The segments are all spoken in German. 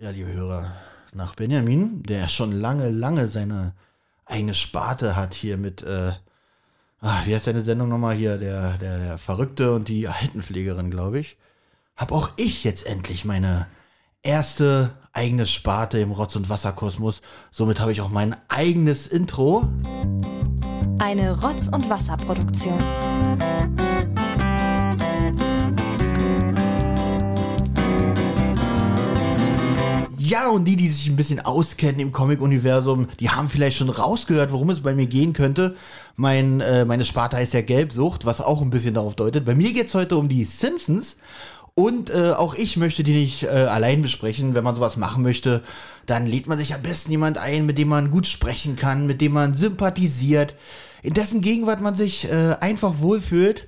Ja, liebe Hörer, nach Benjamin, der schon lange, lange seine eigene Sparte hat hier mit, äh, ah, wie heißt seine Sendung nochmal hier, der, der, der Verrückte und die Altenpflegerin, glaube ich, hab auch ich jetzt endlich meine erste eigene Sparte im Rotz- und Wasserkosmos. Somit habe ich auch mein eigenes Intro. Eine Rotz- und Wasserproduktion. Ja, und die, die sich ein bisschen auskennen im Comic-Universum, die haben vielleicht schon rausgehört, worum es bei mir gehen könnte. Mein, äh, meine Sparte heißt ja Gelbsucht, was auch ein bisschen darauf deutet. Bei mir geht's heute um die Simpsons. Und äh, auch ich möchte die nicht äh, allein besprechen. Wenn man sowas machen möchte, dann lädt man sich am besten jemand ein, mit dem man gut sprechen kann, mit dem man sympathisiert, in dessen Gegenwart man sich äh, einfach wohlfühlt.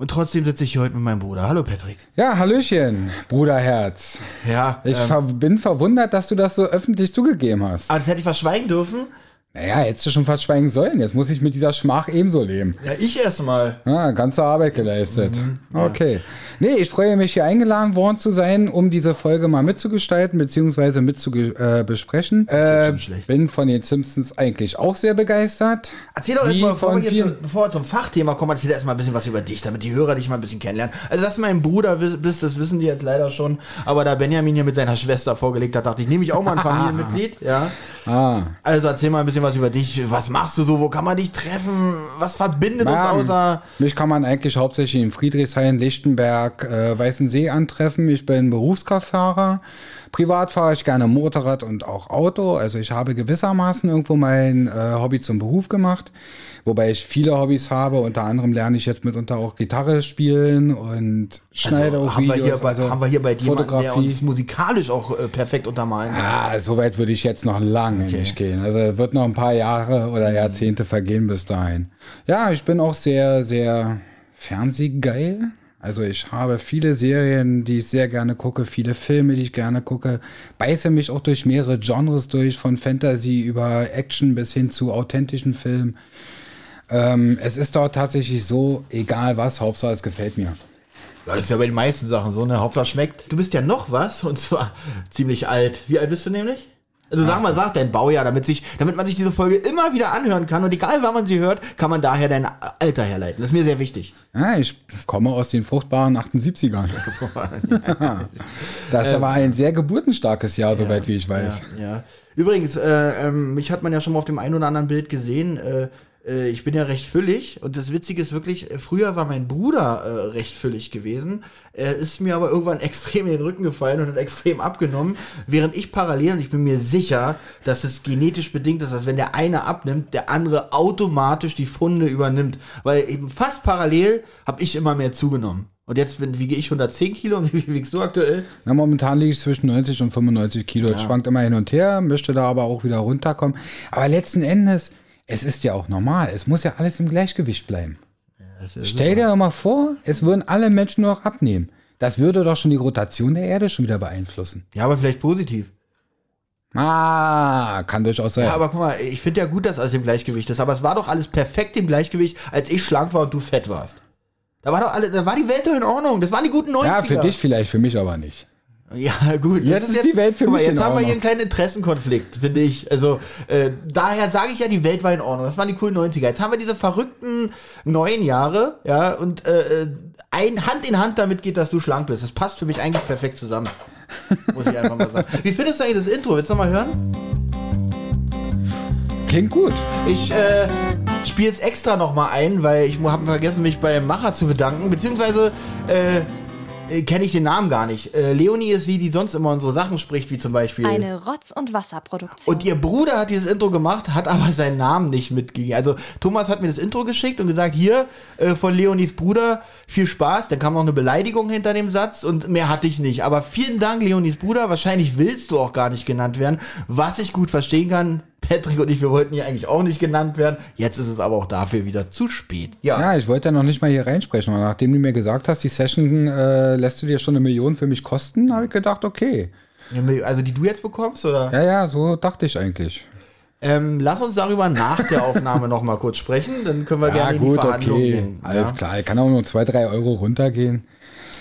Und trotzdem sitze ich hier heute mit meinem Bruder. Hallo Patrick. Ja, Hallöchen, Bruderherz. Ja, Ich ähm, ver bin verwundert, dass du das so öffentlich zugegeben hast. aber das hätte ich verschweigen dürfen. Naja, hättest du schon verschweigen sollen. Jetzt muss ich mit dieser Schmach ebenso leben. Ja, ich erstmal. Ja, ganze Arbeit geleistet. Mhm, Okay. Nee, ich freue mich, hier eingeladen worden zu sein, um diese Folge mal mitzugestalten, beziehungsweise mitzubesprechen. Äh, schlecht. bin von den Simpsons eigentlich auch sehr begeistert. Erzähl doch erstmal, bevor, wir zum- bevor wir zum Fachthema kommen, erzähl erstmal ein bisschen was über dich, damit die Hörer dich mal ein bisschen kennenlernen. Also, dass du mein Bruder bist, das wissen die jetzt leider schon. Aber da Benjamin hier mit seiner Schwester vorgelegt hat, dachte ich, nehme ich auch mal ein Familienmitglied. Ja. Ah, Also, erzähl mal ein bisschen was über dich. Was machst du so? Wo kann man dich treffen? Was verbindet uns Ähm, außer. mich kann man eigentlich hauptsächlich in Friedrichshain, Lichtenberg, äh, Weißensee antreffen. Ich bin Berufskraftfahrer. Privat fahre ich gerne Motorrad und auch Auto. Also ich habe gewissermaßen irgendwo mein äh, Hobby zum Beruf gemacht. Wobei ich viele Hobbys habe. Unter anderem lerne ich jetzt mitunter auch Gitarre spielen und schneide Also, auch haben, wir Videos. hier bei, also haben wir hier bei dir jemanden, der uns musikalisch auch äh, perfekt untermalen kann? Ah, so weit würde ich jetzt noch lange nicht gehen. Also wird noch ein paar Jahre oder Jahrzehnte vergehen bis dahin. Ja, ich bin auch sehr, sehr fernsehgeil. Also ich habe viele Serien, die ich sehr gerne gucke, viele Filme, die ich gerne gucke, beiße mich auch durch mehrere Genres durch, von Fantasy über Action bis hin zu authentischen Filmen. Ähm, es ist dort tatsächlich so, egal was, Hauptsache es gefällt mir. Ja, das ist ja bei den meisten Sachen so, ne? Hauptsache schmeckt. Du bist ja noch was, und zwar ziemlich alt. Wie alt bist du nämlich? Also sag mal, sag dein Baujahr, damit sich, damit man sich diese Folge immer wieder anhören kann und egal wann man sie hört, kann man daher dein Alter herleiten. Das ist mir sehr wichtig. Ja, ich komme aus den fruchtbaren 78ern. das aber ein sehr geburtenstarkes Jahr, soweit wie ich weiß. Ja, ja. Übrigens, äh, ähm, mich hat man ja schon mal auf dem einen oder anderen Bild gesehen. Äh, äh, ich bin ja recht füllig und das Witzige ist wirklich, äh, früher war mein Bruder äh, recht füllig gewesen. Er ist mir aber irgendwann extrem in den Rücken gefallen und hat extrem abgenommen, während ich parallel, und ich bin mir sicher, dass es genetisch bedingt ist, dass wenn der eine abnimmt, der andere automatisch die Funde übernimmt. Weil eben fast parallel habe ich immer mehr zugenommen. Und jetzt bin, wiege ich 110 Kilo und wie wiegst du aktuell? Na, momentan liege ich zwischen 90 und 95 Kilo. Es schwankt immer hin und her, möchte da aber auch wieder runterkommen. Aber letzten Endes, es ist ja auch normal. Es muss ja alles im Gleichgewicht bleiben. Stell dir doch mal vor, es würden alle Menschen nur noch abnehmen. Das würde doch schon die Rotation der Erde schon wieder beeinflussen. Ja, aber vielleicht positiv. Ah, kann durchaus sein. Ja, aber guck mal, ich finde ja gut, dass alles im Gleichgewicht ist, aber es war doch alles perfekt im Gleichgewicht, als ich schlank war und du fett warst. Da war doch alle, da war die Welt doch in Ordnung. Das waren die guten 90er. ja, für dich vielleicht, für mich aber nicht. Ja, gut. Jetzt ist die Welt für guck mal, Jetzt haben wir hier einen kleinen Interessenkonflikt, finde ich. Also, äh, daher sage ich ja, die Welt war in Ordnung. Das waren die coolen 90er. Jetzt haben wir diese verrückten neun Jahre, ja, und äh, äh, ein, Hand in Hand damit geht, dass du schlank bist. Das passt für mich eigentlich perfekt zusammen. Muss ich einfach mal sagen. Wie findest du eigentlich das Intro? Willst du noch mal hören? Klingt gut. Ich äh, spiele es extra nochmal ein, weil ich habe vergessen, mich beim Macher zu bedanken. Beziehungsweise äh, äh, kenne ich den Namen gar nicht. Äh, Leonie ist die, die sonst immer unsere Sachen spricht, wie zum Beispiel. Eine Rotz- und Wasserproduktion. und ihr Bruder hat dieses Intro gemacht, hat aber seinen Namen nicht mitgegeben. Also Thomas hat mir das Intro geschickt und gesagt, hier äh, von Leonies Bruder, viel Spaß. Dann kam noch eine Beleidigung hinter dem Satz und mehr hatte ich nicht. Aber vielen Dank, Leonies Bruder. Wahrscheinlich willst du auch gar nicht genannt werden. Was ich gut verstehen kann, Patrick und ich, wir wollten hier eigentlich auch nicht genannt werden. Jetzt ist es aber auch dafür wieder zu spät. Ja, Ja, ich wollte ja noch nicht mal hier reinsprechen, aber nachdem du mir gesagt hast, die Session äh, lässt du dir schon eine Million für mich kosten, habe ich gedacht, okay. also die du jetzt bekommst, oder? Ja, ja, so dachte ich eigentlich. Ähm, lass uns darüber nach der Aufnahme noch mal kurz sprechen. Dann können wir gerne in die Verhandlung gehen. Alles ja? klar, ich kann auch nur zwei, drei Euro runtergehen.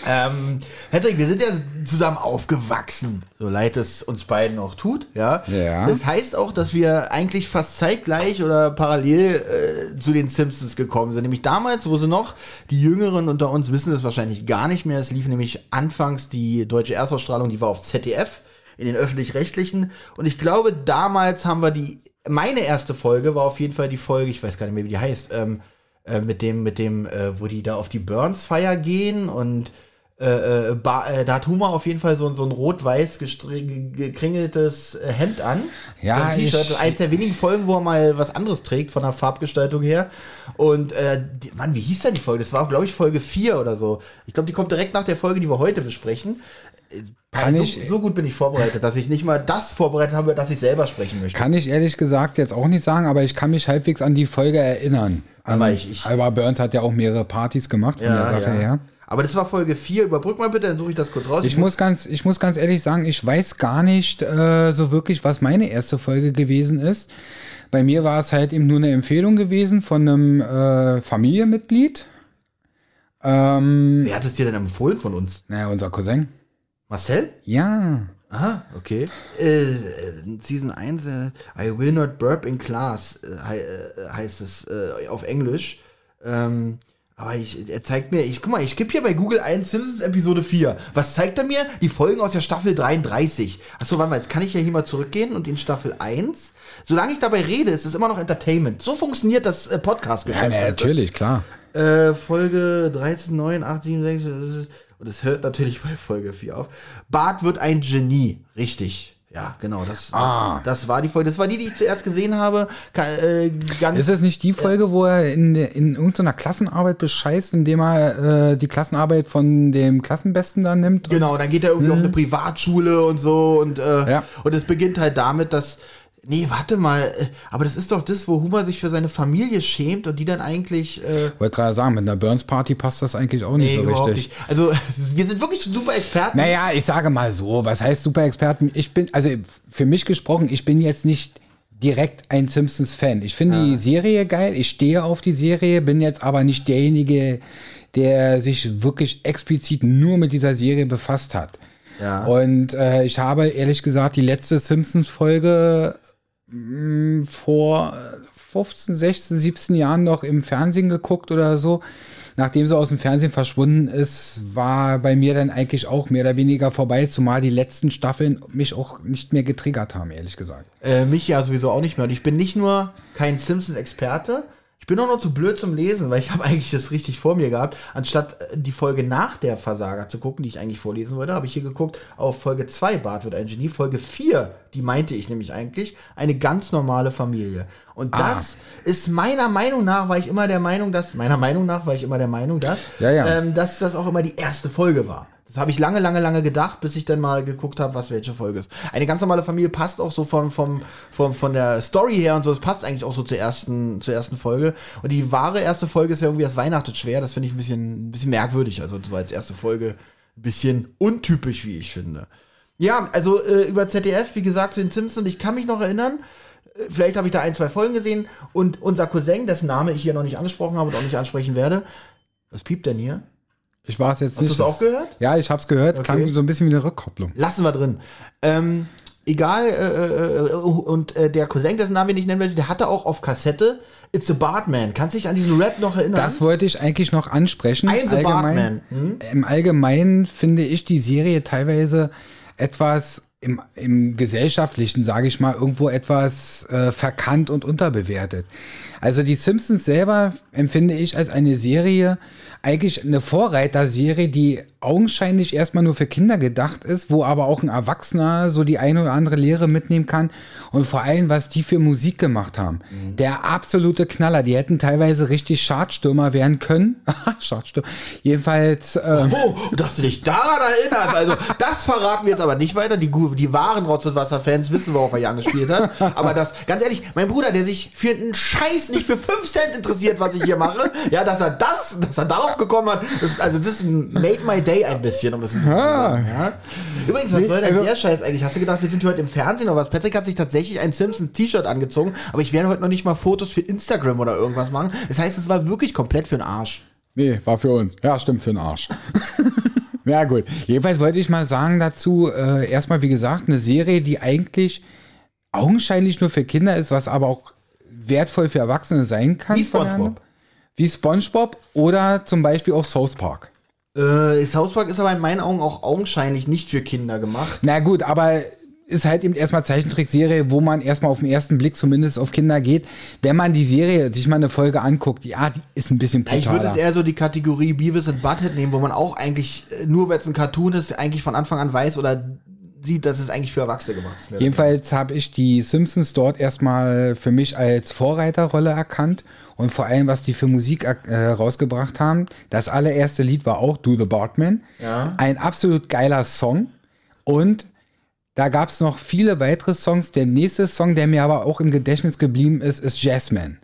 Ähm, Hendrik, wir sind ja zusammen aufgewachsen, so leid es uns beiden auch tut, ja. Ja. Das heißt auch, dass wir eigentlich fast zeitgleich oder parallel äh, zu den Simpsons gekommen sind. Nämlich damals, wo sie noch, die Jüngeren unter uns wissen es wahrscheinlich gar nicht mehr. Es lief nämlich anfangs die deutsche Erstausstrahlung, die war auf ZDF in den öffentlich-rechtlichen. Und ich glaube, damals haben wir die, meine erste Folge war auf jeden Fall die Folge, ich weiß gar nicht mehr, wie die heißt, ähm, äh, mit dem, mit dem, äh, wo die da auf die Burns-Feier gehen und äh, äh, äh, da hat Huma auf jeden Fall so, so ein rot-weiß gekringeltes Hemd an. Ja, ein T-Shirt. eins der wenigen Folgen, wo er mal was anderes trägt von der Farbgestaltung her. Und äh, die, Mann, wie hieß denn die Folge? Das war, glaube ich, Folge 4 oder so. Ich glaube, die kommt direkt nach der Folge, die wir heute besprechen. Kann so, ich- so gut bin ich vorbereitet, dass ich nicht mal das vorbereitet habe, dass ich selber sprechen möchte. Kann ich ehrlich gesagt jetzt auch nicht sagen, aber ich kann mich halbwegs an die Folge erinnern. Aber Ähm, ich- ich- Alba Burns hat ja auch mehrere Partys gemacht von der Sache her. Aber das war Folge 4. Überbrück mal bitte, dann suche ich das kurz raus. Ich muss ganz, ich muss ganz ehrlich sagen, ich weiß gar nicht äh, so wirklich, was meine erste Folge gewesen ist. Bei mir war es halt eben nur eine Empfehlung gewesen von einem äh, Familienmitglied. Ähm, Wer hat es dir denn empfohlen von uns? naja, unser Cousin. Marcel? Ja. Ah, okay. Äh, Season 1, äh, I will not burp in class, äh, äh, heißt es äh, auf Englisch. Ähm, aber ich, er zeigt mir, ich guck mal, ich gebe hier bei Google ein Simpsons Episode 4. Was zeigt er mir? Die Folgen aus der Staffel 33. Achso, warte mal, jetzt kann ich ja hier mal zurückgehen und in Staffel 1. Solange ich dabei rede, ist es immer noch Entertainment. So funktioniert das äh, Podcast-Geschäft. Ja, na, du? natürlich, klar. Äh, Folge 13, 9, 8, 7, 6. das Und es hört natürlich bei Folge 4 auf. Bart wird ein Genie. Richtig. Ja, genau. Das, Ah. das, das war die Folge. Das war die, die ich zuerst gesehen habe. Äh, ganz, Ist es nicht die Folge, wo er in, in irgendeiner Klassenarbeit bescheißt, indem er äh, die Klassenarbeit von dem Klassenbesten dann nimmt? Genau, dann geht er irgendwie auf eine Privatschule und so. Und, äh, Mhm. Ja. und es beginnt halt damit, dass. Nee, warte mal. äh, Aber das ist doch das, wo Homer sich für seine Familie schämt und die dann eigentlich. Äh, Wollte gerade sagen, mit einer Burns-Party passt das eigentlich auch nicht nee, so richtig. nicht. Also, wir sind wirklich super Experten. Naja, ich sage mal so, was heißt Superexperten? Ich bin, also für mich gesprochen, ich bin jetzt nicht direkt ein Simpsons-Fan. Ich finde die Serie geil, ich stehe auf die Serie, bin jetzt aber nicht derjenige, der sich wirklich explizit nur mit dieser Serie befasst hat. Ja. Und äh, ich habe ehrlich gesagt die letzte Simpsons-Folge vor 15, 16, 17 Jahren noch im Fernsehen geguckt oder so. Nachdem sie aus dem Fernsehen verschwunden ist, war bei mir dann eigentlich auch mehr oder weniger vorbei, zumal die letzten Staffeln mich auch nicht mehr getriggert haben, ehrlich gesagt. Äh, mich ja sowieso auch nicht mehr. Und ich bin nicht nur kein Simpsons-Experte, ich bin auch noch zu blöd zum Lesen, weil ich habe eigentlich das richtig vor mir gehabt. Anstatt äh, die Folge nach der Versager zu gucken, die ich eigentlich vorlesen wollte, habe ich hier geguckt auf Folge 2, Bart wird ein Genie. Folge 4, die meinte ich nämlich eigentlich, eine ganz normale Familie. Und Ah. das ist meiner Meinung nach, war ich immer der Meinung, dass, meiner Meinung nach war ich immer der Meinung, dass, Ja, ja. Ähm, dass das auch immer die erste Folge war. Das habe ich lange, lange, lange gedacht, bis ich dann mal geguckt habe, was welche Folge ist. Eine ganz normale Familie passt auch so vom, vom, vom, von der Story her und so, es passt eigentlich auch so zur ersten, zur ersten Folge. Und die wahre erste Folge ist ja irgendwie das Weihnachtet schwer. Das finde ich ein bisschen, ein bisschen merkwürdig. Also so als erste Folge ein bisschen untypisch, wie ich finde. Ja, also äh, über ZDF, wie gesagt, zu den Simpsons, ich kann mich noch erinnern, äh, vielleicht habe ich da ein, zwei Folgen gesehen und unser Cousin, dessen Name ich hier noch nicht angesprochen habe und auch nicht ansprechen werde, was piept denn hier? Ich war es jetzt Hast du nicht. es auch gehört? Ja, ich habe es gehört. Okay. Klang so ein bisschen wie eine Rückkopplung. Lassen wir drin. Ähm, egal, äh, äh, und äh, der Cousin, dessen Namen wir nicht nennen will, der hatte auch auf Kassette It's a Bartman. Kannst du dich an diesen Rap noch erinnern? Das wollte ich eigentlich noch ansprechen. I'm the Allgemein- Bartman. Im Allgemeinen finde ich die Serie teilweise etwas im, im gesellschaftlichen, sage ich mal, irgendwo etwas äh, verkannt und unterbewertet. Also die Simpsons selber empfinde ich als eine Serie, eigentlich eine Vorreiterserie, die augenscheinlich erstmal nur für Kinder gedacht ist, wo aber auch ein Erwachsener so die eine oder andere Lehre mitnehmen kann und vor allem, was die für Musik gemacht haben. Der absolute Knaller. Die hätten teilweise richtig Chartstürmer werden können. Chartstürmer. Jedenfalls, ähm, Oh, dass du dich daran erinnerst. Also, das verraten wir jetzt aber nicht weiter. Die, die wahren Rotz- und Wasser-Fans wissen, worauf er Jan gespielt hat. Aber das, ganz ehrlich, mein Bruder, der sich für einen Scheiß nicht für 5 Cent interessiert, was ich hier mache, ja, dass er das, dass er darauf gekommen hat, das, also das made my day ein bisschen, um es ein bisschen zu sagen. Ja. Übrigens, was soll denn also- der Scheiß eigentlich? Hast du gedacht, wir sind heute im Fernsehen oder was? Patrick hat sich tatsächlich ein Simpsons-T-Shirt angezogen, aber ich werde heute noch nicht mal Fotos für Instagram oder irgendwas machen. Das heißt, es war wirklich komplett für den Arsch. nee, war für uns. Ja, stimmt, für den Arsch. Ja, gut. Jedenfalls wollte ich mal sagen dazu, äh, erstmal, wie gesagt, eine Serie, die eigentlich augenscheinlich nur für Kinder ist, was aber auch wertvoll für Erwachsene sein kann. Wie SpongeBob. Wie SpongeBob oder zum Beispiel auch South Park. Äh, South Park ist aber in meinen Augen auch augenscheinlich nicht für Kinder gemacht. Na gut, aber ist halt eben erstmal Zeichentrickserie, wo man erstmal auf den ersten Blick zumindest auf Kinder geht. Wenn man die Serie sich mal eine Folge anguckt, ja, die ist ein bisschen Ja, Ich würde brutaler. es eher so die Kategorie Beavis and Butthead nehmen, wo man auch eigentlich, äh, nur weil es ein Cartoon ist, eigentlich von Anfang an weiß oder sieht, dass es eigentlich für Erwachsene gemacht ist. Jedenfalls habe ich die Simpsons dort erstmal für mich als Vorreiterrolle erkannt und vor allem, was die für Musik äh, rausgebracht haben. Das allererste Lied war auch Do the Bartman. Ja. Ein absolut geiler Song und da gab es noch viele weitere Songs. Der nächste Song, der mir aber auch im Gedächtnis geblieben ist, ist Jasmine.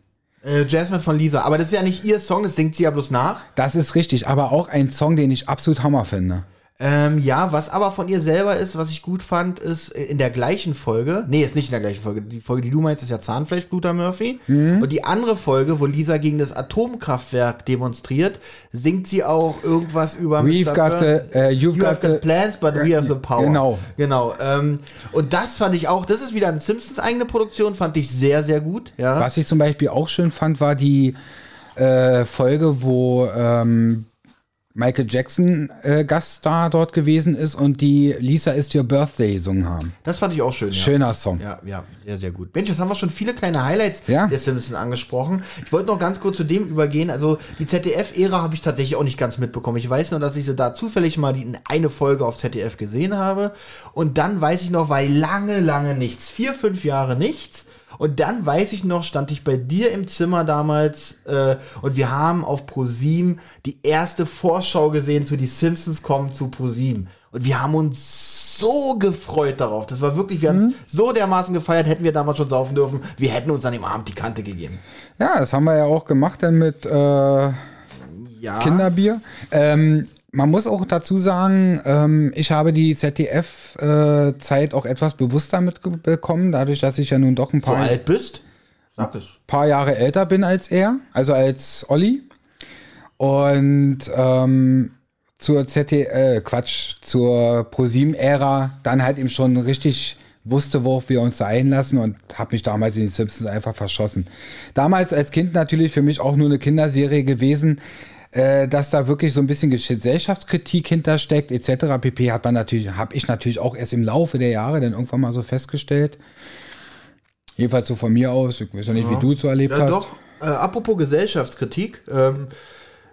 Äh, Jasmine von Lisa. Aber das ist ja nicht ihr Song, das singt sie ja bloß nach. Das ist richtig, aber auch ein Song, den ich absolut Hammer finde. Ähm, ja, was aber von ihr selber ist, was ich gut fand, ist äh, in der gleichen Folge, nee, ist nicht in der gleichen Folge, die Folge, die du meinst, ist ja Zahnfleischbluter Murphy. Mhm. Und die andere Folge, wo Lisa gegen das Atomkraftwerk demonstriert, singt sie auch irgendwas über We've got the, äh, you've you got have the the- plans, but we have the power. Genau. Genau. Ähm, und das fand ich auch, das ist wieder eine Simpsons eigene Produktion, fand ich sehr, sehr gut. Ja. Was ich zum Beispiel auch schön fand, war die äh, Folge, wo ähm, Michael Jackson äh, Gaststar dort gewesen ist und die Lisa is Your Birthday gesungen haben. Das fand ich auch schön. Ja. Schöner Song. Ja, ja, sehr, sehr gut. Mensch, jetzt haben wir schon viele kleine Highlights Ja. der Simpsons angesprochen. Ich wollte noch ganz kurz zu dem übergehen. Also die ZDF-Ära habe ich tatsächlich auch nicht ganz mitbekommen. Ich weiß nur, dass ich sie da zufällig mal die eine Folge auf ZDF gesehen habe. Und dann weiß ich noch, weil lange, lange nichts. Vier, fünf Jahre nichts. Und dann weiß ich noch, stand ich bei dir im Zimmer damals äh, und wir haben auf ProSieben die erste Vorschau gesehen zu die Simpsons kommen zu ProSieben. Und wir haben uns so gefreut darauf. Das war wirklich, wir haben es so dermaßen gefeiert, hätten wir damals schon saufen dürfen. Wir hätten uns an dem Abend die Kante gegeben. Ja, das haben wir ja auch gemacht dann mit äh, Ja. Kinderbier. Ähm, man muss auch dazu sagen, ähm, ich habe die ZDF-Zeit auch etwas bewusster mitbekommen, dadurch, dass ich ja nun doch ein So paar, alt bist? Sag es. paar Jahre älter bin als er, also als Olli. Und ähm, zur ZDF, äh, Quatsch, zur ProSieben-Ära dann halt eben schon richtig wusste, worauf wir uns da einlassen und habe mich damals in die Simpsons einfach verschossen. Damals als Kind natürlich für mich auch nur eine Kinderserie gewesen, äh, dass da wirklich so ein bisschen Gesellschaftskritik hintersteckt etc. pp. hat man natürlich, habe ich natürlich auch erst im Laufe der Jahre dann irgendwann mal so festgestellt. Jedenfalls so von mir aus. Ich weiß ja nicht, wie du es so erlebt Ja, hast. doch. Äh, apropos Gesellschaftskritik. Ähm,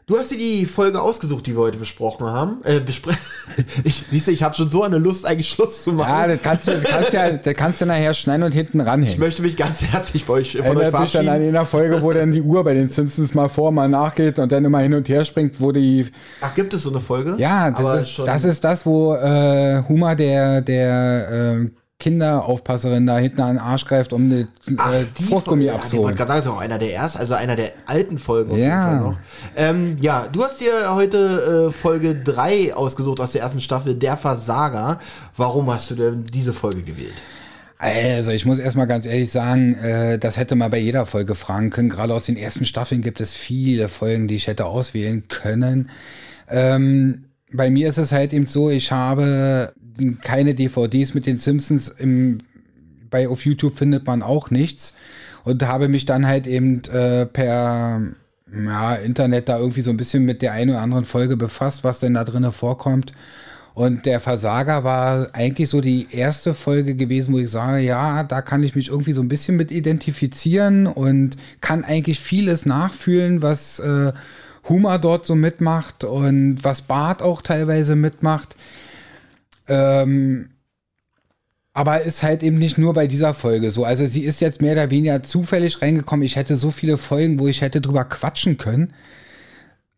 du hast dir die Folge ausgesucht, die wir heute besprochen haben. Äh, bespre ich, siehst du, ich habe schon so eine Lust, eigentlich Schluss zu machen. Ja, das kannst du, kannst ja, das kannst du nachher schneiden und hinten ich ranhängen. möchte mich ganz herzlich bei euch, von euch Erinnert mich dann an verabschieden. einer Folge, wo dann die Uhr bei den Simpsons mal vor, mal nachgeht und dann immer hin und her springt, wo die. Ach, gibt es so eine Folge? Ja, das, ist, schon- das ist das, wo äh, Huma der, der äh, Kinderaufpasserin da hinten an den Arsch greift, um die, Ach, äh, die Fruchtgummi. Ja, ich wollte abzuholen. gerade sagen, das ist auch einer der ersten, also einer der alten Folgen auf Ja. jeden Fall noch. Ähm, ja, du hast dir heute äh, Folge 3 ausgesucht aus der ersten Staffel, Der Versager. Warum hast du denn diese Folge gewählt? Also, ich muss erstmal ganz ehrlich sagen, äh, das hätte man bei jeder Folge fragen können. Gerade aus den ersten Staffeln gibt es viele Folgen, die ich hätte auswählen können. Ähm, bei mir ist es halt eben so, ich habe keine DVDs mit den Simpsons im, bei auf YouTube findet man auch nichts und habe mich dann halt eben äh, per ja, Internet da irgendwie so ein bisschen mit der einen oder anderen Folge befasst, was denn da drinne vorkommt. Und der Versager war eigentlich so die erste Folge gewesen, wo ich sage, ja, da kann ich mich irgendwie so ein bisschen mit identifizieren und kann eigentlich vieles nachfühlen, was äh, Huma dort so mitmacht und was Bart auch teilweise mitmacht. Ähm, aber ist halt eben nicht nur bei dieser Folge so. Also sie ist jetzt mehr oder weniger zufällig reingekommen. Ich hätte so viele Folgen, wo ich hätte drüber quatschen können.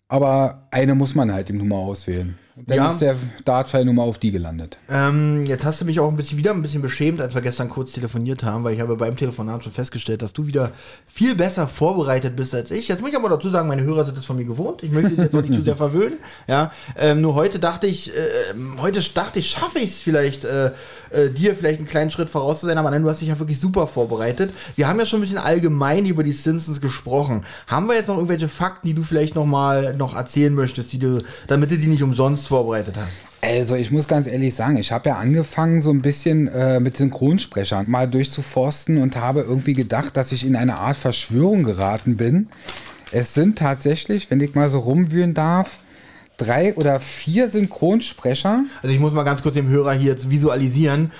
Aber eine muss man halt eben nur mal auswählen. Dann Ja. ist der Dartfall nur mal auf die gelandet. Ähm, jetzt hast du mich auch ein bisschen wieder ein bisschen beschämt, als wir gestern kurz telefoniert haben, weil ich habe beim Telefonat schon festgestellt, dass du wieder viel besser vorbereitet bist als ich. Jetzt muss ich aber dazu sagen, meine Hörer sind es von mir gewohnt. Ich möchte sie jetzt auch nicht zu sehr verwöhnen. Ja, ähm, nur heute dachte ich, äh, heute dachte ich, schaffe ich es vielleicht, äh, äh, dir vielleicht einen kleinen Schritt voraus zu sein, aber nein, du hast dich ja wirklich super vorbereitet. Wir haben ja schon ein bisschen allgemein über die Simpsons gesprochen. Haben wir jetzt noch irgendwelche Fakten, die du vielleicht noch mal noch erzählen möchtest, die du, damit du die nicht umsonst vorbereitet hast? Also ich muss ganz ehrlich sagen, ich habe ja angefangen so ein bisschen äh, mit Synchronsprechern mal durchzuforsten und habe irgendwie gedacht, dass ich in eine Art Verschwörung geraten bin. Es sind tatsächlich, wenn ich mal so rumwühlen darf, drei oder vier Synchronsprecher. Also ich muss mal ganz kurz dem Hörer hier jetzt visualisieren.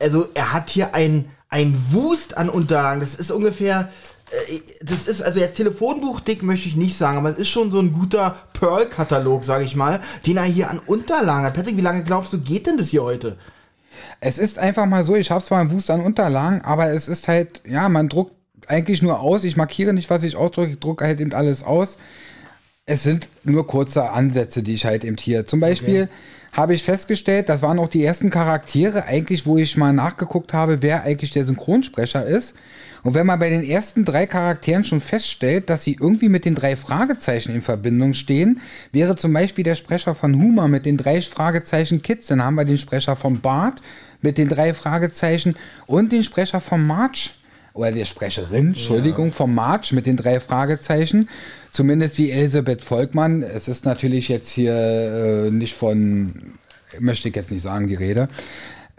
Also er hat hier ein, ein Wust an Unterlagen. Das ist ungefähr äh, das ist, also jetzt Telefonbuch dick möchte ich nicht sagen, aber es ist schon so ein guter Pearl-Katalog, sage ich mal, den er hier an Unterlagen hat. Patrick, wie lange glaubst du, geht denn das hier heute? Es ist einfach mal so, ich habe zwar einen Wust an Unterlagen, aber es ist halt, ja, man druckt eigentlich nur aus. Ich markiere nicht, was ich ausdrücke, ich drucke halt eben alles aus. Es sind nur kurze Ansätze, die ich halt eben hier. Zum Beispiel okay. habe ich festgestellt, das waren auch die ersten Charaktere eigentlich, wo ich mal nachgeguckt habe, wer eigentlich der Synchronsprecher ist. Und wenn man bei den ersten drei Charakteren schon feststellt, dass sie irgendwie mit den drei Fragezeichen in Verbindung stehen, wäre zum Beispiel der Sprecher von Humor mit den drei Fragezeichen Kids, dann haben wir den Sprecher von Bart mit den drei Fragezeichen und den Sprecher von March oder der Sprecherin, Entschuldigung, ja. vom March mit den drei Fragezeichen. Zumindest die Elisabeth Volkmann. Es ist natürlich jetzt hier äh, nicht von, möchte ich jetzt nicht sagen, die Rede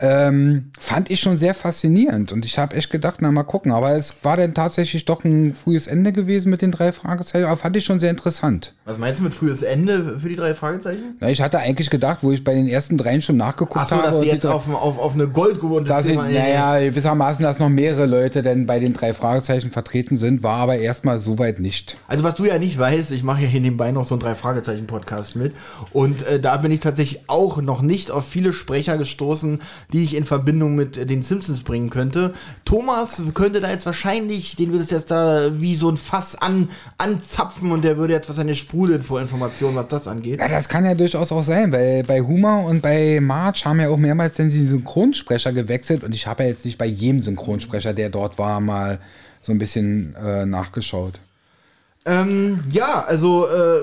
ähm, fand ich schon sehr faszinierend. Und ich habe echt gedacht, na mal gucken. Aber es war dann tatsächlich doch ein frühes Ende gewesen mit den drei Fragezeichen. Aber fand ich schon sehr interessant. Was meinst du mit frühes Ende für die drei Fragezeichen? Na, ich hatte eigentlich gedacht, wo ich bei den ersten dreien schon nachgeguckt Ach so, habe. dass sie jetzt auf, auf, auf eine Goldgrube das Thema Naja, gewissermaßen, dass noch mehrere Leute denn bei den drei Fragezeichen vertreten sind, war aber erstmal soweit nicht. Also was du ja nicht weißt, ich mache ja hier nebenbei noch so einen drei Fragezeichen Podcast mit. Und äh, da bin ich tatsächlich auch noch nicht auf viele Sprecher gestoßen, die ich in Verbindung mit den Simpsons bringen könnte. Thomas könnte da jetzt wahrscheinlich, den würde es jetzt da wie so ein Fass an, anzapfen und der würde jetzt wahrscheinlich sprudeln vor Informationen, was das angeht. Ja, das kann ja durchaus auch sein, weil bei Humor und bei March haben ja auch mehrmals den Synchronsprecher gewechselt und ich habe ja jetzt nicht bei jedem Synchronsprecher, der dort war, mal so ein bisschen äh, nachgeschaut. Ähm, ja, also äh,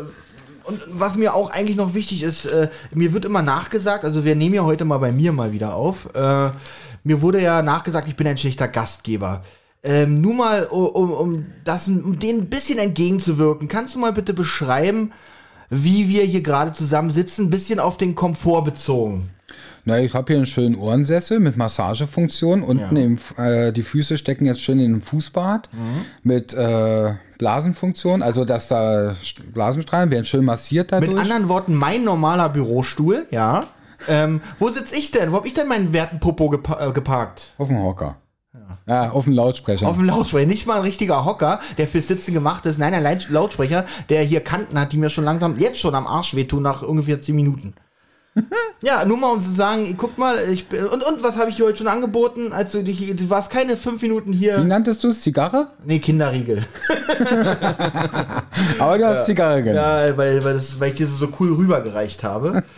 und was mir auch eigentlich noch wichtig ist, äh, mir wird immer nachgesagt, also wir nehmen ja heute mal bei mir mal wieder auf. Äh, mir wurde ja nachgesagt, ich bin ein schlechter Gastgeber. Ähm, nur mal, um, um, das, um denen ein bisschen entgegenzuwirken, kannst du mal bitte beschreiben, wie wir hier gerade zusammen sitzen, ein bisschen auf den Komfort bezogen? Na, ich habe hier einen schönen Ohrensessel mit Massagefunktion. Unten ja. im, äh, die Füße stecken jetzt schön in einem Fußbad mhm. mit äh, Blasenfunktion, also dass da Blasenstrahlen werden schön massiert dadurch. Mit anderen Worten, mein normaler Bürostuhl, ja. Ähm, wo sitze ich denn? Wo habe ich denn meinen werten Popo gepa äh, geparkt? Auf dem Hocker. Ja. ja, auf dem Lautsprecher. Auf dem Lautsprecher. Nicht mal ein richtiger Hocker, der fürs Sitzen gemacht ist. Nein, ein Lautsprecher, der hier Kanten hat, die mir schon langsam, jetzt schon am Arsch wehtun nach ungefähr 10 Minuten. Ja, nur mal um zu sagen, guck mal, ich bin, und, und was habe ich dir heute schon angeboten? als du, du warst keine fünf Minuten hier. Wie nanntest du es? Zigarre? Nee, Kinderriegel. Aber du hast ja. Zigarre genommen. Ja, weil, weil, das, weil ich dir so, so cool rübergereicht habe.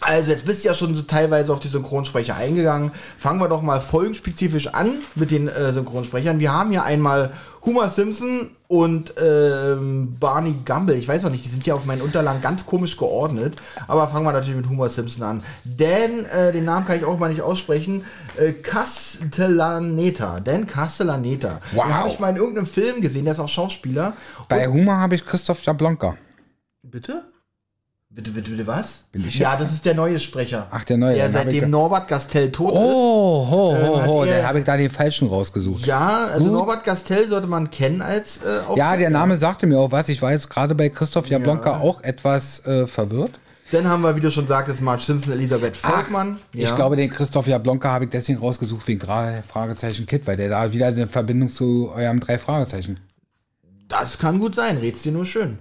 Also jetzt bist du ja schon so teilweise auf die Synchronsprecher eingegangen. Fangen wir doch mal folgenspezifisch an mit den äh, Synchronsprechern. Wir haben hier einmal Homer Simpson und ähm, Barney Gumble. Ich weiß auch nicht, die sind hier auf meinen Unterlagen ganz komisch geordnet. Aber fangen wir natürlich mit Homer Simpson an. Dan, äh, den Namen kann ich auch mal nicht aussprechen. Äh, Castellaneta. Dan Castellaneta. Wow. Den habe ich mal in irgendeinem Film gesehen, der ist auch Schauspieler. Bei Homer habe ich Christoph Jablonka. Bitte? Bitte, bitte, bitte, was? Ja, das ist der neue Sprecher. Ach, der neue. Der seitdem Norbert Gastel tot oh, ist. Oh, ho, ho, ho, ähm, der habe ich da den falschen rausgesucht. Ja, also Gut. Norbert Gastel sollte man kennen als äh, Ja, der Name sagte mir auch was. Ich war jetzt gerade bei Christoph Jablonka ja. auch etwas äh, verwirrt. Dann haben wir, wie du schon sagtest, Marge Simpson, Elisabeth Volkmann. Ach, ja. Ich glaube, den Christoph Jablonka habe ich deswegen rausgesucht wegen drei Fragezeichen Kit, weil der da wieder eine Verbindung zu eurem drei Fragezeichen. Das kann gut sein, red's dir nur schön.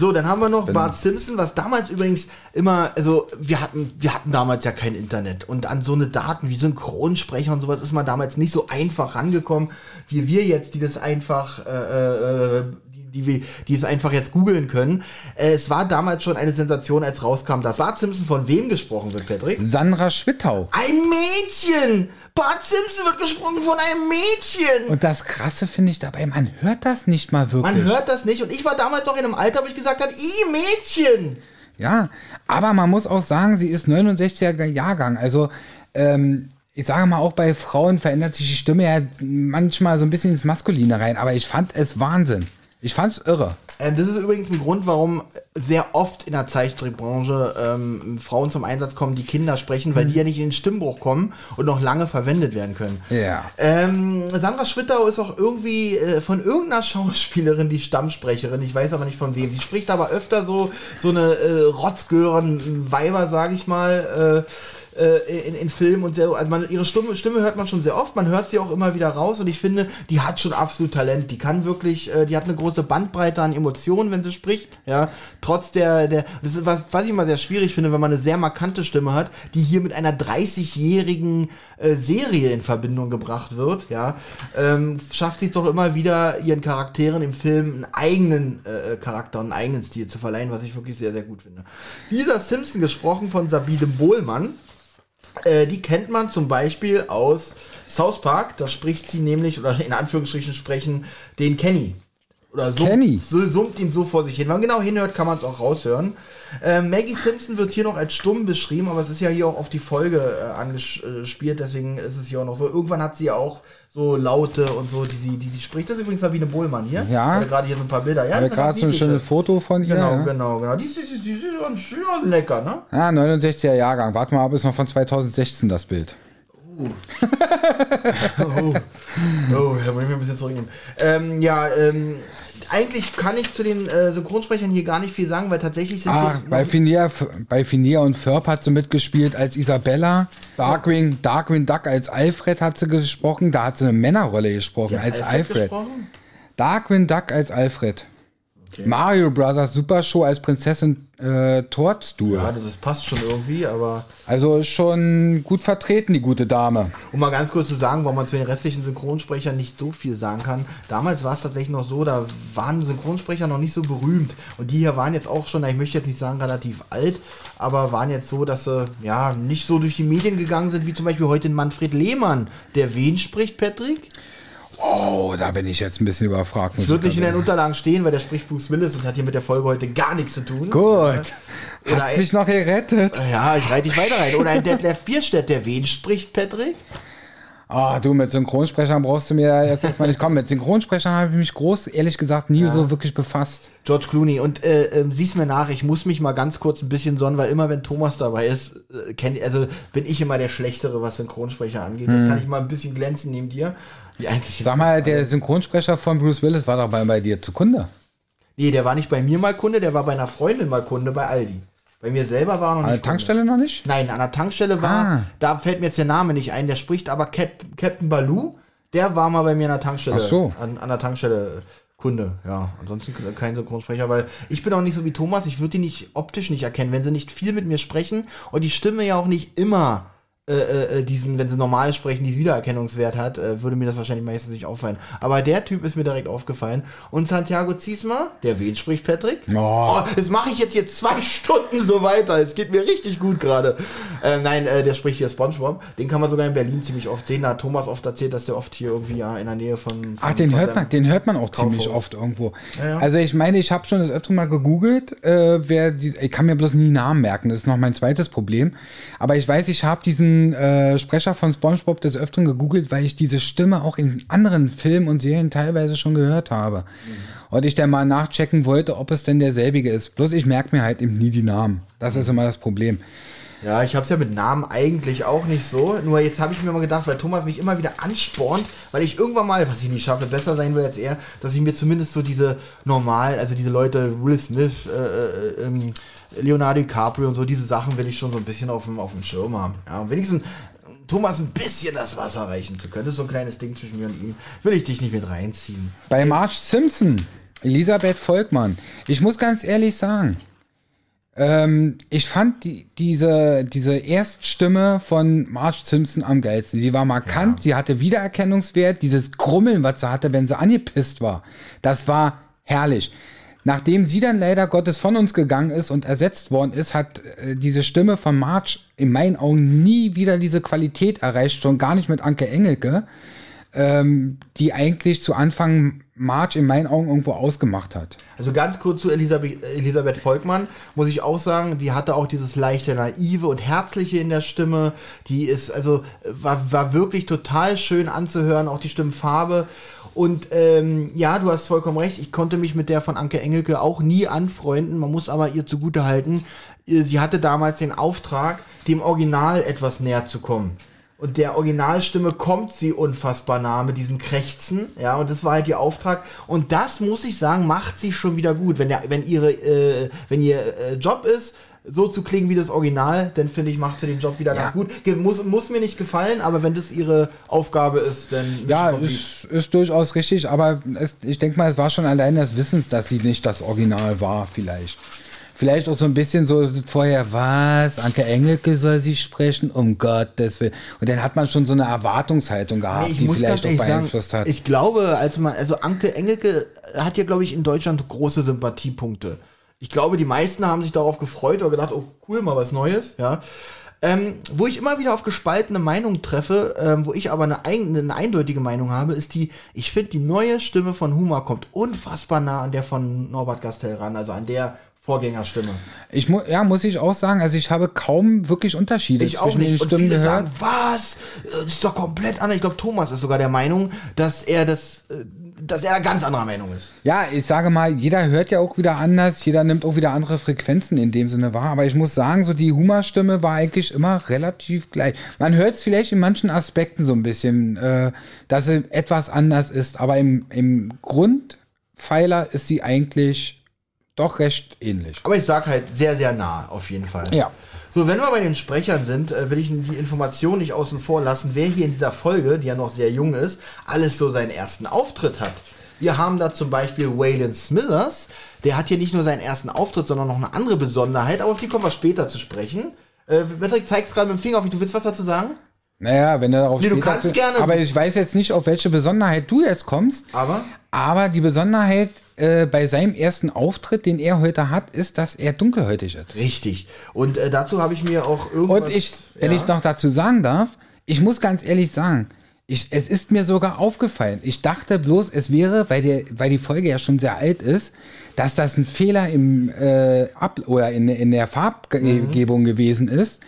So, dann haben wir noch Bart Simpson, was damals übrigens immer, also wir hatten, wir hatten damals ja kein Internet und an so eine Daten wie Synchronsprecher und sowas ist man damals nicht so einfach rangekommen, wie wir jetzt, die das einfach äh, äh, die, wir, die es einfach jetzt googeln können. Äh, es war damals schon eine Sensation, als rauskam, dass Bart Simpson von wem gesprochen wird, Patrick? Sandra Schwittau. Ein Mädchen! Bart Simpson wird gesprochen von einem Mädchen! Und das Krasse finde ich dabei, man hört das nicht mal wirklich. Man hört das nicht. Und ich war damals noch in einem Alter, wo ich gesagt habe, i Mädchen! Ja, aber man muss auch sagen, sie ist 69er Jahrgang. Also, ähm, ich sage mal, auch bei Frauen verändert sich die Stimme ja manchmal so ein bisschen ins Maskuline rein, aber ich fand es Wahnsinn. Ich fand's irre. Ähm, das ist übrigens ein Grund, warum sehr oft in der Zeichentrickbranche ähm, Frauen zum Einsatz kommen, die Kinder sprechen, weil die ja nicht in den Stimmbruch kommen und noch lange verwendet werden können. Ja. Ähm, Sandra Schwittau ist auch irgendwie äh, von irgendeiner Schauspielerin die Stammsprecherin. Ich weiß aber nicht von wem. Sie spricht aber öfter so so eine äh, Rotzgören Weiber, sag ich mal. Äh, äh, in, in Filmen und sehr, also man, ihre Stimme, Stimme hört man schon sehr oft, man hört sie auch immer wieder raus und ich finde, die hat schon absolut Talent. Die kann wirklich, äh, die hat eine große Bandbreite an Emotionen, wenn sie spricht, ja. Trotz der, der, das ist was, was ich immer sehr schwierig finde, wenn man eine sehr markante Stimme hat, die hier mit einer 30-jährigen äh, Serie in Verbindung gebracht wird, ja, ähm, schafft sie es doch immer wieder, ihren Charakteren im Film einen eigenen äh, Charakter, einen eigenen Stil zu verleihen, was ich wirklich sehr, sehr gut finde. Lisa Simpson gesprochen von Sabine Bohlmann. Äh, die kennt man zum Beispiel aus South Park. Da spricht sie nämlich, oder in Anführungsstrichen sprechen, den Kenny. Oder so, Kenny. so summt ihn so vor sich hin. Wenn man genau hinhört, kann man es auch raushören. Äh, Maggie Simpson wird hier noch als stumm beschrieben, aber es ist ja hier auch auf die Folge äh, angespielt, deswegen ist es hier auch noch so. Irgendwann hat sie ja auch so Laute und so, die sie, die sie spricht. Das ist übrigens Sabine Bohlmann hier. Ja. Gerade hier so ein paar Bilder. Ja, gerade so ein schönes. Foto von ihr. Genau, ja. genau, genau. Die ist, die, ist- die ist schon schon lecker, ne? Ja, 69er Jahrgang. Warte mal ab, ist noch von 2016 das Bild. Oh, oh da muss ich mir ein bisschen zurücknehmen. Ähm, ja, ähm, eigentlich kann ich zu den äh, Synchronsprechern hier gar nicht viel sagen, weil tatsächlich sind Ach, bei Finir, bei Finir und Ferb hat sie mitgespielt als Isabella. Darkwing, Darkwing Duck als Alfred hat sie gesprochen. Da hat sie eine Männerrolle gesprochen Sie als Alfred. gesprochen? Darkwing Duck als Alfred. Okay. Mario Brothers Super Show als Prinzessin äh, Toadstool. Ja, das passt schon irgendwie, aber Also schon gut vertreten, die gute Dame. um mal ganz kurz zu sagen, warum man zu den restlichen Synchronsprechern nicht so viel sagen kann. Damals war es tatsächlich noch so, da waren Synchronsprecher noch nicht so berühmt. Und die hier waren jetzt auch schon, ich möchte jetzt nicht sagen relativ alt, aber waren jetzt so, dass sie ja nicht so durch die Medien gegangen sind, wie zum Beispiel heute Manfred Lehmann. Der wen spricht, Patrick? Oh, da bin ich jetzt ein bisschen überfragt. muss Es wird ich nicht in den. Unterlagen stehen, weil der spricht Bruce Willis und hat hier mit der Folge heute gar nichts zu tun. Gut. Oder Hast ein- mich noch gerettet. Ja, ich reite dich weiter rein. Oder ein Detlef Bierstedt, der wen spricht, Patrick? Ah, du, mit Synchronsprechern brauchst du mir jetzt erstmal nicht kommen. Mit Synchronsprechern habe ich mich groß, ehrlich gesagt, nie so wirklich befasst. George Clooney. Und äh, ähm, siehst mir nach, ich muss mich mal ganz kurz ein bisschen sonnen, weil immer wenn Thomas dabei ist, äh, kennt, also bin ich immer der Schlechtere, was Synchronsprecher angeht. Jetzt kann ich mal ein bisschen glänzen neben dir. Hm. Sag mal, der Synchronsprecher von Bruce Willis war doch bei, bei dir zu Kunde. Nee, der war nicht bei mir mal Kunde, der war bei einer Freundin mal Kunde bei Aldi. Bei mir selber war noch An nicht. der Tankstelle noch nicht? Nein, an der Tankstelle war, Ah. da fällt mir jetzt der Name nicht ein, der spricht aber Cap, Captain Baloo, der war mal bei mir an der Tankstelle. Ach so. An, an der Tankstelle Kunde, ja. Ansonsten kein Synchronsprecher, weil ich bin auch nicht so wie Thomas, ich würde die nicht optisch nicht erkennen, wenn sie nicht viel mit mir sprechen und die Stimme ja auch nicht immer äh, äh, diesen, wenn sie normal sprechen, diesen Wiedererkennungswert hat, äh, würde mir das wahrscheinlich meistens nicht auffallen. Aber der Typ ist mir direkt aufgefallen. Und Santiago Ziesma, der wen spricht Patrick? Oh. Oh, das mache ich jetzt hier zwei Stunden so weiter. Es geht mir richtig gut gerade. Ähm, nein, äh, der spricht hier SpongeBob. Den kann man sogar in Berlin ziemlich oft sehen. Da hat Thomas oft erzählt, dass der oft hier irgendwie ja, in der Nähe von. von Ach, den von hört man, den hört man auch Kaufhaus. ziemlich oft irgendwo. Ja, ja. Also ich meine, ich habe schon das öfter mal gegoogelt, äh, wer die, ich kann mir bloß nie Namen merken, das ist noch mein zweites Problem. Aber ich weiß, ich habe diesen äh, Sprecher von SpongeBob des Öfteren gegoogelt, weil ich diese Stimme auch in anderen Filmen und Serien teilweise schon gehört habe. Mhm. Und ich dann mal nachchecken wollte, ob es denn derselbige ist. Bloß ich merke mir halt eben nie die Namen. Das ist immer das Problem. Ja, ich hab's ja mit Namen eigentlich auch nicht so. Nur jetzt habe ich mir mal gedacht, weil Thomas mich immer wieder anspornt, weil ich irgendwann mal, was ich nicht schaffe, besser sein will als er, dass ich mir zumindest so diese normalen, also diese Leute, Will Smith, äh, äh, ähm, Leonardo DiCaprio und so, diese Sachen will ich schon so ein bisschen auf dem, auf dem Schirm haben. Ja, wenigstens Thomas ein bisschen das Wasser reichen zu können. Das ist so ein kleines Ding zwischen mir und ihm. Will ich dich nicht mit reinziehen. Bei Marge Simpson, Elisabeth Volkmann. Ich muss ganz ehrlich sagen, ähm, ich fand die, diese, diese Erststimme von Marge Simpson am geilsten. Sie war markant, sie hatte Wiedererkennungswert, dieses Grummeln, was sie hatte, wenn sie angepisst war. Das war herrlich. Nachdem sie dann leider Gottes von uns gegangen ist und ersetzt worden ist, hat äh, diese Stimme von Marge in meinen Augen nie wieder diese Qualität erreicht, schon gar nicht mit Anke Engelke. ähm, die eigentlich zu Anfang March in meinen Augen irgendwo ausgemacht hat. Also ganz kurz zu Elisabeth, Elisabeth Volkmann muss ich auch sagen, die hatte auch dieses leichte naive und herzliche in der Stimme. Die ist also war, war wirklich total schön anzuhören, auch die Stimmfarbe. Und ähm, ja, du hast vollkommen recht. Ich konnte mich mit der von Anke Engelke auch nie anfreunden. Man muss aber ihr zugute halten, sie hatte damals den Auftrag, dem Original etwas näher zu kommen. Und der Originalstimme kommt sie unfassbar nah mit diesem Krächzen, ja, und das war halt ihr Auftrag. Und das muss ich sagen, macht sie schon wieder gut. Wenn, der, wenn ihre, äh, wenn ihr äh, Job ist, so zu klingen wie das Original, dann finde ich, macht sie den Job wieder ja. ganz gut. Muss, muss mir nicht gefallen, aber wenn das ihre Aufgabe ist, dann. Ja, ist, ist durchaus richtig, aber es, ich denke mal, es war schon allein das Wissens, dass sie nicht das Original war, vielleicht vielleicht auch so ein bisschen so vorher, was, Anke Engelke soll sie sprechen, um Gottes Willen. Und dann hat man schon so eine Erwartungshaltung gehabt, nee, die vielleicht auch beeinflusst sagen, hat. Ich glaube, als man, also Anke Engelke hat ja, glaube ich, in Deutschland große Sympathiepunkte. Ich glaube, die meisten haben sich darauf gefreut oder gedacht, oh cool, mal was Neues, ja. Ähm, wo ich immer wieder auf gespaltene Meinungen treffe, ähm, wo ich aber eine, ein, eine eindeutige Meinung habe, ist die, ich finde, die neue Stimme von Huma kommt unfassbar nah an der von Norbert Gastel ran, also an der Vorgängerstimme. Ich mu ja, muss ich auch sagen, also ich habe kaum wirklich Unterschiede ich zwischen den Stimmen Und viele gehört. Sagen, was? Das ist doch komplett anders. Ich glaube, Thomas ist sogar der Meinung, dass er das, äh, dass er ganz anderer Meinung ist. Ja, ich sage mal, jeder hört ja auch wieder anders, jeder nimmt auch wieder andere Frequenzen in dem Sinne wahr. Aber ich muss sagen, so die Humorstimme war eigentlich immer relativ gleich. Man hört es vielleicht in manchen Aspekten so ein bisschen, äh, dass sie etwas anders ist, aber im, im Grundpfeiler ist sie eigentlich doch recht ähnlich. Aber ich sag halt sehr, sehr nah, auf jeden Fall. Ja. So, wenn wir bei den Sprechern sind, äh, will ich die Information nicht außen vor lassen, wer hier in dieser Folge, die ja noch sehr jung ist, alles so seinen ersten Auftritt hat. Wir haben da zum Beispiel Waylon Smithers, der hat hier nicht nur seinen ersten Auftritt, sondern noch eine andere Besonderheit, aber auf die kommen wir später zu sprechen. Äh, Patrick, zeigst gerade mit dem Finger auf mich, du willst was dazu sagen? Naja, wenn er darauf nee, du kannst zu, gerne. Aber ich weiß jetzt nicht, auf welche Besonderheit du jetzt kommst. Aber? Aber die Besonderheit äh, bei seinem ersten Auftritt, den er heute hat, ist, dass er dunkelhäutig ist. Richtig. Und äh, dazu habe ich mir auch irgendwas... Und ich, wenn ja. ich noch dazu sagen darf, ich muss ganz ehrlich sagen, ich, es ist mir sogar aufgefallen. Ich dachte bloß, es wäre, weil, der, weil die Folge ja schon sehr alt ist, dass das ein Fehler im äh, Ab oder in, in der Farbgebung mhm. gewesen ist,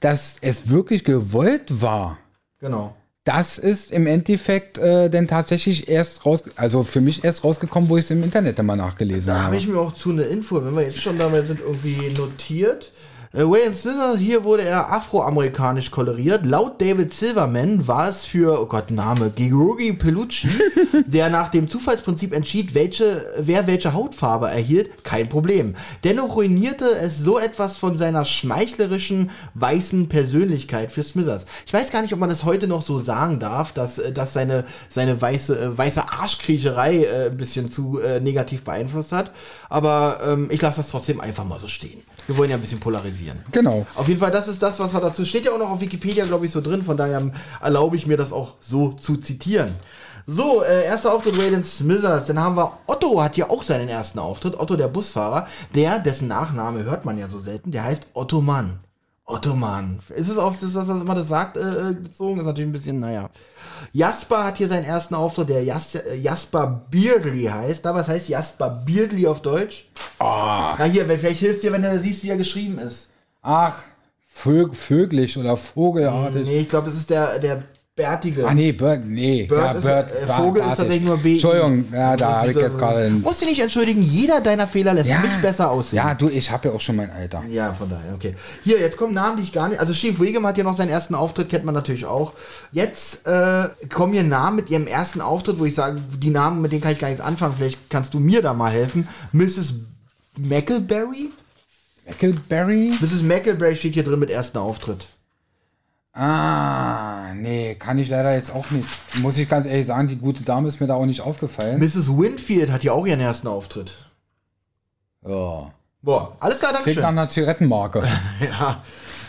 dass es wirklich gewollt war. Genau das ist im Endeffekt äh, denn tatsächlich erst raus, also für mich erst rausgekommen, wo ich es im Internet immer nachgelesen da habe. Da habe ich mir auch zu eine Info, wenn wir jetzt schon dabei sind, irgendwie notiert. Äh, Wayne Smith, hier wurde er afroamerikanisch koloriert. Laut David Silverman war es für, oh Gott, Name, Girogi Pelucci, der nach dem Zufallsprinzip entschied, welche, wer welche Hautfarbe erhielt, kein Problem. Dennoch ruinierte es so etwas von seiner schmeichlerischen, weißen Persönlichkeit für Smithers. Ich weiß gar nicht, ob man das heute noch so sagen darf, dass, äh, dass seine, seine weiße, äh, weiße Arschkriecherei äh, ein bisschen zu äh, negativ beeinflusst hat. Aber ähm, ich lasse das trotzdem einfach mal so stehen. Wir wollen ja ein bisschen polarisieren. Genau. Auf jeden Fall, das ist das, was wir dazu steht ja auch noch auf Wikipedia, glaube ich, so drin. Von daher erlaube ich mir das auch so zu zitieren. So, äh, erster Auftritt Waylon Smithers. Dann haben wir Otto hat ja auch seinen ersten Auftritt. Otto, der Busfahrer, der, dessen Nachname hört man ja so selten, der heißt Otto Mann. Ottoman. Ist es auf das, was man das sagt, äh, äh, bezogen? Ist natürlich ein bisschen, naja. Jasper hat hier seinen ersten Auftritt, der Jas äh, Jasper Beardley heißt. Aber was heißt Jasper Beardley auf Deutsch? Oh. Na hier, vielleicht hilft dir, wenn du siehst, wie er geschrieben ist. Ach, Vöglich oder Vogelartig. Nee, ich glaube, das ist der, der Bärtige. Ah nee, Bird, nee. Bird ja, ist, Bird, äh, Vogel ist tatsächlich nur B. Entschuldigung, ja, da habe ich jetzt gerade... Musst du nicht entschuldigen, jeder deiner Fehler lässt ja, mich besser aussehen. Ja, du, ich habe ja auch schon mein Alter. Ja, von daher, okay. Hier, jetzt kommen Namen, die ich gar nicht... Also Chief Wiggum hat ja noch seinen ersten Auftritt, kennt man natürlich auch. Jetzt äh, kommen hier Namen mit ihrem ersten Auftritt, wo ich sage, die Namen, mit denen kann ich gar nichts anfangen. Vielleicht kannst du mir da mal helfen. Mrs. Mackleberry? Mackleberry? Mrs. Mackleberry steht hier drin mit ersten Auftritt. Ah, nee, kann ich leider jetzt auch nicht. Muss ich ganz ehrlich sagen, die gute Dame ist mir da auch nicht aufgefallen. Mrs. Winfield hat ja auch ihren ersten Auftritt. Ja. Boah, alles klar, danke Klingt nach einer Zigarettenmarke. ja.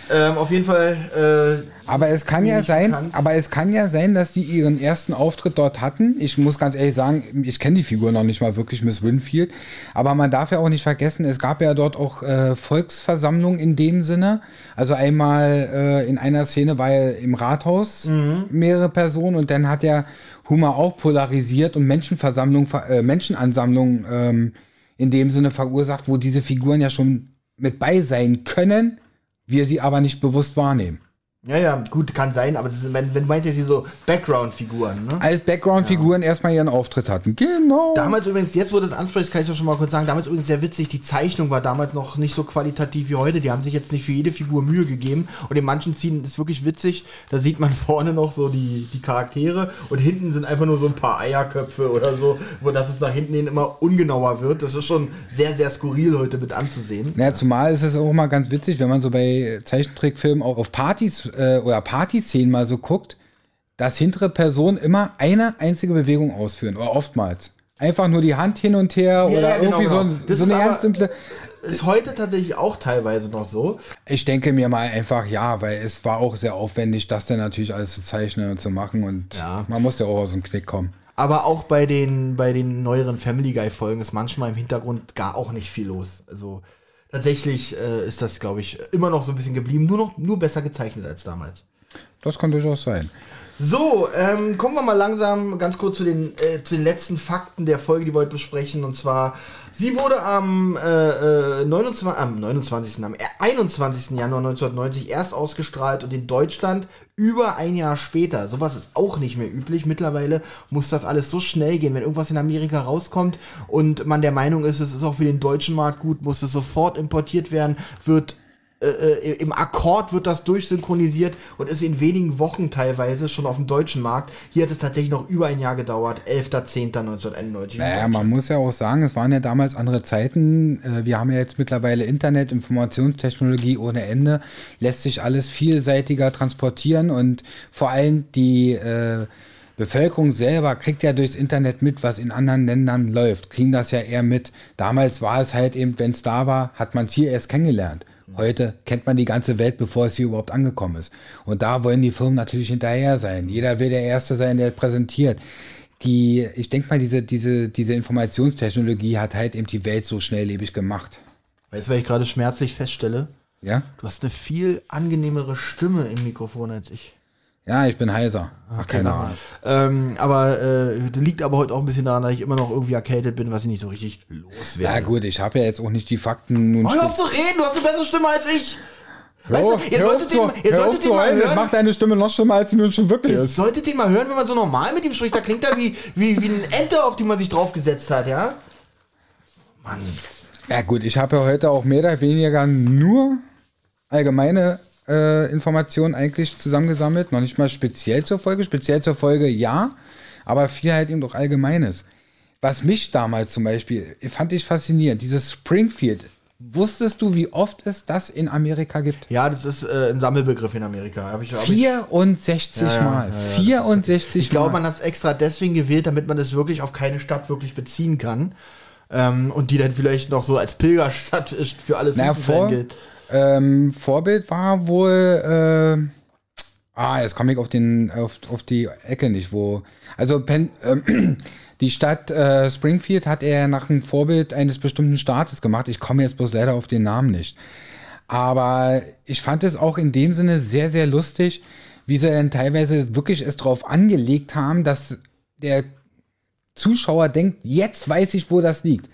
Ähm, auf jeden Fall. Äh, aber es kann ja sein, bekannt. aber es kann ja sein, dass die ihren ersten Auftritt dort hatten. Ich muss ganz ehrlich sagen, ich kenne die Figur noch nicht mal wirklich, Miss Winfield. Aber man darf ja auch nicht vergessen, es gab ja dort auch äh, Volksversammlungen in dem Sinne. Also einmal äh, in einer Szene war er im Rathaus mhm. mehrere Personen und dann hat er Humor auch polarisiert und Menschenversammlungen, äh, Menschenansammlungen ähm, in dem Sinne verursacht, wo diese Figuren ja schon mit bei sein können wir sie aber nicht bewusst wahrnehmen. Ja, ja, gut, kann sein, aber ist, wenn, wenn, du meinst jetzt hier so Background-Figuren, ne? Als Background-Figuren ja. erstmal ihren Auftritt hatten. Genau. Damals übrigens, jetzt wo du das ansprichst, kann ich doch schon mal kurz sagen, damals übrigens sehr witzig, die Zeichnung war damals noch nicht so qualitativ wie heute. Die haben sich jetzt nicht für jede Figur Mühe gegeben. Und in manchen Zielen ist wirklich witzig, da sieht man vorne noch so die, die Charaktere und hinten sind einfach nur so ein paar Eierköpfe oder so, wo das nach hinten hin immer ungenauer wird. Das ist schon sehr, sehr skurril heute mit anzusehen. Naja, zumal ist es auch mal ganz witzig, wenn man so bei Zeichentrickfilmen auch auf Partys äh, oder Partyszenen mal so guckt, dass hintere Personen immer eine einzige Bewegung ausführen oder oftmals. Einfach nur die Hand hin und her ja, oder ja, genau, irgendwie genau. so, so eine ganz simple. Ist heute tatsächlich auch teilweise noch so. Ich denke mir mal einfach ja, weil es war auch sehr aufwendig, das dann natürlich alles zu zeichnen und zu machen und ja. man muss ja auch aus dem Knick kommen. Aber auch bei den, bei den neueren Family Guy Folgen ist manchmal im Hintergrund gar auch nicht viel los. Also tatsächlich äh, ist das, glaube ich, immer noch so ein bisschen geblieben, nur noch nur besser gezeichnet als damals. Das kann durchaus sein. So, ähm, kommen wir mal langsam ganz kurz zu den, äh, zu den letzten Fakten der Folge, die wir heute besprechen. Und zwar, sie wurde am, äh, 29, äh, am 29. am 21. Januar 1990 erst ausgestrahlt und in Deutschland über ein Jahr später. Sowas ist auch nicht mehr üblich. Mittlerweile muss das alles so schnell gehen. Wenn irgendwas in Amerika rauskommt und man der Meinung ist, es ist auch für den deutschen Markt gut, muss es sofort importiert werden, wird äh, äh, im Akkord wird das durchsynchronisiert und ist in wenigen Wochen teilweise schon auf dem deutschen Markt. Hier hat es tatsächlich noch über ein Jahr gedauert, 11.10.1991. Naja, man muss ja auch sagen, es waren ja damals andere Zeiten. Äh, wir haben ja jetzt mittlerweile Internet, Informationstechnologie ohne Ende, lässt sich alles vielseitiger transportieren und vor allem die äh, Bevölkerung selber kriegt ja durchs Internet mit, was in anderen Ländern läuft, kriegen das ja eher mit. Damals war es halt eben, wenn es da war, hat man es hier erst kennengelernt. Heute kennt man die ganze Welt, bevor es hier überhaupt angekommen ist. Und da wollen die Firmen natürlich hinterher sein. Jeder will der Erste sein, der präsentiert. Die, ich denke mal, diese, diese, diese Informationstechnologie hat halt eben die Welt so schnelllebig gemacht. Weißt du, was ich gerade schmerzlich feststelle? Ja? Du hast eine viel angenehmere Stimme im Mikrofon als ich. Ja, ich bin heiser. Ach, keine Ahnung. Ähm, aber äh, liegt aber heute auch ein bisschen daran, dass ich immer noch irgendwie erkältet bin, was ich nicht so richtig loswerde. Ja gut, ich habe ja jetzt auch nicht die Fakten. Nun hör auf zu reden, du hast eine bessere Stimme als ich. Weißt du, ihr solltet, den, ihr solltet den mal hören. Macht deine Stimme noch schlimmer, als sie nun schon wirklich ihr ist. Ihr solltet den mal hören, wenn man so normal mit ihm spricht. Da klingt er wie, wie, wie ein Ente, auf die man sich draufgesetzt hat, ja? Mann. Ja gut, ich habe ja heute auch mehr oder weniger nur allgemeine äh, Informationen eigentlich zusammengesammelt. Noch nicht mal speziell zur Folge. Speziell zur Folge ja, aber viel halt eben doch Allgemeines. Was mich damals zum Beispiel, fand ich faszinierend, dieses Springfield. Wusstest du, wie oft es das in Amerika gibt? Ja, das ist äh, ein Sammelbegriff in Amerika. Hab ich, hab 64 ich, Mal. Ja, ja, 64 Ich glaube, man hat es extra deswegen gewählt, damit man es wirklich auf keine Stadt wirklich beziehen kann. Ähm, und die dann vielleicht noch so als Pilgerstadt für alles naja, vor, gilt. Ähm, Vorbild war wohl, äh, ah, jetzt komme ich auf, den, auf, auf die Ecke nicht, wo, also Pen, äh, die Stadt äh, Springfield hat er nach einem Vorbild eines bestimmten Staates gemacht. Ich komme jetzt bloß leider auf den Namen nicht. Aber ich fand es auch in dem Sinne sehr, sehr lustig, wie sie dann teilweise wirklich es darauf angelegt haben, dass der Zuschauer denkt, jetzt weiß ich, wo das liegt.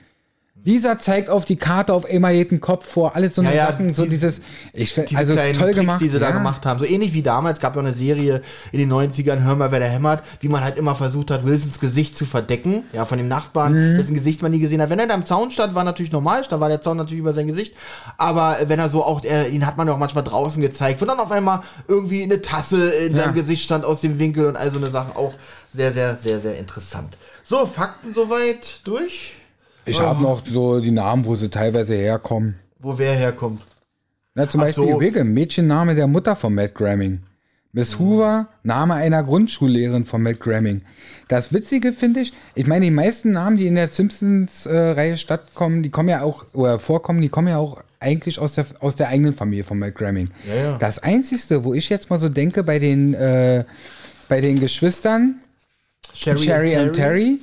Dieser zeigt auf die Karte auf einmal jeden Kopf vor, alles so eine ja, Sachen, so dieses, ich finde, also toll Tricks, gemacht. die sie ja. da gemacht haben. So ähnlich wie damals, gab ja eine Serie in den 90ern, Hör mal, wer der hämmert, wie man halt immer versucht hat, Wilsons Gesicht zu verdecken, ja, von dem Nachbarn, mhm. dessen Gesicht man nie gesehen hat. Wenn er da im Zaun stand, war natürlich normal, da war der Zaun natürlich über sein Gesicht, aber wenn er so auch, er, ihn hat man ja auch manchmal draußen gezeigt, wo dann auf einmal irgendwie eine Tasse in ja. seinem Gesicht stand aus dem Winkel und all so eine Sachen, auch sehr, sehr, sehr, sehr interessant. So, Fakten soweit durch. Ich oh. habe noch so die Namen, wo sie teilweise herkommen. Wo wer herkommt? Na, zum Ach Beispiel so. Mädchenname der Mutter von Matt Gramming. Miss Hoover, Name einer Grundschullehrerin von Matt Gramming. Das Witzige finde ich, ich meine, die meisten Namen, die in der Simpsons-Reihe äh, stattkommen, die kommen ja auch, oder vorkommen, die kommen ja auch eigentlich aus der, aus der eigenen Familie von Matt Groening. Ja, ja. Das Einzige, wo ich jetzt mal so denke, bei den, äh, bei den Geschwistern, Sherry, und Terry,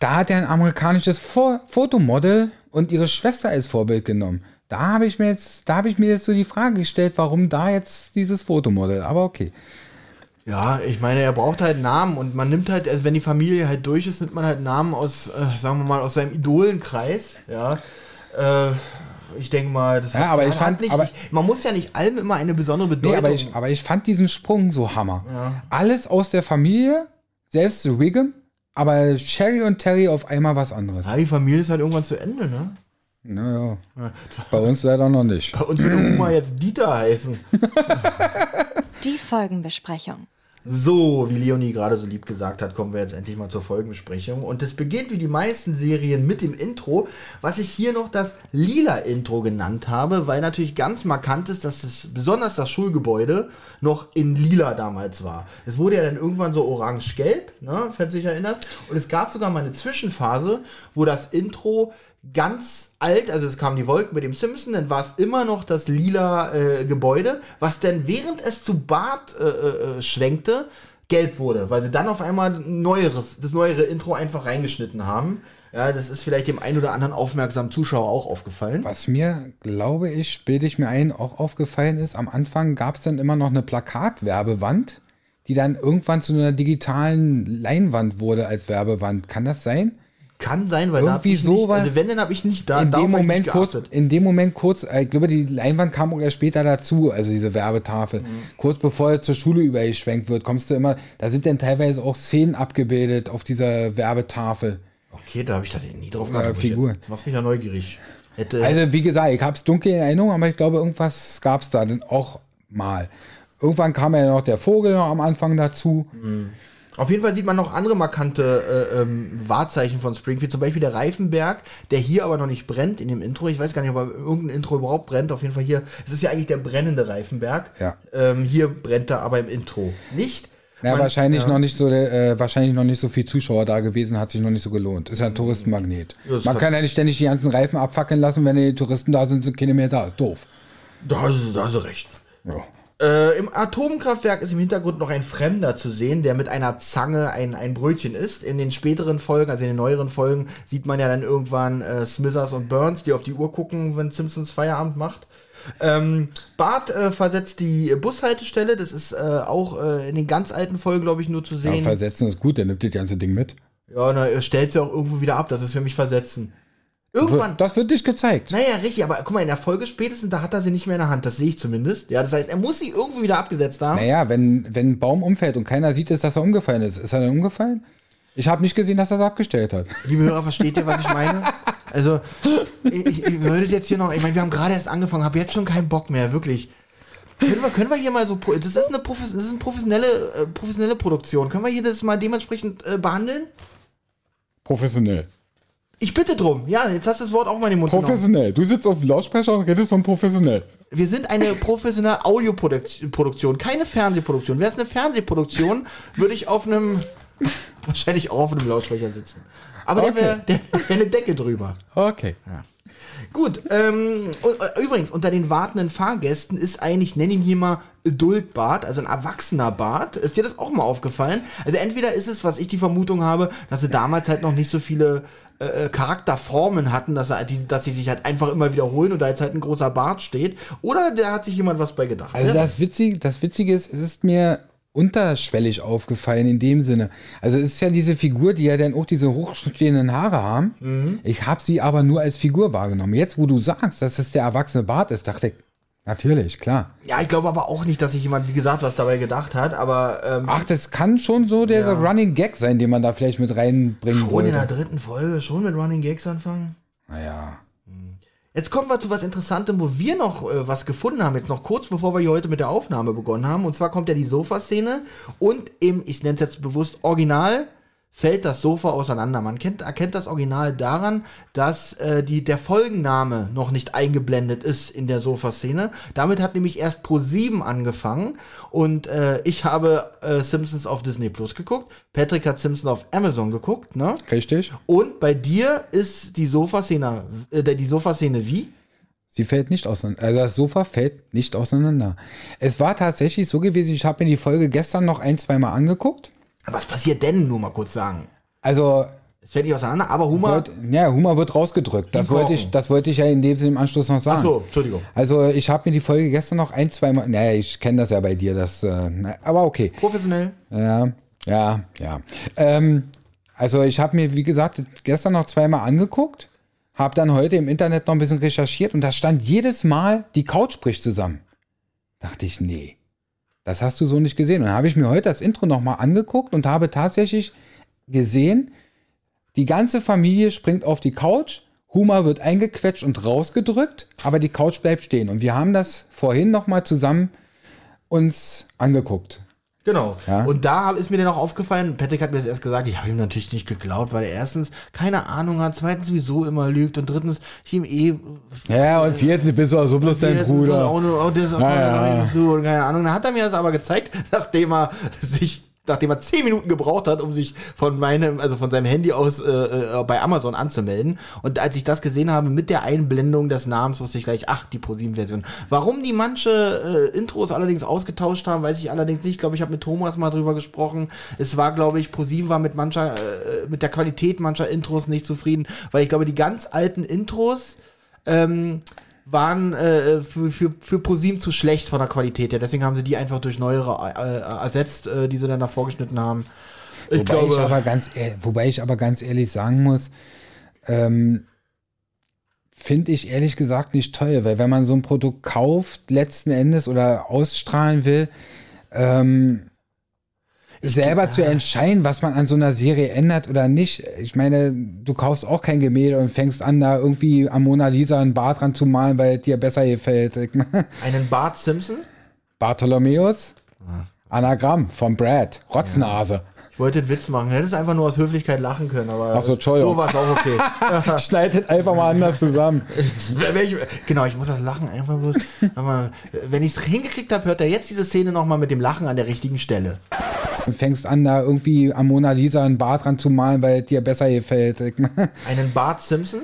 da hat er ein amerikanisches Fo Fotomodel und ihre Schwester als Vorbild genommen. Da habe ich mir jetzt, da habe ich mir jetzt so die Frage gestellt, warum da jetzt dieses Fotomodel. Aber okay. Ja, ich meine, er braucht halt Namen und man nimmt halt, also wenn die Familie halt durch ist, nimmt man halt Namen aus, äh, sagen wir mal, aus seinem Idolenkreis, ja. Äh, ich denke mal, das Ja, hat- aber ich fand- nicht, aber- ich, man muss ja nicht allem immer eine besondere Nee, Bedeutung. aber ich, aber ich fand diesen Sprung so Hammer. Alles aus der Familie, selbst The Wiggum, aber Sherry und Terry auf einmal was anderes. ja, die Familie ist halt irgendwann zu Ende, ne? Naja, bei uns leider noch nicht. Bei uns würde Oma jetzt Dieter heißen. Die Folgenbesprechung. So, wie Leonie gerade so lieb gesagt hat, kommen wir jetzt endlich mal zur Folgenbesprechung. Und es beginnt wie die meisten Serien mit dem Intro, was ich hier noch das lila Intro genannt habe, weil natürlich ganz markant ist, dass es besonders das Schulgebäude noch in lila damals war. Es wurde ja dann irgendwann so orange-gelb, ne, falls du dich erinnerst. Und es gab sogar mal eine Zwischenphase, wo das Intro ganz alt, also es kamen die Wolken mit dem Simpson, dann war es immer noch das lila äh, Gebäude, was dann während es zu Bart äh, äh, schwenkte, gelb wurde, weil sie dann auf einmal ein neueres, das neuere Intro einfach reingeschnitten haben. Ja, das ist vielleicht dem ein oder anderen aufmerksamen Zuschauer auch aufgefallen. Was mir, glaube ich, bilde ich mir ein, auch aufgefallen ist, am Anfang gab es dann immer noch eine Plakatwerbewand, die dann irgendwann zu einer digitalen Leinwand wurde als Werbewand. Kann das sein? Kann sein, weil Irgendwie ich nicht, sowas also wenn, dann habe ich nicht da in dem Moment kurz, in dem Moment kurz, äh, ich glaube, die Leinwand kam auch erst später dazu, also diese Werbetafel. Mhm. Kurz bevor er zur Schule übergeschwenkt wird, kommst du immer, da sind dann teilweise auch Szenen abgebildet auf dieser Werbetafel. Okay, da habe ich da nie drauf geachtet. Figur. Das macht mich ja neugierig. Hätte, Also wie gesagt, ich habe es dunkel in Erinnerung, aber ich glaube, irgendwas gab es da dann auch mal. Irgendwann kam ja noch der Vogel noch am Anfang dazu. Auf jeden Fall sieht man noch andere markante äh, ähm, Wahrzeichen von Springfield, zum Beispiel der Reifenberg, der hier aber noch nicht brennt in dem Intro. Ich weiß gar nicht, ob er irgendein Intro überhaupt brennt. Auf jeden Fall hier, es ist ja eigentlich der brennende Reifenberg. Ja. Ähm, hier brennt er aber im Intro nicht. Ja, Man- wahrscheinlich ja. noch nicht so, äh, wahrscheinlich noch nicht so viel Zuschauer da gewesen, hat sich noch nicht so gelohnt. Ist ja ein Touristenmagnet. Ja, Man kann- ja nicht ständig die ganzen Reifen abfackeln lassen, wenn die Touristen da sind, sind keine mehr da. Ist doof. Da hast da hast du recht. Ja. Äh, Im Atomkraftwerk ist im Hintergrund noch ein Fremder zu sehen, der mit einer Zange ein, ein Brötchen isst. In den späteren Folgen, also in den neueren Folgen, sieht man ja dann irgendwann äh, Smithers und Burns, die auf die Uhr gucken, wenn Simpsons Feierabend macht. Ähm, Bart äh, versetzt die Bushaltestelle, das ist äh, auch äh, in den ganz alten Folgen, glaube ich, nur zu Ja, sehen. versetzen ist gut, der nimmt das ganze Ding mit. Ja, na, er stellt sie auch irgendwo wieder ab, das ist für mich versetzen. Irgendwann, Das wird nicht gezeigt. naja, richtig, aber guck mal, in der Folge spätestens, da hat er sie nicht mehr in der Hand, das sehe ich zumindest. Ja, das heißt, er muss sie irgendwo wieder abgesetzt haben. Naja, wenn, wenn ein Baum umfällt und keiner sieht, dass er umgefallen ist. Ist er denn umgefallen? Ich habe nicht gesehen, dass er es abgestellt hat. Liebe Hörer, versteht ihr, was ich meine? Also, ich, ich, solltet jetzt hier noch, ich meine, wir haben gerade erst angefangen, habe jetzt schon keinen Bock mehr, wirklich. Können wir, können wir hier mal so, das ist eine, Profes, das ist eine professionelle, äh, professionelle Produktion. Können wir hier das mal dementsprechend äh, behandeln? Professionell. Ich bitte drum. Ja, jetzt hast du das Wort auch mal in den Mund genommen. Professionell. Du sitzt auf dem Lautsprecher und redest von professionell. Wir sind eine professionelle Audioproduktion, keine Fernsehproduktion. Wäre es eine Fernsehproduktion, würde ich auf einem, wahrscheinlich auch auf einem Lautsprecher sitzen. Aber der Okay. wäre der wär eine Decke drüber. Okay. Gut, ähm, äh, übrigens, unter den wartenden Fahrgästen ist eigentlich, ich nenne ihn hier mal Adult-Bart, also ein erwachsener Bart. Ist dir das auch mal aufgefallen? Also entweder ist es, was ich die Vermutung habe, dass sie damals halt noch nicht so viele äh, Charakterformen hatten, dass, er, die, dass sie sich halt einfach immer wiederholen und da jetzt halt ein großer Bart steht. Oder da hat sich jemand was bei gedacht. Also Wer das Witzige, das Witzige ist, es ist mir unterschwellig aufgefallen in dem Sinne. Also es ist ja diese Figur, die ja dann auch diese hochstehenden Haare haben. Mhm. Ich habe sie aber nur als Figur wahrgenommen. Jetzt, wo du sagst, dass es der erwachsene Bart ist, dachte ich, natürlich, klar. Ja, ich glaube aber auch nicht, dass sich jemand, wie gesagt, was dabei gedacht hat, aber ähm, Ach, das kann schon so der Ja. Running Gag sein, den man da vielleicht mit reinbringen schon in der wollte. dritten Folge, schon mit Running Gags anfangen. Naja. Jetzt kommen wir zu was Interessantem, wo wir noch äh, was gefunden haben, jetzt noch kurz bevor wir hier heute mit der Aufnahme begonnen haben. Und zwar kommt ja die Sofa-Szene und im, ich nenne es jetzt bewusst, Original fällt das Sofa auseinander. Man kennt, erkennt das Original daran, dass äh, die, der Folgenname noch nicht eingeblendet ist in der Sofa-Szene. Damit hat nämlich erst Pro 7 angefangen und äh, ich habe äh, Simpsons auf Disney Plus geguckt. Patrick hat Simpsons auf Amazon geguckt, ne? Richtig? Und bei dir ist die Sofa-Szene, äh, die Sofa-Szene wie? Sie fällt nicht auseinander. Also das Sofa fällt nicht auseinander. Es war tatsächlich so gewesen, ich habe mir die Folge gestern noch ein, zweimal angeguckt. Was passiert denn, nur mal kurz sagen? Also, Es fällt nicht auseinander, aber Humor. wird, ja, Humor wird rausgedrückt. Das wollte, ich, das wollte ich ja in dem Sinne im Anschluss noch sagen. Ach so, Entschuldigung. Also ich habe mir die Folge gestern noch ein, zweimal. Naja, ich kenne das ja bei dir, das. Äh, aber okay. Professionell. Ja, ja, ja. Ähm, also ich habe mir, wie gesagt, gestern noch zweimal angeguckt, habe dann heute im Internet noch ein bisschen recherchiert und da stand jedes Mal, die Couch bricht zusammen. Dachte ich, nee, das hast du so nicht gesehen. Und dann habe ich mir heute das Intro nochmal angeguckt und habe tatsächlich gesehen, die ganze Familie springt auf die Couch, Huma wird eingequetscht und rausgedrückt, aber die Couch bleibt stehen. Und wir haben das vorhin nochmal zusammen uns angeguckt. Genau. Ja. Und da ist mir dann auch aufgefallen, Patrick hat mir das erst gesagt, ich habe ihm natürlich nicht geglaubt, weil er erstens keine Ahnung hat, zweitens sowieso immer lügt und drittens ich ihm eh Ja, und viertens bist du auch so bloß dein so Bruder. Auch nur, oh, der ist auch Ja, ja. so, und keine Ahnung. Dann hat er mir das aber gezeigt, nachdem er sich, nachdem er zehn Minuten gebraucht hat, um sich von meinem, also von seinem Handy aus äh, äh, bei Amazon anzumelden. Und als ich das gesehen habe mit der Einblendung des Namens, wusste ich gleich, ach, die ProSieben-Version. Warum die manche äh, Intros allerdings ausgetauscht haben, weiß ich allerdings nicht. Ich glaube, ich habe mit Thomas mal drüber gesprochen. Es war, glaube ich, ProSieben war mit mancher, äh, mit der Qualität mancher Intros nicht zufrieden, weil ich glaube, die ganz alten Intros ähm, waren äh, für, für, für ProSieben zu schlecht von der Qualität her. Deswegen haben sie die einfach durch neuere äh, ersetzt, äh, die sie dann da vorgeschnitten haben. Ich Wobei, ich glaube, aber ganz, wobei ich aber ganz ehrlich sagen muss, ähm, finde ich ehrlich gesagt nicht toll, weil wenn man so ein Produkt kauft, letzten Endes oder ausstrahlen will, ähm, selber zu entscheiden, was man an so einer Serie ändert oder nicht. Ich meine, du kaufst auch kein Gemälde und fängst an, da irgendwie am Mona Lisa ein Bart dran zu malen, weil es dir besser gefällt. Einen Bart Simpson. Bartholomäus, Ah. Anagramm von Brad, Rotznase. Ich wollte einen Witz machen. Hättest einfach nur aus Höflichkeit lachen können, aber Ach so, so war es auch okay. Schneidet einfach mal anders zusammen. Genau, ich muss das Lachen einfach bloß. wenn ich es hingekriegt habe, hört er jetzt diese Szene nochmal mit dem Lachen an der richtigen Stelle. Und fängst an, da irgendwie am Mona Lisa ein Bart dran zu malen, weil es dir besser gefällt. Einen Bart Simpson.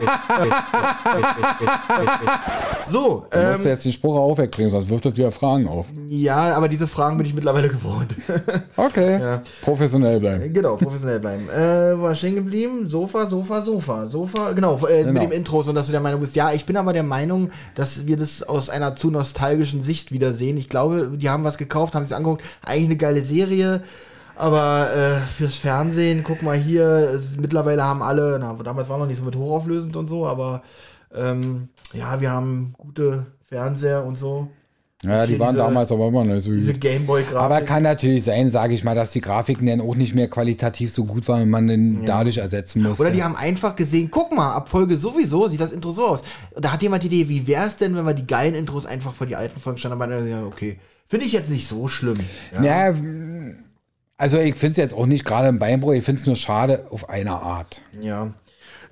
so, Du musst ähm, jetzt den Spruch auch wegbringen, sonst wirft das wieder Fragen auf. ja, aber diese Fragen bin ich mittlerweile gewohnt. Okay. Ja. Professionell bleiben. Genau, professionell bleiben. Äh, wo war stehen geblieben? Sofa, Sofa, Sofa. Sofa, genau, äh, Genau. mit dem Intros und dass du der Meinung bist. Ja, ich bin aber der Meinung, dass wir das aus einer zu nostalgischen Sicht wiedersehen. Ich glaube, die haben was gekauft, haben sich angeguckt. Eigentlich eine geile Serie. Aber äh, fürs Fernsehen, guck mal hier, äh, mittlerweile haben alle, na, damals war noch nicht so mit hochauflösend und so, aber ähm, ja, wir haben gute Fernseher und so. Ja, die waren diese- damals aber immer nicht so Diese. Gameboy-Grafik. Aber kann natürlich sein, sage ich mal, dass die Grafiken dann auch nicht mehr qualitativ so gut waren und man den dadurch ersetzen musste. Oder die haben einfach gesehen, guck mal, ab Folge sowieso sieht das Intro so aus. Und da hat jemand die Idee, wie wäre es denn, wenn wir die geilen Intros einfach vor die alten Folgen standen? Aber dann, ja, okay. Finde ich jetzt nicht so schlimm. Ja. Ja, also ich finde es jetzt auch nicht gerade im Beinbruch, ich finde es nur schade auf eine Art. ja.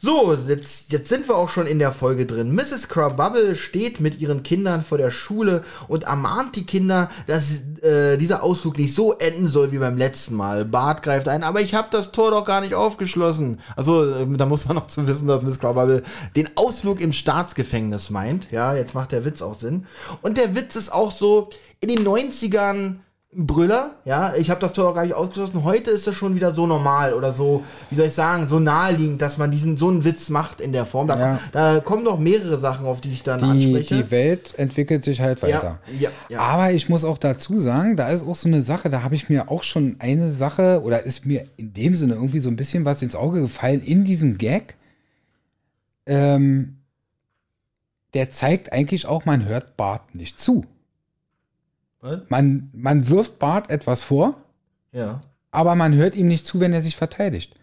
So, jetzt, jetzt sind wir auch schon in der Folge drin. Mrs. Crabubble steht mit ihren Kindern vor der Schule und ermahnt die Kinder, dass äh, dieser Ausflug nicht so enden soll wie beim letzten Mal. Bart greift ein, aber ich habe das Tor doch gar nicht aufgeschlossen. Also, äh, da muss man noch zu wissen, dass Miss Crabubble den Ausflug im Staatsgefängnis meint. Ja, jetzt macht der Witz auch Sinn. Und der Witz ist auch so, in den 90ern ein Brüller, ja, ich habe das Tor auch gar nicht ausgeschlossen. Heute ist das schon wieder so normal oder so, wie soll ich sagen, so naheliegend, dass man diesen so einen Witz macht in der Form. Da, Ja. da kommen noch mehrere Sachen, auf die ich dann Die, anspreche. die Welt entwickelt sich halt weiter. ja, ja. Aber ich muss auch dazu sagen, da ist auch so eine Sache, da habe ich mir auch schon eine Sache oder ist mir in dem Sinne irgendwie so ein bisschen was ins Auge gefallen in diesem Gag. Ähm, der zeigt eigentlich auch, man hört Bart nicht zu. Was? Man, man wirft Bart etwas vor, ja. aber man hört ihm nicht zu, wenn er sich verteidigt.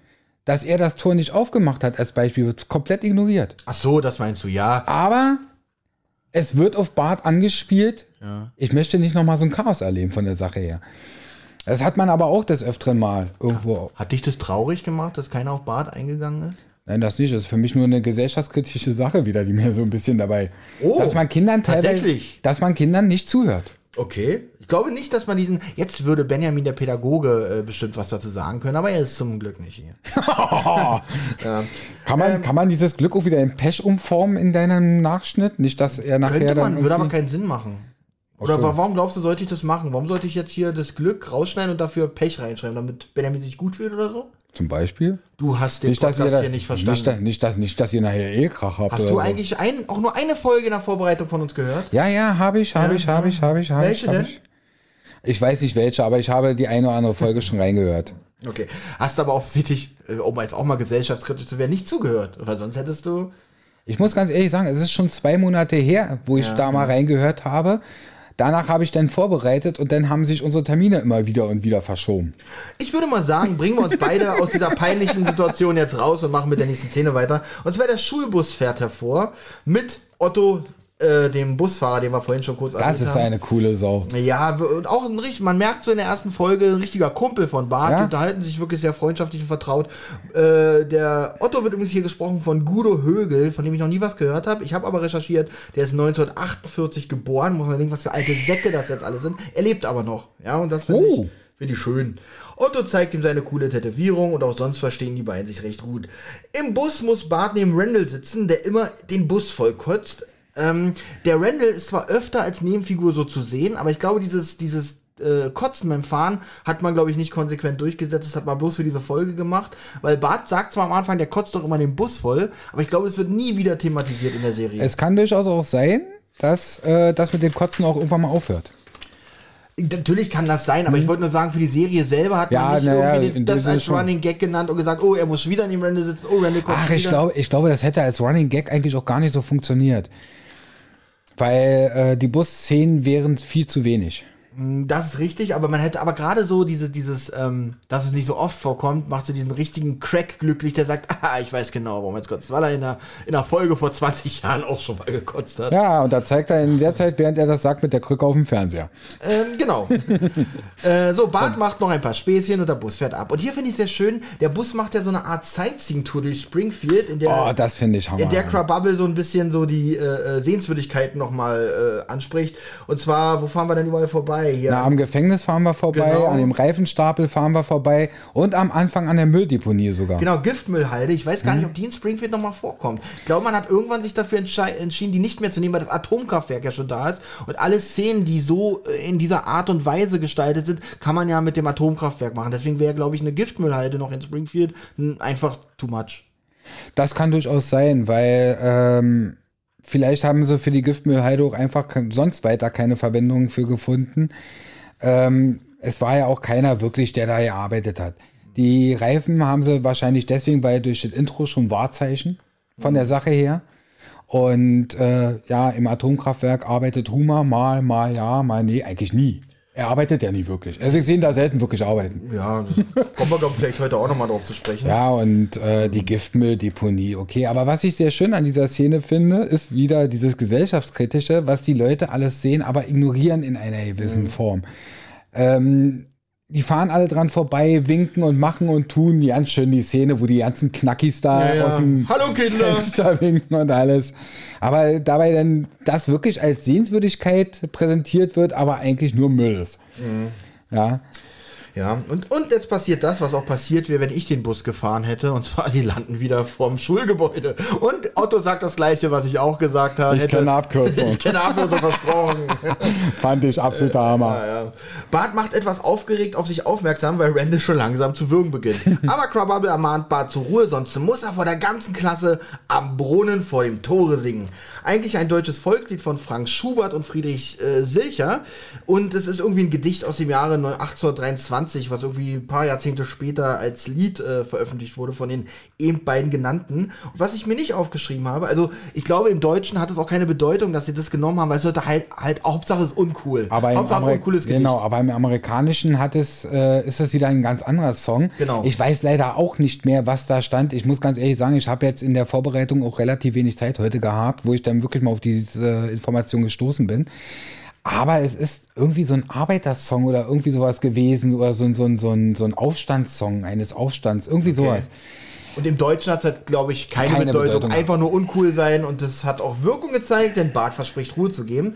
Dass er das Tor nicht aufgemacht hat als Beispiel, wird komplett ignoriert. Ach so, das meinst du, ja. Aber es wird auf Bart angespielt. Ja. Ich möchte nicht nochmal so ein Chaos erleben von der Sache her. Das hat man aber auch des Öfteren mal irgendwo. Hat dich das traurig gemacht, dass keiner auf Bart eingegangen ist? Nein, das nicht. Das ist für mich nur eine gesellschaftskritische Sache wieder, die mir so ein bisschen dabei. Oh, dass man Kindern teilweise, tatsächlich? dass man Kindern nicht zuhört. Okay. Ich glaube nicht, dass man diesen. Jetzt würde Benjamin der Pädagoge äh, bestimmt was dazu sagen können, aber er ist zum Glück nicht hier. Kann man, kann man dieses Glück auch wieder in Pech umformen in deinem Nachschnitt? Nicht, dass er nachher Könnte man, dann würde aber keinen Sinn machen. Oder so. wa- warum glaubst du, sollte ich das machen? Warum sollte ich jetzt hier das Glück rausschneiden und dafür Pech reinschreiben, damit Benjamin sich gut fühlt oder so? Zum Beispiel? Du hast den Nicht, dass ihr, Podcast da, hier nicht nicht, verstanden. dass- nicht, dass, nicht, dass ihr nachher Ehekrach habt. hast du so. eigentlich ein, auch nur eine Folge in der Vorbereitung von uns gehört? Ja, ja, habe ich, habe Ja, ich, habe ja. ich, habe ich, habe ich. Welche hab denn? Ich. ich weiß nicht welche, aber ich habe die eine oder andere Folge schon reingehört. Okay. Hast aber offensichtlich, äh, um jetzt auch mal gesellschaftskritisch zu werden, nicht zugehört. Weil sonst hättest du. Ich muss ganz ehrlich sagen, es ist schon zwei Monate her, wo ich da mal reingehört habe. Danach habe ich dann vorbereitet und dann haben sich unsere Termine immer wieder und wieder verschoben. Ich würde mal sagen, bringen wir uns beide aus dieser peinlichen Situation jetzt raus und machen mit der nächsten Szene weiter. Und zwar der Schulbus fährt hervor mit Otto, äh, dem Busfahrer, den wir vorhin schon kurz Das ist haben. eine coole Sau. Ja, und auch ein richtig, man merkt so in der ersten Folge, ein richtiger Kumpel von Bart, Ja. die unterhalten sich wirklich sehr freundschaftlich und vertraut. Äh, der Otto wird übrigens hier gesprochen von Guido Högel, von dem ich noch nie was gehört habe. Ich habe aber recherchiert, der ist 1948 geboren, muss man denken, was für alte Säcke das jetzt alle sind. Er lebt aber noch, ja, und das finde Oh. ich, finde ich schön. Otto zeigt ihm seine coole Tätowierung und auch sonst verstehen die beiden sich recht gut. Im Bus muss Bart neben Randall sitzen, der immer den Bus vollkotzt. Ähm, der Randall ist zwar öfter als Nebenfigur so zu sehen, aber ich glaube, dieses, dieses äh, Kotzen beim Fahren hat man, glaube ich, nicht konsequent durchgesetzt. Das hat man bloß für diese Folge gemacht. Weil Bart sagt zwar am Anfang, der kotzt doch immer den Bus voll, aber ich glaube, es wird nie wieder thematisiert in der Serie. Es kann durchaus auch sein, dass äh, das mit dem Kotzen auch irgendwann mal aufhört. Natürlich kann das sein, aber ich wollte nur sagen, für die Serie selber hat Ja, man nicht na ja, irgendwie in das als. Running Gag genannt und gesagt, oh, er muss wieder neben Randall sitzen, oh, Randall kommt Ach, ich wieder. glaube, ich glaube, das hätte als Running Gag eigentlich auch gar nicht so funktioniert. Weil äh, die Busszenen wären viel zu wenig. Das ist richtig, aber man hätte aber gerade so diese, dieses, ähm, dass es nicht so oft vorkommt, macht so diesen richtigen Crack glücklich, der sagt, ah, ich weiß genau, warum er jetzt kotzt, weil er in einer, in einer Folge vor 20 Jahren auch schon mal gekotzt hat. Ja, und da zeigt er in der Zeit, während er das sagt, mit der Krücke auf dem Fernseher. Ähm, genau. äh, so, Bart macht noch ein paar Späßchen und der Bus fährt ab. Und hier finde ich sehr schön, der Bus macht ja so eine Art Sightseeing-Tour durch Springfield, in der, Oh, das finde ich hammer. in der Crabubble so ein bisschen so die äh, äh, Sehenswürdigkeiten nochmal äh, anspricht. Und zwar, wo fahren wir denn überall vorbei? Hier Na, am Gefängnis fahren wir vorbei, Genau. an dem Reifenstapel fahren wir vorbei und am Anfang an der Mülldeponie sogar. Genau, Giftmüllhalde. Ich weiß gar nicht, ob die in Springfield nochmal vorkommt. Ich glaube, man hat irgendwann sich dafür entschieden, die nicht mehr zu nehmen, weil das Atomkraftwerk ja schon da ist. Und alle Szenen, die so äh, in dieser Art und Weise gestaltet sind, kann man ja mit dem Atomkraftwerk machen. Deswegen wäre, glaube ich, eine Giftmüllhalde noch in Springfield n- einfach too much. Das kann durchaus sein, weil ähm, vielleicht haben sie für die Giftmüllhalde auch einfach sonst weiter keine Verwendung für gefunden. Ähm, es war ja auch keiner wirklich, der da gearbeitet hat. Die Reifen haben sie wahrscheinlich deswegen, weil durch das Intro schon Wahrzeichen von der Sache her. Und äh, ja, im Atomkraftwerk arbeitet Huma mal, mal ja, mal nee, eigentlich nie. Er arbeitet ja nie wirklich. Also ich sehe ihn da selten wirklich arbeiten. Ja, kommen wir, glaube ich, vielleicht heute auch nochmal drauf zu sprechen. Ja, und äh, die Giftmülldeponie, okay. Aber was ich sehr schön an dieser Szene finde, ist wieder dieses gesellschaftskritische, was die Leute alles sehen, aber ignorieren in einer gewissen Mhm. Form. Ähm, die fahren alle dran vorbei, winken und machen und tun ganz schön die Szene, wo die ganzen Knackis da Ja, ja. aus dem Hallo, Kinder. Fenster winken und alles. Aber dabei dann das wirklich als Sehenswürdigkeit präsentiert wird, aber eigentlich nur Müll ist. Mhm. Ja. Ja, und, und jetzt passiert das, was auch passiert wäre, wenn ich den Bus gefahren hätte. Und zwar, die landen wieder vorm Schulgebäude. Und Otto sagt das Gleiche, was ich auch gesagt habe. Ich hätte. kenne Abkürzung. Ich kenne Abkürzung versprochen. Fand ich absoluter Hammer. Ja, ja. Bart macht etwas aufgeregt auf sich aufmerksam, weil Randall schon langsam zu würgen beginnt. Aber Crabubble ermahnt Bart zur Ruhe, sonst muss er vor der ganzen Klasse am Brunnen vor dem Tore singen. Eigentlich ein deutsches Volkslied von Frank Schubert und Friedrich äh, Silcher. Und es ist irgendwie ein Gedicht aus dem Jahre 1823, was irgendwie ein paar Jahrzehnte später als Lied äh, veröffentlicht wurde von den eben beiden genannten. Und was ich mir nicht aufgeschrieben habe, also ich glaube im Deutschen hat es auch keine Bedeutung, dass sie das genommen haben, weil es sollte halt, halt Hauptsache ist uncool. Aber im, Hauptsache Ameri uncooles Gedicht. genau, aber im Amerikanischen hat es, äh, ist es wieder ein ganz anderer Song. Genau. Ich weiß leider auch nicht mehr, was da stand. Ich muss ganz ehrlich sagen, ich habe jetzt in der Vorbereitung auch relativ wenig Zeit heute gehabt, wo ich dann wirklich mal auf diese Information gestoßen bin. Aber es ist irgendwie so ein Arbeitersong oder irgendwie sowas gewesen oder so, ein- so, ein- so, ein, so ein Aufstandssong eines Aufstands, irgendwie sowas. Und im Deutschen hat es halt, glaube ich, keine, Keine Bedeutung. Bedeutung. Einfach nur uncool sein und das hat auch Wirkung gezeigt, denn Bart verspricht Ruhe zu geben.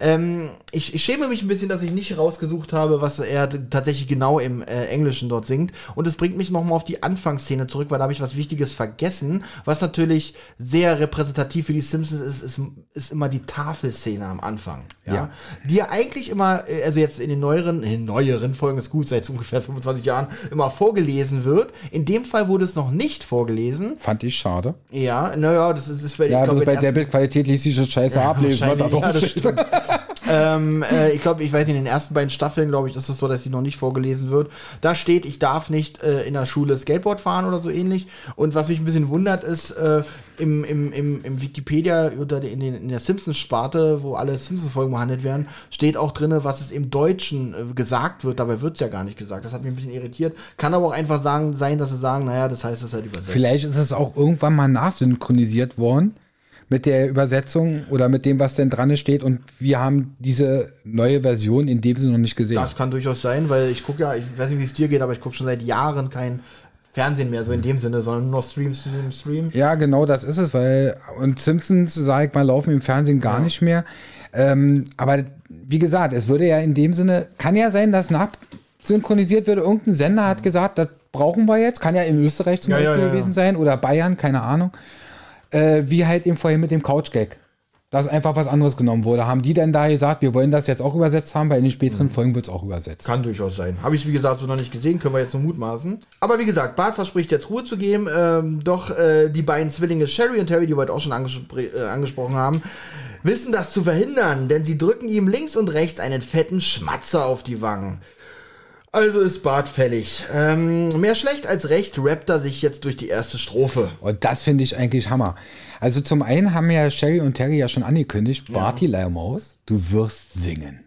Ähm, ich, ich schäme mich ein bisschen, dass ich nicht rausgesucht habe, was er tatsächlich genau im äh, Englischen dort singt. Und es bringt mich nochmal auf die Anfangsszene zurück, weil da habe ich was Wichtiges vergessen. Was natürlich sehr repräsentativ für die Simpsons ist, ist, ist immer die Tafelszene am Anfang. Ja? Ja. Die ja eigentlich immer, äh, also jetzt in den neueren, in den neueren Folgen ist gut, seit ungefähr 25 Jahren, immer vorgelesen wird. In dem Fall wurde es noch nicht vorgelesen. Fand ich schade. Ja, naja, das ist, ist bei, Ja, ich glaub, bei den der Bildqualität ließ sich das scheiße ablesen. was da wahrscheinlich, ja, das stimmt. ähm, äh, ich glaube, ich weiß nicht, in den ersten beiden Staffeln, glaube ich, ist es so, dass die noch nicht vorgelesen wird. Da steht, ich darf nicht äh, in der Schule Skateboard fahren oder so ähnlich. Und was mich ein bisschen wundert, ist, äh, im, im, im, im Wikipedia oder in, den, in der Simpsons-Sparte, wo alle Simpsons-Folgen behandelt werden, steht auch drin, was es im Deutschen äh, gesagt wird. Dabei wird es ja gar nicht gesagt. Das hat mich ein bisschen irritiert. Kann aber auch einfach sagen, sein, dass sie sagen, naja, das heißt, es ist halt übersetzt. Vielleicht ist es auch irgendwann mal nachsynchronisiert worden mit der Übersetzung oder mit dem, was denn dran steht. Und wir haben diese neue Version in dem Sinne noch nicht gesehen. Das kann durchaus sein, weil ich gucke ja, ich weiß nicht, wie es dir geht, aber ich gucke schon seit Jahren kein Fernsehen mehr, so in dem Sinne, sondern nur noch Stream, Stream, Stream. Ja, genau, das ist es, weil und Simpsons, sag ich mal, laufen im Fernsehen gar nicht mehr. Ähm, aber wie gesagt, es würde ja in dem Sinne, kann ja sein, dass nachsynchronisiert würde. Irgendein Sender hat gesagt, das brauchen wir jetzt. Kann ja in Österreich zum Ja, ja, Beispiel ja, ja. gewesen sein oder Bayern, keine Ahnung. Äh, wie halt eben vorhin mit dem Couch-Gag. Dass einfach was anderes genommen wurde. Haben die denn da gesagt, wir wollen das jetzt auch übersetzt haben, weil in den späteren Folgen wird es auch übersetzt. Kann durchaus sein. Habe ich, wie gesagt, so noch nicht gesehen, können wir jetzt nur mutmaßen. Aber wie gesagt, Bart verspricht jetzt Ruhe zu geben. Ähm, doch äh, die beiden Zwillinge Sherry und Terry, die wir heute auch schon angespr äh, angesprochen haben, wissen das zu verhindern, denn sie drücken ihm links und rechts einen fetten Schmatzer auf die Wangen. Also ist Bart fällig. Ähm, mehr schlecht als recht rappt er sich jetzt durch die erste Strophe. Und das finde ich eigentlich Hammer. Also zum einen haben ja Sherry und Terry ja schon angekündigt, Barty Leiermaus, du wirst singen.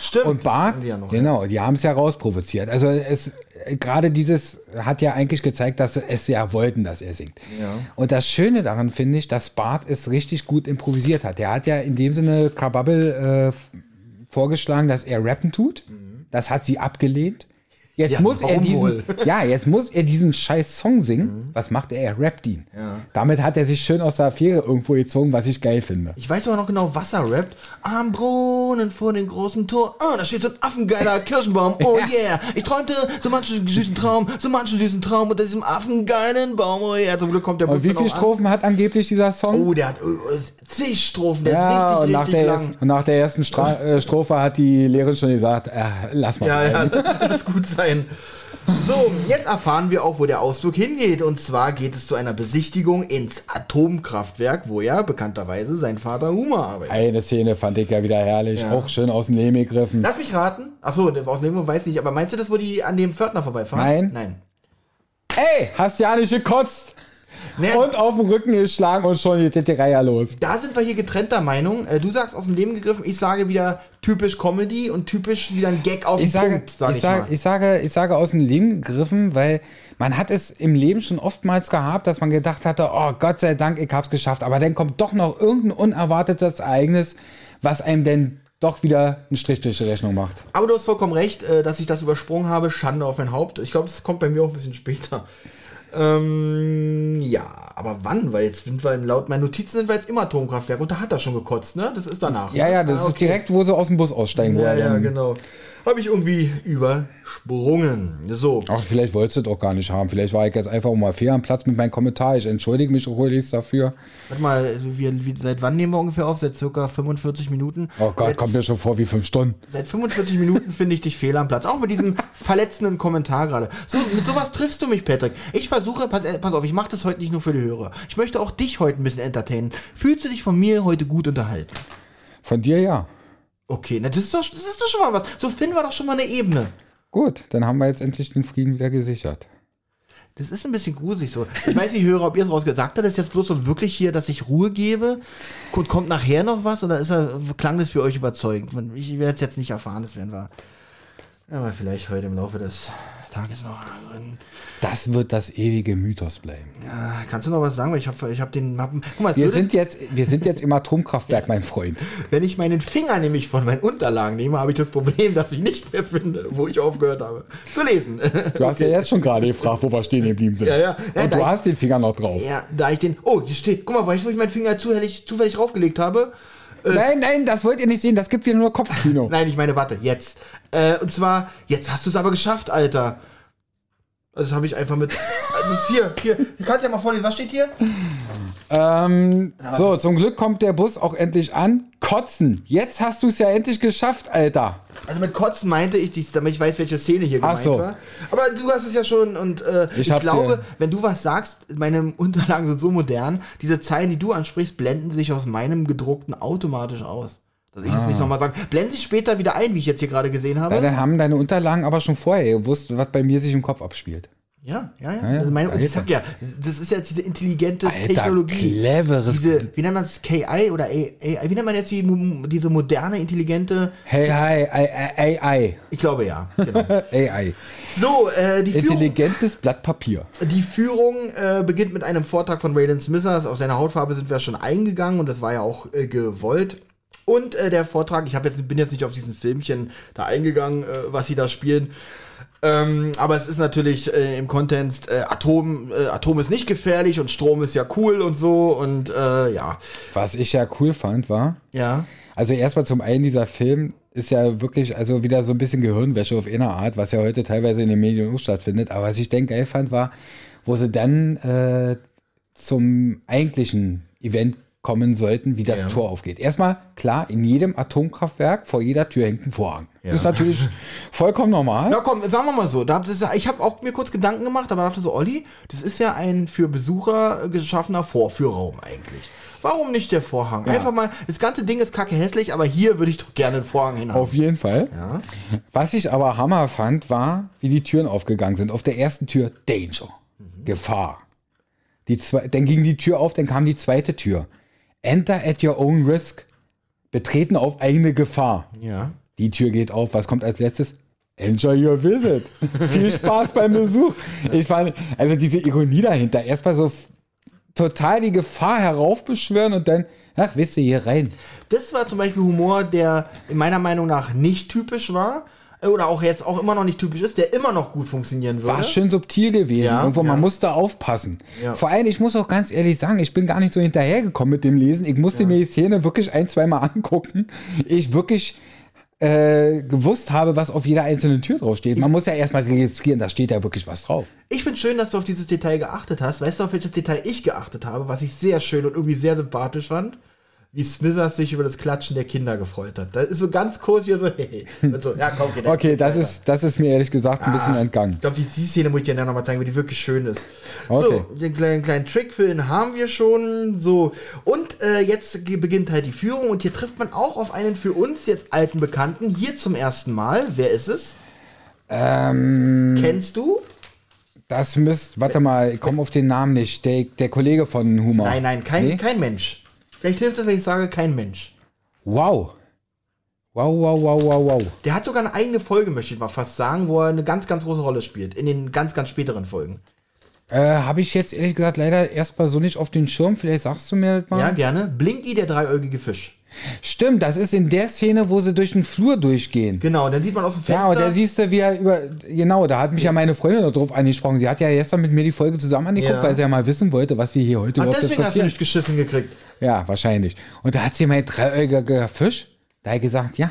Stimmt. Und Bart, die ja noch. genau, die haben es ja rausprovoziert. Also es gerade dieses hat ja eigentlich gezeigt, dass sie es ja wollten, dass er singt. Ja. Und das Schöne daran finde ich, dass Bart es richtig gut improvisiert hat. Der hat ja in dem Sinne Kababel äh, vorgeschlagen, dass er rappen tut. Das hat sie abgelehnt. Jetzt Ja, muss er diesen, wohl? ja, jetzt muss er diesen scheiß Song singen. Was macht er? Er rappt ihn. Ja. Damit hat er sich schön aus der Affäre irgendwo gezogen, was ich geil finde. Ich weiß aber noch genau, was er rappt. Am Brunnen vor dem großen Tor. Ah, da steht so ein affengeiler Kirschenbaum. Oh yeah. Ich träumte so manchen süßen Traum, so manchen süßen Traum unter diesem affengeilen Baum. Oh yeah. Zum Glück kommt der Bus Und wie viele auch an. Strophen hat angeblich dieser Song? Oh, der hat äh, zig Strophen. Der ja, ist und richtig, nach, richtig der lang. ersten, und nach der ersten Stra äh, Strophe hat die Lehrerin schon gesagt, äh, lass mal. Ja, ja, rein. das gut sein. So, jetzt erfahren wir auch, wo der Ausflug hingeht. Und zwar geht es zu einer Besichtigung ins Atomkraftwerk, wo ja bekannterweise sein Vater Huma arbeitet. Eine Szene fand ich ja wieder herrlich, Ja. auch schön aus dem Leben gegriffen. Lass mich raten. Achso, aus dem Grund weiß ich nicht. Aber meinst du das, wo die an dem Pförtner vorbeifahren? Nein. Nein. Ey, hast ja nicht gekotzt Nee, und auf den Rücken geschlagen und schon geht die Reihe los. da sind wir hier getrennter Meinung. Äh, Du sagst aus dem Leben gegriffen, ich sage wieder typisch Comedy und typisch wieder ein Gag auf den Ich sage, Punkt, sag ich, ich, sage, mal. ich, sage, ich sage aus dem Leben gegriffen, weil man hat es im Leben schon oftmals gehabt, dass man gedacht hatte, oh Gott sei Dank, ich hab's geschafft. Aber dann kommt doch noch irgendein unerwartetes Ereignis, was einem denn doch wieder einen Strich durch die Rechnung macht. Aber du hast vollkommen recht, äh, dass ich das übersprungen habe. Schande auf mein Haupt. Ich glaube, das kommt bei mir auch ein bisschen später. Ähm, ja, aber wann? Weil jetzt sind wir laut meinen Notizen sind wir jetzt im Atomkraftwerk und da hat er schon gekotzt, ne? Das ist danach. Ja, ja, das Ah, ist okay. direkt, wo sie aus dem Bus aussteigen Ja, wollen. ja, genau. Habe ich irgendwie übersprungen. So. Ach, vielleicht wolltest du doch gar nicht haben. Vielleicht war ich jetzt einfach mal fair am Platz mit meinem Kommentar. Ich entschuldige mich ruhigst dafür. Warte mal, wir, wir, seit wann nehmen wir ungefähr auf? Seit circa 45 Minuten. Oh Gott, Jetzt- kommt mir schon vor wie fünf Stunden. Seit 45 Minuten finde ich dich fehl am Platz. Auch mit diesem verletzenden Kommentar gerade. So, mit sowas triffst du mich, Patrick. Ich versuche, pass, äh, pass auf, ich mache das heute nicht nur für die Hörer. Ich möchte auch dich heute ein bisschen entertainen. Fühlst du dich von mir heute gut unterhalten? Von dir ja. Okay, na, das ist, doch, das ist doch schon mal was. So finden wir doch schon mal eine Ebene. Gut, dann haben wir jetzt endlich den Frieden wieder gesichert. Das ist ein bisschen gruselig so. Ich weiß nicht, Hörer, ob ihr es rausgesagt habt. Ist jetzt bloß so wirklich hier, dass ich Ruhe gebe? Und kommt nachher noch was? Oder ist er, klang das für euch überzeugend? Ich werde es jetzt nicht erfahren, das werden wir. Aber vielleicht heute im Laufe des, Tag ist noch drin. Das wird das ewige Mythos bleiben. Ja, kannst du noch was sagen? Weil ich habe ich hab den. Hab, guck mal, Wir sind, jetzt, wir sind jetzt im Atomkraftwerk, mein Freund. wenn ich meinen Finger nämlich von meinen Unterlagen nehme, habe ich das Problem, dass ich nicht mehr finde, wo ich aufgehört habe zu lesen. Du hast ja jetzt schon gerade gefragt, wo wir stehen geblieben sind. Ja, ja. Ja, Und du ich- hast den Finger noch drauf. ja, da ich den. Oh, hier steht. Guck mal, weißt du, wo ich meinen Finger zufällig, zufällig raufgelegt habe? Nein, nein, das wollt ihr nicht sehen. Das gibt wieder nur Kopfkino. Nein, ich meine, warte, jetzt. Äh, und zwar, jetzt hast du es aber geschafft, Alter. Also das habe ich einfach mit. Also hier, hier. Du kannst ja mal vorlesen, was steht hier? Ähm, so, zum Glück kommt der Bus auch endlich an. Kotzen. Jetzt hast du es ja endlich geschafft, Alter. Also mit Kotzen meinte ich, dies, damit ich weiß, welche Szene hier Ach gemeint so. war. Aber du hast es ja schon und äh, ich, Ich glaube, hier. wenn du was sagst, meine Unterlagen sind so modern, diese Zeilen, die du ansprichst, blenden sich aus meinem gedruckten automatisch aus. Dass ich es Ah. nicht nochmal sage. Blenden sich später wieder ein, wie ich jetzt hier gerade gesehen habe. Ja, dann haben deine Unterlagen aber schon vorher gewusst, was bei mir sich im Kopf abspielt. Ja, ja, ja. ja, also meine, ich sag ja, das ist jetzt diese intelligente Alter, Technologie. cleveres- Diese, wie nennt man das? KI oder AI? Wie nennt man jetzt die, diese moderne, intelligente? Hey, hi, AI, AI. Ich glaube ja. Genau. AI. So, äh, die Führung, Intelligentes Blatt Papier. die Führung äh, beginnt mit einem Vortrag von Waylon Smithers. Auf seine Hautfarbe sind wir schon eingegangen und das war ja auch äh, gewollt. Und äh, der Vortrag, ich jetzt, bin jetzt nicht auf diesen Filmchen da eingegangen, äh, was sie da spielen. Ähm, aber es ist natürlich äh, im Kontext, äh, Atom, äh, Atom ist nicht gefährlich und Strom ist ja cool und so und äh, ja. Was ich ja cool fand, war, Ja. also erstmal zum einen dieser Film ist ja wirklich also wieder so ein bisschen Gehirnwäsche auf einer Art, was ja heute teilweise in den Medien auch stattfindet. Aber was ich dann geil fand, war, wo sie dann äh, zum eigentlichen Event kommen sollten, wie das Ja. Tor aufgeht. Erstmal, klar, in jedem Atomkraftwerk vor jeder Tür hängt ein Vorhang. Das ist natürlich vollkommen normal. Na komm, sagen wir mal so. Da, das, ich habe auch mir kurz Gedanken gemacht, aber dachte so, Olli, das ist ja ein für Besucher geschaffener Vorführraum eigentlich. Warum nicht der Vorhang? Einfach mal, das ganze Ding ist kacke hässlich, aber hier würde ich doch gerne einen Vorhang hinhaben. Auf jeden Fall. Ja. Was ich aber Hammer fand, war, wie die Türen aufgegangen sind. Auf der ersten Tür Danger, Gefahr. Die zwei, dann ging die Tür auf, dann kam die zweite Tür. Enter at your own risk. Betreten auf eigene Gefahr. Ja. Die Tür geht auf. Was kommt als letztes? Enjoy your visit. Viel Spaß beim Besuch. Ich fand, also diese Ironie dahinter. Erstmal so total die Gefahr heraufbeschwören und dann, ach, wisst ihr, hier rein. Das war zum Beispiel Humor, der in meiner Meinung nach nicht typisch war. Oder auch jetzt auch immer noch nicht typisch ist, der immer noch gut funktionieren würde. War schön subtil gewesen. Ja, Irgendwo, man ja. musste aufpassen. Ja. Vor allem, ich muss auch ganz ehrlich sagen, ich bin gar nicht so hinterhergekommen mit dem Lesen. Ich musste mir die Szene wirklich ein, zwei Mal angucken. Ich wirklich äh, gewusst habe, was auf jeder einzelnen Tür drauf steht. Man muss ja erstmal registrieren, da steht ja wirklich was drauf. Ich finde schön, dass du auf dieses Detail geachtet hast. Weißt du, auf welches Detail ich geachtet habe, was ich sehr schön und irgendwie sehr sympathisch fand? Wie Smithers sich über das Klatschen der Kinder gefreut hat. Das ist so ganz kurz wie so, hey, und so, ja, komm, Kinder. Okay, das ist, das ist mir ehrlich gesagt ein bisschen entgangen. Ich glaube, die, die Szene muss ich dir dann nochmal zeigen, weil die wirklich schön ist. Okay. So, den kleinen, kleinen Trick für den haben wir schon. So, und äh, jetzt beginnt halt die Führung und hier trifft man auch auf einen für uns jetzt alten Bekannten. Hier zum ersten Mal. Wer ist es? Ähm, Kennst du? das müsst, warte mal, ich komme auf den Namen nicht. Der, der Kollege von Humor. Nein, nein, kein, Nee? kein Mensch. Vielleicht hilft es, wenn ich sage, kein Mensch. Wow. Wow, wow, wow, wow, wow. Der hat sogar eine eigene Folge, möchte ich mal fast sagen, wo er eine ganz, ganz große Rolle spielt. In den ganz, ganz späteren Folgen. Äh, Habe ich jetzt ehrlich gesagt leider erstmal so nicht auf den Schirm. Vielleicht sagst du mir das mal. Ja, gerne. Blinky, der dreieugige Fisch. Stimmt, das ist in der Szene, wo sie durch den Flur durchgehen. Genau, dann sieht man aus dem Fenster. Ja, und da siehst du, wie er über. Genau, da hat mich ja meine Freundin noch drauf angesprochen. Sie hat ja gestern mit mir die Folge zusammen angeguckt, Ja. weil sie ja mal wissen wollte, was wir hier heute Ach, überhaupt deswegen hast du nicht geschissen gekriegt. Ja, wahrscheinlich. Und da hat sie mein dreieugiger Fisch. Da hat gesagt, ja.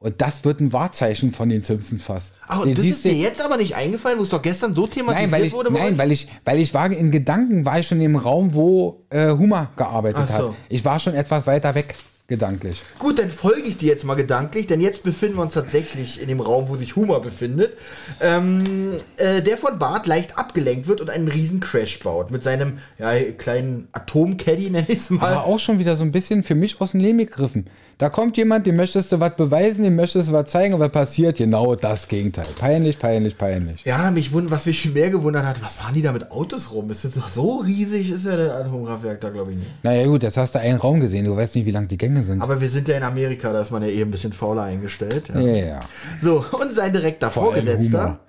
Und das wird ein Wahrzeichen von den Simpsons fast. Ach, Den und das ist dir jetzt aber nicht eingefallen, wo es doch gestern so thematisiert Nein, ich, wurde? nein weil ich, weil ich war in Gedanken, war ich schon im Raum, wo äh, Hummer gearbeitet so. hat. Ich war schon etwas weiter weg, gedanklich. Gut, dann folge ich dir jetzt mal gedanklich, denn jetzt befinden wir uns tatsächlich in dem Raum, wo sich Humor befindet. Ähm, äh, der von Bart leicht abgelenkt wird und einen riesen Crash baut. Mit seinem ja, kleinen Atomcaddy, nenne ich es mal. Aber auch schon wieder so ein bisschen für mich aus dem Leben gegriffen. Da kommt jemand, dem möchtest du was beweisen, dem möchtest du was zeigen, was passiert? Genau das Gegenteil. Peinlich, peinlich, peinlich. Ja, mich wund, was mich viel mehr gewundert hat, was waren die da mit Autos rum? Ist das doch so riesig, ist ja der Atomkraftwerk da, glaube ich, nicht. Naja gut, jetzt hast du einen Raum gesehen, du weißt nicht, wie lang die Gänge sind. Aber wir sind ja in Amerika, da ist man ja eh ein bisschen fauler eingestellt. Ja. ja, ja. So, und sein direkter Vor Vorgesetzter.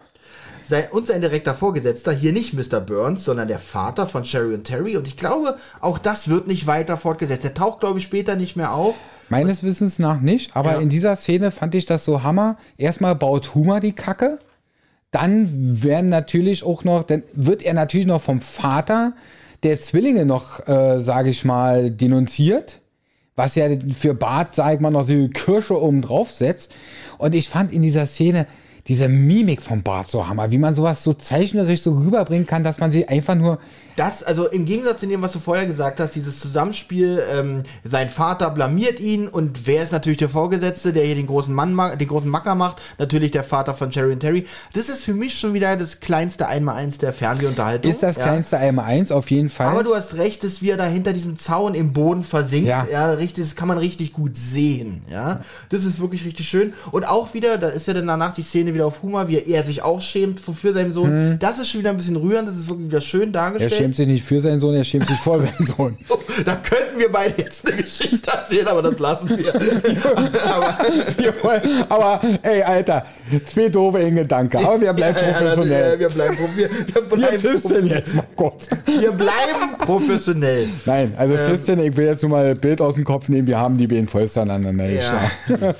Sein, und sein direkter Vorgesetzter, hier nicht Mr. Burns, sondern der Vater von Sherry und Terry. Und ich glaube, auch das wird nicht weiter fortgesetzt. Der taucht, glaube ich, später nicht mehr auf. Meines Wissens nach nicht, aber Ja. in dieser Szene fand ich das so Hammer. Erstmal baut Huma die Kacke, dann werden natürlich auch noch, dann wird er natürlich noch vom Vater der Zwillinge noch, äh, sage ich mal, denunziert, was ja für Bart, sag ich mal, noch die Kirsche oben drauf setzt. Und ich fand in dieser Szene diese Mimik von Bart so Hammer, wie man sowas so zeichnerisch so rüberbringen kann, dass man sie einfach nur Das, also im Gegensatz zu dem, was du vorher gesagt hast, dieses Zusammenspiel, ähm, sein Vater blamiert ihn und wer ist natürlich der Vorgesetzte, der hier den großen Mann, ma- den großen Macker macht? Natürlich der Vater von Sherry und Terry. Das ist für mich schon wieder das kleinste Einmaleins der Fernsehunterhaltung. ist das ja. kleinste einmal eins auf jeden Fall. Aber du hast recht, dass wir da hinter diesem Zaun im Boden versinkt. Ja. Ja. richtig, das kann man richtig gut sehen. Ja, das ist wirklich richtig schön. Und auch wieder, da ist ja dann danach die Szene wieder auf Humor, wie er sich auch schämt für seinen Sohn. Das ist schon wieder ein bisschen rührend, das ist wirklich wieder schön dargestellt. Schämt sich nicht für seinen Sohn, er schämt sich vor seinen Sohn. Da könnten wir beide jetzt eine Geschichte erzählen, aber das lassen wir. aber, Wir aber ey, Alter, zwei doofe in Gedanke. Aber wir bleiben ja, ja, professionell. wir bleiben, wir, wir Wir bleiben, fisten jetzt mal kurz. wir bleiben professionell. Nein, also Ähm. Fisten, ich will jetzt nur mal ein Bild aus dem Kopf nehmen, wir haben die beiden vollst aneinander Ja. geschlagen.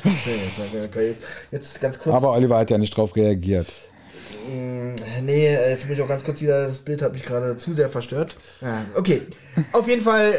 Jetzt ganz kurz. Aber Oliver hat ja nicht drauf reagiert. Nee, äh, jetzt muss ich auch ganz kurz wieder, das Bild hat mich gerade zu sehr verstört. Okay, auf jeden Fall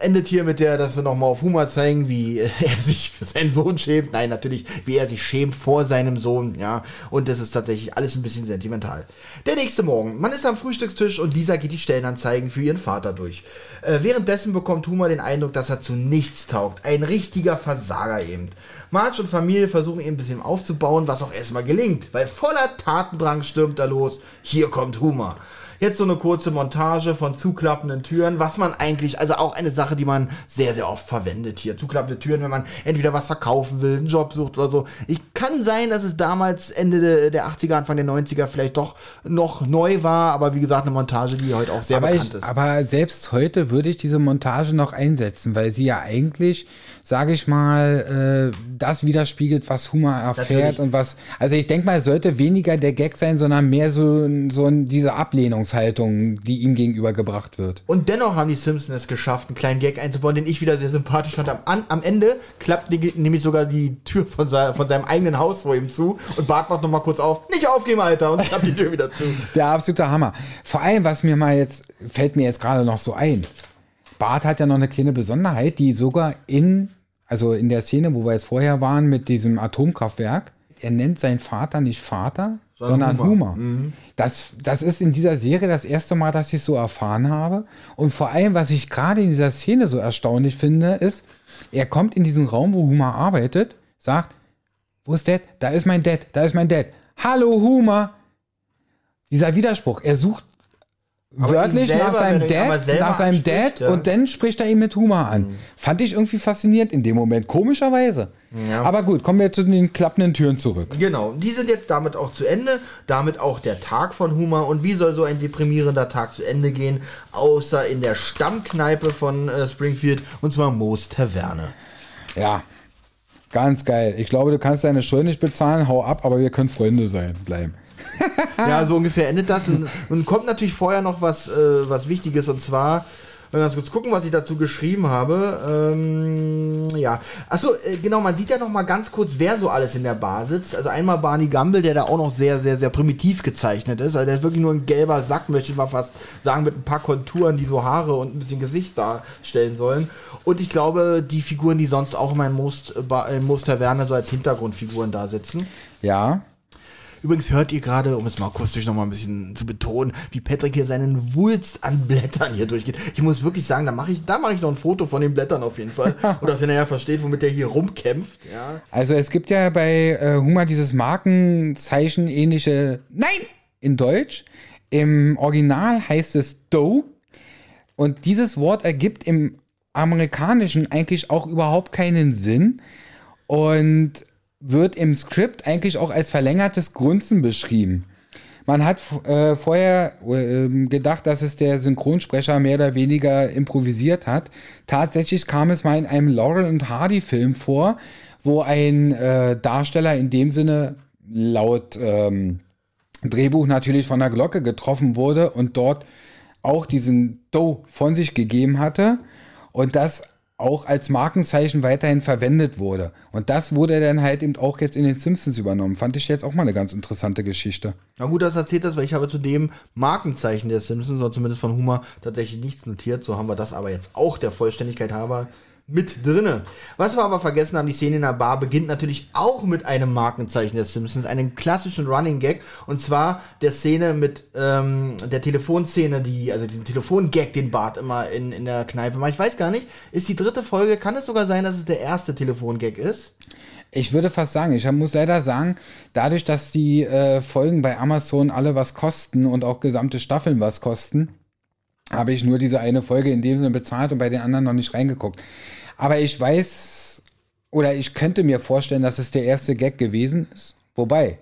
äh, endet hier mit der, dass wir nochmal auf Humor zeigen, wie äh, er sich für seinen Sohn schämt. Nein, natürlich, wie er sich schämt vor seinem Sohn, ja. Und das ist tatsächlich alles ein bisschen sentimental. Der nächste Morgen, man ist am Frühstückstisch und Lisa geht die Stellenanzeigen für ihren Vater durch. Äh, währenddessen bekommt Humor den Eindruck, dass er zu nichts taugt. Ein richtiger Versager eben. Marge und Familie versuchen ihn ein bisschen aufzubauen, was auch erstmal gelingt, weil voller Tatendrang stürmt er los. Hier kommt Humor. Jetzt so eine kurze Montage von zuklappenden Türen, was man eigentlich, also auch eine Sache, die man sehr, sehr oft verwendet hier. Zuklappende Türen, wenn man entweder was verkaufen will, einen Job sucht oder so. Ich kann sein, dass es damals Ende de- der 80er, Anfang der 90er vielleicht doch noch neu war, aber wie gesagt, eine Montage, die heute auch sehr Aber, bekannt ich, ist. aber selbst heute würde ich diese Montage noch einsetzen, weil sie ja eigentlich, sage ich mal, äh, das widerspiegelt, was Humor erfährt Natürlich. und was. Also ich denke mal, es sollte weniger der Gag sein, sondern mehr so, so diese Ablehnungshaltung, die ihm gegenübergebracht wird. Und dennoch haben die Simpsons es geschafft, einen kleinen Gag einzubauen, den ich wieder sehr sympathisch fand. Am, an, am Ende klappt die- nämlich sogar die Tür von, sei, von seinem eigenen Haus vor ihm zu und Bart macht nochmal kurz auf. Nicht aufgeben, Alter! Und klappt die Tür wieder zu. Der absolute Hammer. Vor allem, was mir mal jetzt, fällt mir jetzt gerade noch so ein. Bart hat ja noch eine kleine Besonderheit, die sogar in, also in der Szene, wo wir jetzt vorher waren mit diesem Atomkraftwerk, er nennt seinen Vater nicht Vater, Sondern sondern Humor. Humor. Das, das ist in dieser Serie das erste Mal, dass ich es so erfahren habe. Und vor allem, was ich gerade in dieser Szene so erstaunlich finde, ist, er kommt in diesen Raum, wo Humor arbeitet, sagt, wo ist Dad? Da ist mein Dad, da ist mein Dad. Hallo Humor. Dieser Widerspruch, er sucht Aber wörtlich nach seinem Dad, nach seinem Dad ja. und dann spricht er ihn mit Humor an. Fand ich irgendwie faszinierend in dem Moment, komischerweise. Ja. Aber gut, kommen wir zu den klappenden Türen zurück. Genau, die sind jetzt damit auch zu Ende. Damit auch der Tag von Humor. Und wie soll so ein deprimierender Tag zu Ende gehen? Außer in der Stammkneipe von äh, Springfield. Und zwar Moos Taverne. Ja, ganz geil. Ich glaube, du kannst deine Schuld nicht bezahlen, hau ab, aber wir können Freunde sein, bleiben. Ja, so ungefähr endet das. Und, und kommt natürlich vorher noch was, äh, was Wichtiges und zwar. Mal ganz kurz gucken, was ich dazu geschrieben habe. Ähm, ja, achso, äh, genau, man sieht ja noch mal ganz kurz, wer so alles in der Bar sitzt. Also einmal Barney Gumble, der da auch noch sehr, sehr, sehr primitiv gezeichnet ist. Also der ist wirklich nur ein gelber Sack, möchte ich mal fast sagen, mit ein paar Konturen, die so Haare und ein bisschen Gesicht darstellen sollen. Und ich glaube, die Figuren, die sonst auch in Most, äh, Most Taverne so als Hintergrundfiguren da sitzen. Ja, Übrigens hört ihr gerade, um es mal akustisch noch mal ein bisschen zu betonen, wie Patrick hier seinen Wulst an Blättern hier durchgeht. Ich muss wirklich sagen, da mache ich, da mache ich noch ein Foto von den Blättern auf jeden Fall. Und dass ihr nachher versteht, womit der hier rumkämpft. Ja. also es gibt ja bei äh, Humor dieses Markenzeichen ähnliche Nein in Deutsch. Im Original heißt es Doe. Und dieses Wort ergibt im Amerikanischen eigentlich auch überhaupt keinen Sinn und wird im Skript eigentlich auch als verlängertes Grunzen beschrieben. Man hat äh, vorher äh, gedacht, dass es der Synchronsprecher mehr oder weniger improvisiert hat. Tatsächlich kam es mal in einem Laurel und Hardy Film vor, wo ein äh, Darsteller in dem Sinne laut ähm, Drehbuch natürlich von der Glocke getroffen wurde und dort auch diesen Doe von sich gegeben hatte und das auch als Markenzeichen weiterhin verwendet wurde. Und das wurde dann halt eben auch jetzt in den Simpsons übernommen. Fand ich jetzt auch mal eine ganz interessante Geschichte. Na gut, das erzählt das, weil ich habe zu dem Markenzeichen der Simpsons, oder zumindest von Humor, tatsächlich nichts notiert. So haben wir das aber jetzt auch der Vollständigkeit halber mit drinne. Was wir aber vergessen haben, die Szene in der Bar beginnt natürlich auch mit einem Markenzeichen der Simpsons, einem klassischen Running Gag und zwar der Szene mit ähm, der Telefonszene, die also den Telefongag, den Bart immer in, in der Kneipe macht. Ich weiß gar nicht, ist die dritte Folge, kann es sogar sein, dass es der erste Telefongag ist? Ich würde fast sagen, ich muss leider sagen, dadurch, dass die äh, Folgen bei Amazon alle was kosten und auch gesamte Staffeln was kosten, habe ich nur diese eine Folge in dem Sinne bezahlt und bei den anderen noch nicht reingeguckt. Aber ich weiß oder ich könnte mir vorstellen, dass es der erste Gag gewesen ist. Wobei,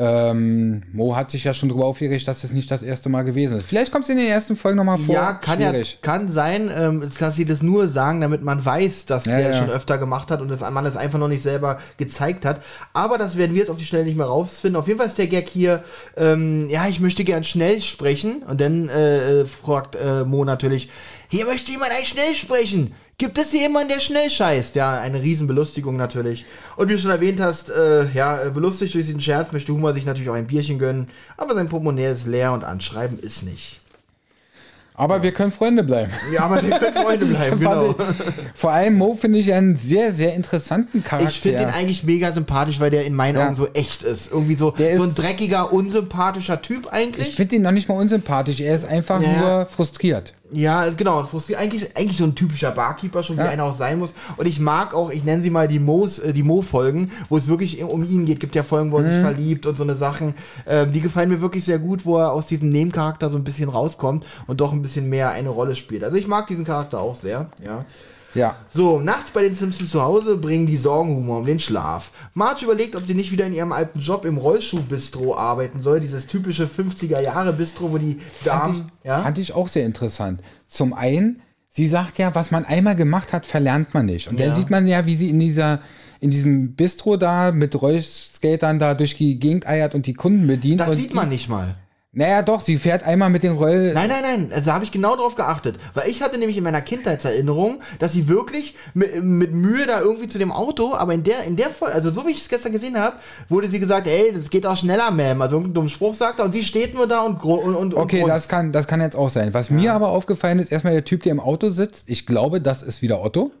ähm, Mo hat sich ja schon darüber aufgeregt, dass es nicht das erste Mal gewesen ist. Vielleicht kommt es in den ersten Folgen nochmal vor. Ja, kann Schwierig. ja, kann sein, ähm, dass sie das nur sagen, damit man weiß, dass ja, der ja. schon öfter gemacht hat und dass man es einfach noch nicht selber gezeigt hat. Aber das werden wir jetzt auf die Stelle nicht mehr rausfinden. Auf jeden Fall ist der Gag hier, ähm, ja, ich möchte gern schnell sprechen. Und dann äh, fragt äh, Mo natürlich, hier möchte jemand eigentlich schnell sprechen. Gibt es hier jemanden, der schnell scheißt? Ja, eine Riesenbelustigung natürlich. Und wie du schon erwähnt hast, äh, ja, äh, belustigt durch diesen Scherz möchte Humor sich natürlich auch ein Bierchen gönnen, aber sein Portemonnaie ist leer und anschreiben ist nicht. Aber wir können Freunde bleiben. Ja, aber wir können Freunde bleiben, genau. Vor allem Mo finde ich einen sehr, sehr interessanten Charakter. Ich finde ihn eigentlich mega sympathisch, weil der in meinen ja. Augen so echt ist. Irgendwie so, so ein dreckiger, unsympathischer Typ eigentlich. Ich finde ihn noch nicht mal unsympathisch. Er ist einfach ja. nur frustriert. Ja, genau, frustriert. Eigentlich, eigentlich so ein typischer Barkeeper, schon wie ja. einer auch sein muss. Und ich mag auch, ich nenne sie mal die Mo's, äh, die Mo-Folgen, wo es wirklich um ihn geht. Gibt ja Folgen, wo er mhm. sich verliebt und so eine Sachen. Ähm, die gefallen mir wirklich sehr gut, wo er aus diesem Nebencharakter so ein bisschen rauskommt und doch ein bisschen mehr eine Rolle spielt. Also ich mag diesen Charakter auch sehr, ja. Ja. So, nachts bei den Simpsons zu Hause bringen die Sorgenhumor um den Schlaf. Marge überlegt, ob sie nicht wieder in ihrem alten Job im Rollschuhbistro arbeiten soll. Dieses typische 50er-Jahre-Bistro, wo die Damen. Fand ich, ja? fand ich auch sehr interessant. Zum einen, sie sagt ja, was man einmal gemacht hat, verlernt man nicht. Und ja. dann sieht man ja, wie sie in dieser in diesem Bistro da mit Rollskatern da durch die Gegend eiert und die Kunden bedient. Das sieht man nicht mal. Naja, doch, sie fährt einmal mit den Roll. Nein, nein, nein, also, da habe ich genau drauf geachtet. Weil ich hatte nämlich in meiner Kindheitserinnerung, dass sie wirklich mit, mit Mühe da irgendwie zu dem Auto, aber in der, in der Folge, also so wie ich es gestern gesehen habe, wurde sie gesagt, ey, das geht auch schneller, Ma'am. Also irgendeinen dummen Spruch sagt er und sie steht nur da und und, und Okay, und das kann, das kann jetzt auch sein. Was ja. mir aber aufgefallen ist, erstmal der Typ, der im Auto sitzt, ich glaube, das ist wieder Otto.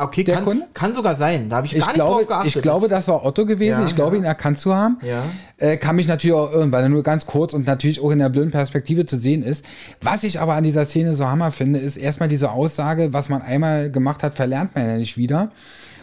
Okay, der kann, Kunde? kann sogar sein. Da habe ich, ich gar glaube, nicht drauf geachtet. Ich glaube, das war Otto gewesen. Ja, ich glaube, ja. ihn erkannt zu haben. Ja. Äh, kann mich natürlich auch irren, weil er nur ganz kurz und natürlich auch in der blöden Perspektive zu sehen ist. Was ich aber an dieser Szene so hammer finde, ist erstmal diese Aussage, was man einmal gemacht hat, verlernt man ja nicht wieder.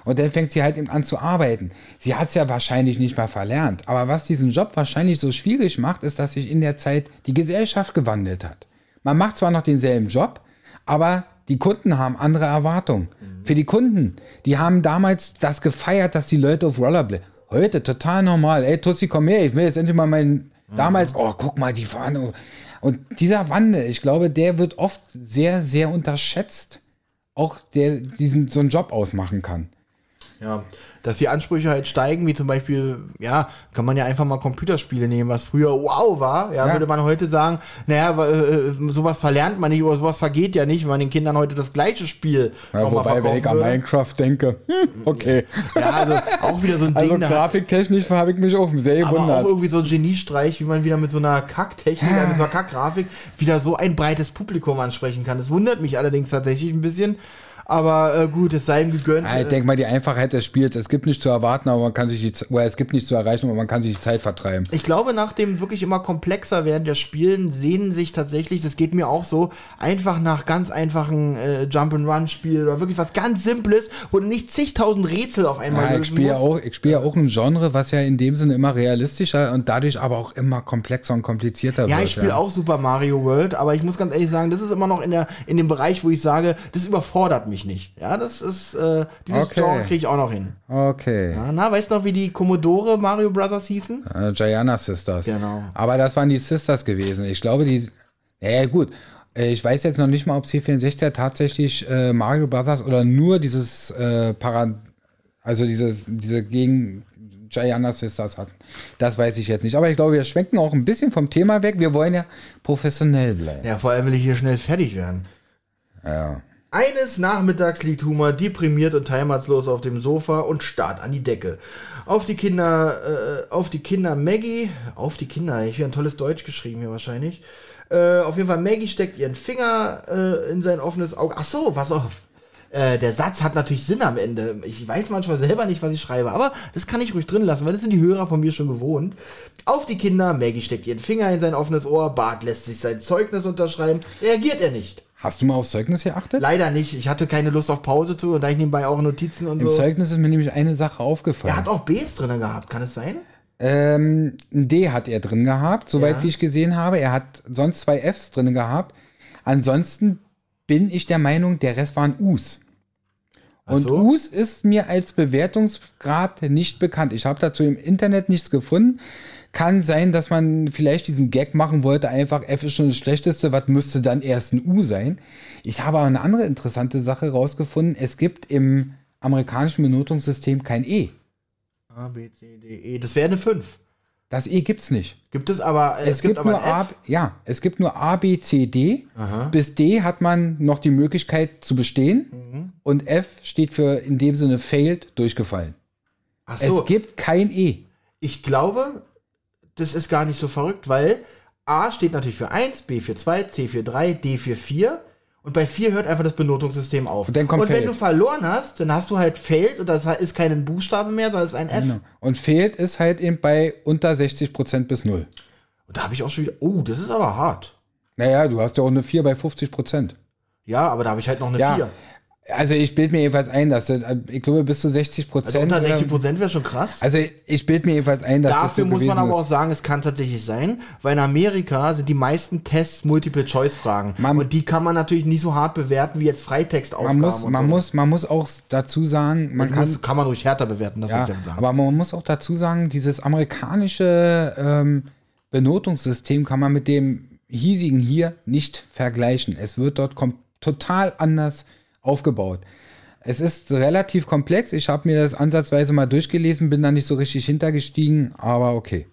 Und dann fängt sie halt eben an zu arbeiten. Sie hat es ja wahrscheinlich nicht mal verlernt. Aber was diesen Job wahrscheinlich so schwierig macht, ist, dass sich in der Zeit die Gesellschaft gewandelt hat. Man macht zwar noch denselben Job, aber die Kunden haben andere Erwartungen. Für die Kunden, die haben damals das gefeiert, dass die Leute auf Rollerblade. Heute total normal. Ey, Tussi, komm her, ich will jetzt endlich mal meinen. Mhm. Damals, oh, guck mal, die fahren. Und dieser Wandel, ich glaube, der wird oft sehr, sehr unterschätzt. Auch der diesen so einen Job ausmachen kann. Ja, dass die Ansprüche halt steigen, wie zum Beispiel, ja, kann man ja einfach mal Computerspiele nehmen, was früher wow war, ja, ja. würde man heute sagen, naja, äh, sowas verlernt man nicht oder sowas vergeht ja nicht, wenn man den Kindern heute das gleiche Spiel ja, wobei, wenn ich an Minecraft denke, okay. Ja, also auch wieder so ein also Ding. Also grafiktechnisch habe ich mich auch sehr gewundert. Aber auch irgendwie so ein Geniestreich, wie man wieder mit so einer Kacktechnik, ja. mit so einer Kackgrafik wieder so ein breites Publikum ansprechen kann. Das wundert mich allerdings tatsächlich ein bisschen. Aber äh, gut, es sei ihm gegönnt. Ja, ich denke mal, die Einfachheit des Spiels, es gibt nichts zu erwarten, aber man kann sich die, oder es gibt nichts zu erreichen, aber man kann sich die Zeit vertreiben. Ich glaube, nach dem wirklich immer komplexer werden der Spielen, sehnen sich tatsächlich, das geht mir auch so, einfach nach ganz einfachen äh, Jump-and-Run-Spielen oder wirklich was ganz Simples, wo du nicht zigtausend Rätsel auf einmal ja, ich spiele auch, Ich spiele ja auch ein Genre, was ja in dem Sinne immer realistischer und dadurch aber auch immer komplexer und komplizierter ja, wird. Ja, ich spiele auch Super Mario World, aber ich muss ganz ehrlich sagen, das ist immer noch in, der, in dem Bereich, wo ich sage, das überfordert mich mich nicht. Ja, das ist, äh, dieses okay. Genre kriege ich auch noch hin. Okay. Ja, na, weißt du noch, wie die Commodore Mario Brothers hießen? Äh, Gianna Sisters. Genau. Aber das waren die Sisters gewesen. Ich glaube, die, ja gut, äh, ich weiß jetzt noch nicht mal, ob C64 tatsächlich äh, Mario Brothers oder nur dieses äh, Para, also diese, diese gegen Gianna Sisters hatten. Das weiß ich jetzt nicht. Aber ich glaube, wir schwenken auch ein bisschen vom Thema weg. Wir wollen ja professionell bleiben. Ja, vor allem will ich hier schnell fertig werden. Ja. Eines Nachmittags liegt Humor deprimiert und heimatslos auf dem Sofa und starrt an die Decke. Auf die Kinder, äh, auf die Kinder Maggie, auf die Kinder, ich habe ein tolles Deutsch geschrieben hier wahrscheinlich. Äh, auf jeden Fall Maggie steckt ihren Finger äh, in sein offenes Auge. Ach so, pass auf. Äh, der Satz hat natürlich Sinn am Ende. Ich weiß manchmal selber nicht, was ich schreibe, aber das kann ich ruhig drin lassen, weil das sind die Hörer von mir schon gewohnt. Auf die Kinder, Maggie steckt ihren Finger in sein offenes Ohr, Bart lässt sich sein Zeugnis unterschreiben, reagiert er nicht. Hast du mal aufs Zeugnis geachtet? Leider nicht. Ich hatte keine Lust auf Pause zu und da ich nebenbei auch Notizen und Im so. Zeugnis ist mir nämlich eine Sache aufgefallen. Er hat auch Bs drin gehabt, kann es sein? Ähm, ein D hat er drin gehabt, soweit Ja. wie ich gesehen habe. Er hat sonst zwei Fs drin gehabt. Ansonsten bin ich der Meinung, der Rest waren Us. Und so. Us ist mir als Bewertungsgrad nicht bekannt. Ich habe dazu im Internet nichts gefunden. Kann sein, dass man vielleicht diesen Gag machen wollte, einfach F ist schon das Schlechteste, was müsste dann erst ein U sein. Ich habe aber eine andere interessante Sache rausgefunden. Es gibt im amerikanischen Benotungssystem kein E. A, B, C, D, E. Das wäre eine 5. Das E gibt's nicht. Gibt es aber, äh, Es, gibt, aber nur A, ja, es gibt nur A, B, C, D. Aha. Bis D hat man noch die Möglichkeit zu bestehen. Mhm. Und F steht für in dem Sinne failed, durchgefallen. Ach so, Es gibt kein E. ich glaube, das ist gar nicht so verrückt, weil A steht natürlich für 1, B für 2, C für 3, D für 4. Und bei 4 hört einfach das Benotungssystem auf. Und und wenn du verloren hast, dann hast du halt failed und das ist kein Buchstabe mehr, sondern es ist ein F. Genau. Und failed ist halt eben bei unter 60% bis 0. Und da habe ich auch schon wieder, oh, das ist aber hart. Naja, du hast ja auch eine 4 bei 50%. Ja, aber da habe ich halt noch eine Ja. 4. Also ich bilde mir jedenfalls ein, dass das, ich glaube bis zu 60 Also Prozent. unter 60 Prozent wäre schon krass. also ich bilde mir jedenfalls ein, dass das Dafür so muss man aber ist. auch sagen, es kann tatsächlich sein, weil in Amerika sind die meisten Tests Multiple-Choice-Fragen. Man- Und die kann man natürlich nicht so hart bewerten wie jetzt Freitextaufgaben. Man muss, man so. muss, man muss auch dazu sagen, man kann, muss, kann man ruhig härter bewerten, das ja, würde ich damit sagen. aber man muss auch dazu sagen, dieses amerikanische ähm, Benotungssystem kann man mit dem hiesigen hier nicht vergleichen. Es wird dort kom total anders aufgebaut. Es ist relativ komplex. Ich habe mir das ansatzweise mal durchgelesen, bin da nicht so richtig hintergestiegen, aber okay.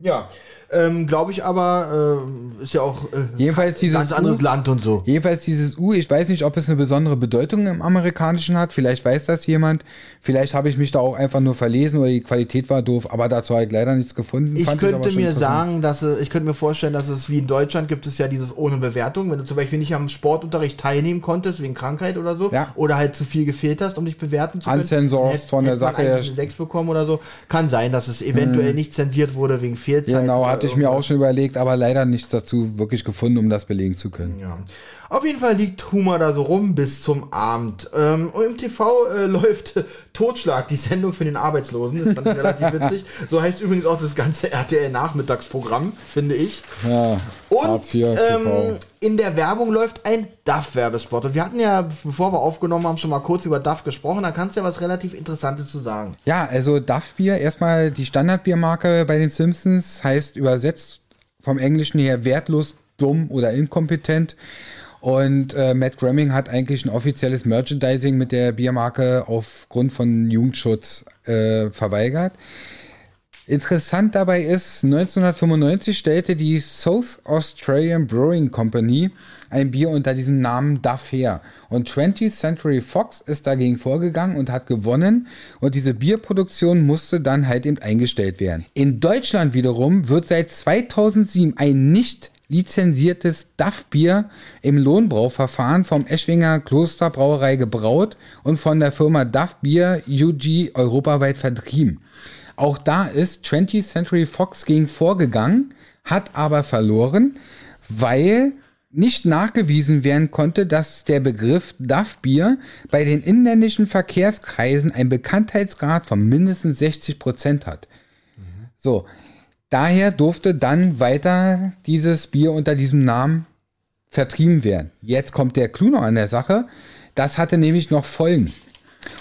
Ja, ähm, glaube ich aber, äh, ist ja auch äh, Jedenfalls dieses ganz anderes U- Land und so. Jedenfalls dieses U, ich weiß nicht, ob es eine besondere Bedeutung im Amerikanischen hat. Vielleicht weiß das jemand. Vielleicht habe ich mich da auch einfach nur verlesen oder die Qualität war doof, aber dazu habe ich leider nichts gefunden. Ich Fand könnte mir sagen, dass es, ich könnte mir vorstellen, dass es wie in Deutschland gibt es ja dieses ohne Bewertung, wenn du zum Beispiel nicht am Sportunterricht teilnehmen konntest wegen Krankheit oder so Ja. oder halt zu viel gefehlt hast, um dich bewerten zu können, Uncensored hätt- von der hätte Sache eigentlich eine 6 bekommen oder so. Kann sein, dass es eventuell nicht zensiert wurde wegen Fehlzeit. Genau, hatte ich mir auch schon überlegt, aber leider nichts dazu wirklich gefunden, um das belegen zu können. Ja. Auf jeden Fall liegt Humor da so rum bis zum Abend. Ähm, und im TV äh, läuft Totschlag, die Sendung für den Arbeitslosen. Das fand ich relativ witzig. So heißt übrigens auch das ganze RTL-Nachmittagsprogramm, finde ich. Ja, Und ähm, in der Werbung läuft ein DAF-Werbespot. Und wir hatten ja, bevor wir aufgenommen haben, schon mal kurz über DAF gesprochen. Da kannst du ja was relativ Interessantes zu sagen. Ja, also Duff Bier, erstmal die Standardbiermarke bei den Simpsons, heißt übersetzt vom Englischen her wertlos, dumm oder inkompetent. Und äh, Matt Groening hat eigentlich ein offizielles Merchandising mit der Biermarke aufgrund von Jugendschutz äh, verweigert. Interessant dabei ist, 1995 stellte die South Australian Brewing Company ein Bier unter diesem Namen Duff her. Und 20th Century Fox ist dagegen vorgegangen und hat gewonnen. Und diese Bierproduktion musste dann halt eben eingestellt werden. In Deutschland wiederum wird seit 2007 ein nicht lizenziertes Duff-Bier im Lohnbrauverfahren vom Eschwinger Klosterbrauerei gebraut und von der Firma Duff Bier UG europaweit vertrieben. Auch da ist 20th Century Fox gegen vorgegangen, hat aber verloren, weil nicht nachgewiesen werden konnte, dass der Begriff Duff Bier bei den inländischen Verkehrskreisen einen Bekanntheitsgrad von mindestens 60 Prozent hat. So, daher durfte dann weiter dieses Bier unter diesem Namen vertrieben werden. Jetzt kommt der Clou noch an der Sache. Das hatte nämlich noch Folgen.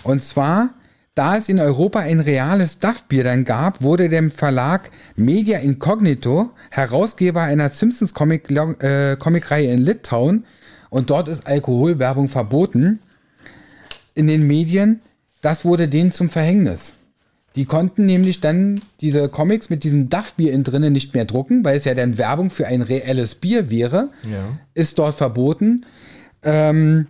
Und zwar, da es in Europa ein reales Duff-Bier dann gab, wurde dem Verlag Media Incognito, Herausgeber einer Simpsons-Comic-Reihe äh, Comicreihe in Litauen, und dort ist Alkoholwerbung verboten, in den Medien, das wurde denen zum Verhängnis. Die konnten nämlich dann diese Comics mit diesem Duff-Bier innen drinnen nicht mehr drucken, weil es ja dann Werbung für ein reelles Bier wäre. Ja. Ist dort verboten. Ähm,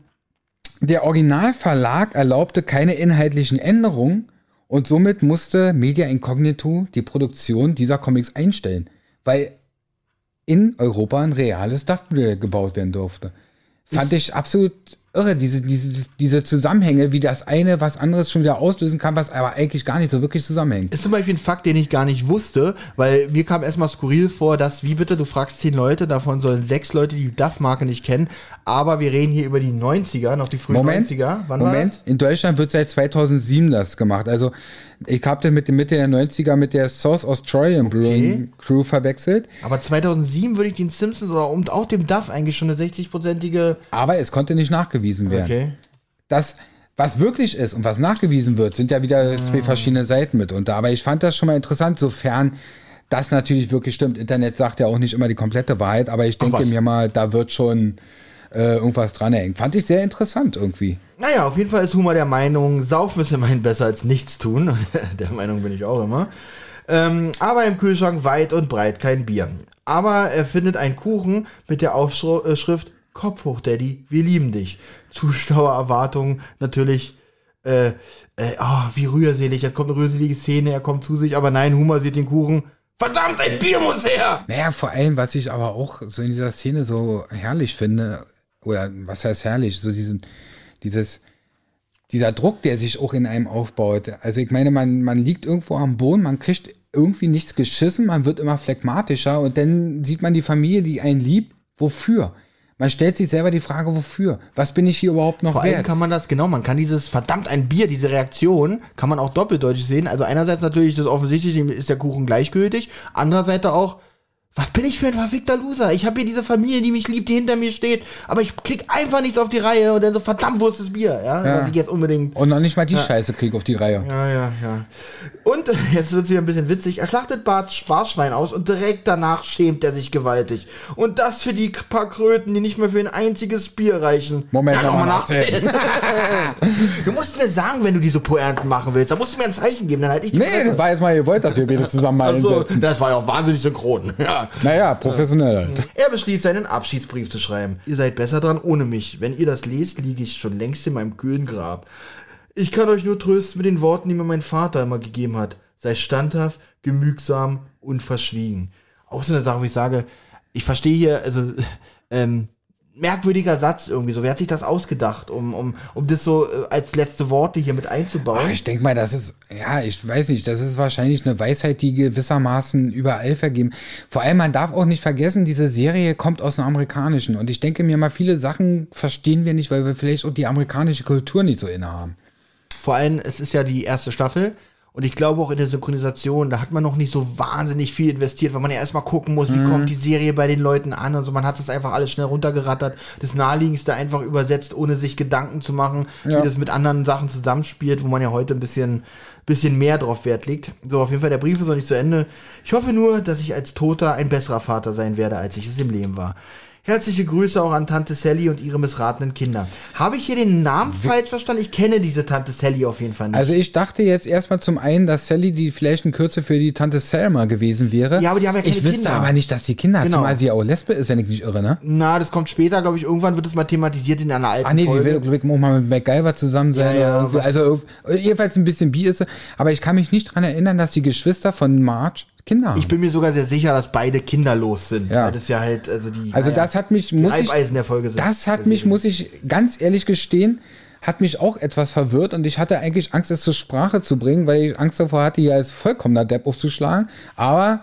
der Originalverlag erlaubte keine inhaltlichen Änderungen und somit musste Media Incognito die Produktion dieser Comics einstellen, weil in Europa ein reales Duff-Bier gebaut werden durfte. Fand ich absolut irre, diese, diese, diese Zusammenhänge, wie das eine was anderes schon wieder auslösen kann, was aber eigentlich gar nicht so wirklich zusammenhängt. Ist zum Beispiel ein Fakt, den ich gar nicht wusste, weil mir kam erstmal skurril vor, dass, wie bitte, du fragst zehn Leute, davon sollen sechs Leute die Duff-Marke nicht kennen, aber wir reden hier über die 90er, noch die frühen Moment, 90er. Wann Moment. In Deutschland wird seit 2007 das gemacht. Also ich habe den mit der Mitte der 90er mit der South Australian Brewing Crew verwechselt. Aber 2007 würde ich den Simpsons oder und auch dem Duff eigentlich schon eine 60-prozentige. Aber es konnte nicht nachgewiesen werden. Okay. Das, was wirklich ist und was nachgewiesen wird, sind ja wieder Ah. zwei verschiedene Seiten mitunter. Aber ich fand das schon mal interessant, sofern das natürlich wirklich stimmt. Internet sagt ja auch nicht immer die komplette Wahrheit, aber ich denke mir mal, da wird schon äh, irgendwas dran hängen. Fand ich sehr interessant irgendwie. Naja, auf jeden Fall ist Humor der Meinung, Saufen ist immerhin besser als nichts tun. der Meinung bin ich auch immer. Ähm, aber im Kühlschrank weit und breit kein Bier. Aber er findet einen Kuchen mit der Aufschrift Kopf hoch, Daddy, wir lieben dich. Zuschauererwartungen natürlich. Äh, äh, oh, wie rührselig. Jetzt kommt eine rührselige Szene, er kommt zu sich, aber nein, Humor sieht den Kuchen. Verdammt, ein Bier muss her! Naja, vor allem, was ich aber auch so in dieser Szene so herrlich finde, oder was heißt herrlich, so diesen, dieses, dieser Druck, der sich auch in einem aufbaut. Also ich meine, man, man liegt irgendwo am Boden, man kriegt irgendwie nichts geschissen, man wird immer phlegmatischer und dann sieht man die Familie, die einen liebt, wofür? Man stellt sich selber die Frage, wofür? Was bin ich hier überhaupt noch Vor allem wert? kann man das, genau, man kann dieses verdammt ein Bier, diese Reaktion, kann man auch doppeldeutig sehen. Also einerseits natürlich das offensichtliche ist der Kuchen gleichgültig, andererseits auch, was bin ich für ein verfickter Loser? Ich habe hier diese Familie, die mich liebt, die hinter mir steht, aber ich krieg einfach nichts auf die Reihe und dann so, verdammt, das Bier? Ja, Ja. was ich jetzt unbedingt Und noch nicht mal die Scheiße krieg auf die Reihe. ja, ja, ja. Und jetzt wird es wieder ein bisschen witzig. Er schlachtet Bart Sparschwein aus und direkt danach schämt er sich gewaltig. Und das für die paar Kröten, die nicht mehr für ein einziges Bier reichen. Moment, ja, noch nochmal mal nachzählen. du musst mir sagen, wenn du diese Poernten machen willst. Da musst du mir ein Zeichen geben, dann halt ich die Nee, Fresse. das war jetzt mal gewollt, dass wir beide zusammen mal Also, einsetzen. das war ja auch wahnsinnig synchron. Ja. Naja, professionell halt. Er beschließt, seinen Abschiedsbrief zu schreiben. Ihr seid besser dran ohne mich. Wenn ihr das lest, liege ich schon längst in meinem kühlen Grab. Ich kann euch nur trösten mit den Worten, die mir mein Vater immer gegeben hat. Sei standhaft, gemügsam und verschwiegen. Auch so eine Sache, wo ich sage, ich verstehe hier, also, ähm, merkwürdiger Satz irgendwie so. Wer hat sich das ausgedacht, um, um, um das so äh, als letzte Worte hier mit einzubauen? Ach, ich denke mal, das ist, ja, ich weiß nicht, das ist wahrscheinlich eine Weisheit, die gewissermaßen überall vergeben. Vor allem, man darf auch nicht vergessen, diese Serie kommt aus dem Amerikanischen. Und ich denke mir mal, viele Sachen verstehen wir nicht, weil wir vielleicht auch die amerikanische Kultur nicht so innehaben. Vor allem, es ist ja die erste Staffel. Und ich glaube auch in der Synchronisation, da hat man noch nicht so wahnsinnig viel investiert, weil man ja erstmal gucken muss, wie kommt die Serie bei den Leuten an und so. Man hat das einfach alles schnell runtergerattert. Das Naheliegendste einfach übersetzt, ohne sich Gedanken zu machen, Ja. wie das mit anderen Sachen zusammenspielt, wo man ja heute ein bisschen, bisschen mehr drauf Wert legt. So, auf jeden Fall, der Brief ist noch nicht zu Ende. Ich hoffe nur, dass ich als Toter ein besserer Vater sein werde, als ich es im Leben war. Herzliche Grüße auch an Tante Sally und ihre missratenen Kinder. Habe ich hier den Namen falsch verstanden? Ich kenne diese Tante Sally auf jeden Fall nicht. Also ich dachte jetzt erstmal zum einen, dass Sally die vielleicht ein Kürze für die Tante Selma gewesen wäre. Ja, aber die haben ja keine Ich wüsste Kinder. aber nicht, dass die Kinder hat, Genau. zumal sie ja auch Lesbe ist, wenn ich nicht irre, ne? Na, das kommt später, glaube ich. Irgendwann wird es mal thematisiert in einer alten Ah nee, Folge. will, glaube ich, auch mal mit MacGyver zusammen sein. Ja, ja, also jedenfalls ein bisschen bi ist sie. Aber ich kann mich nicht dran erinnern, dass die Geschwister von Marge Kinder haben. ich bin mir sogar sehr sicher, dass beide kinderlos sind. Ja. Das ja halt, also die. Also naja, das hat mich, muss ich, der Folge sind. das hat mich, muss ich ganz ehrlich gestehen, hat mich auch etwas verwirrt und ich hatte eigentlich Angst, es zur Sprache zu bringen, weil ich Angst davor hatte, hier als vollkommener Depp aufzuschlagen. Aber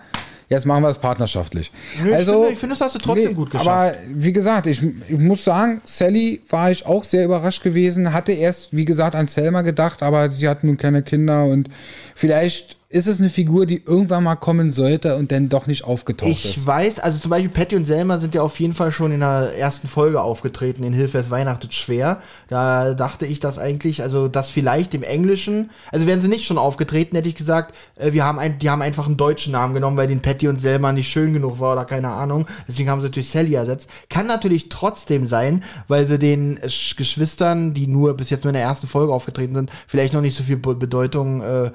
jetzt machen wir es partnerschaftlich. Nö, ich also, finde- ich finde, das hast du trotzdem gut geschafft. Aber wie gesagt, ich, ich muss sagen, Sally war ich auch sehr überrascht gewesen. Hatte erst, wie gesagt, an Selma gedacht, aber sie hat nun keine Kinder und vielleicht ist es eine Figur, die irgendwann mal kommen sollte und dann doch nicht aufgetaucht Ich ist. weiß, also zum Beispiel Patty und Selma sind ja auf jeden Fall schon in der ersten Folge aufgetreten, in Hilfe es weihnachtet schwer. Da dachte ich, dass eigentlich, also das vielleicht im Englischen, also wären sie nicht schon aufgetreten, hätte ich gesagt, äh, wir haben ein, die haben einfach einen deutschen Namen genommen, weil den Patty und Selma nicht schön genug war oder keine Ahnung. Deswegen haben sie durch Sally ersetzt. Kann natürlich trotzdem sein, weil sie den Sch- Geschwistern, die nur bis jetzt nur in der ersten Folge aufgetreten sind, vielleicht noch nicht so viel Be Bedeutung äh,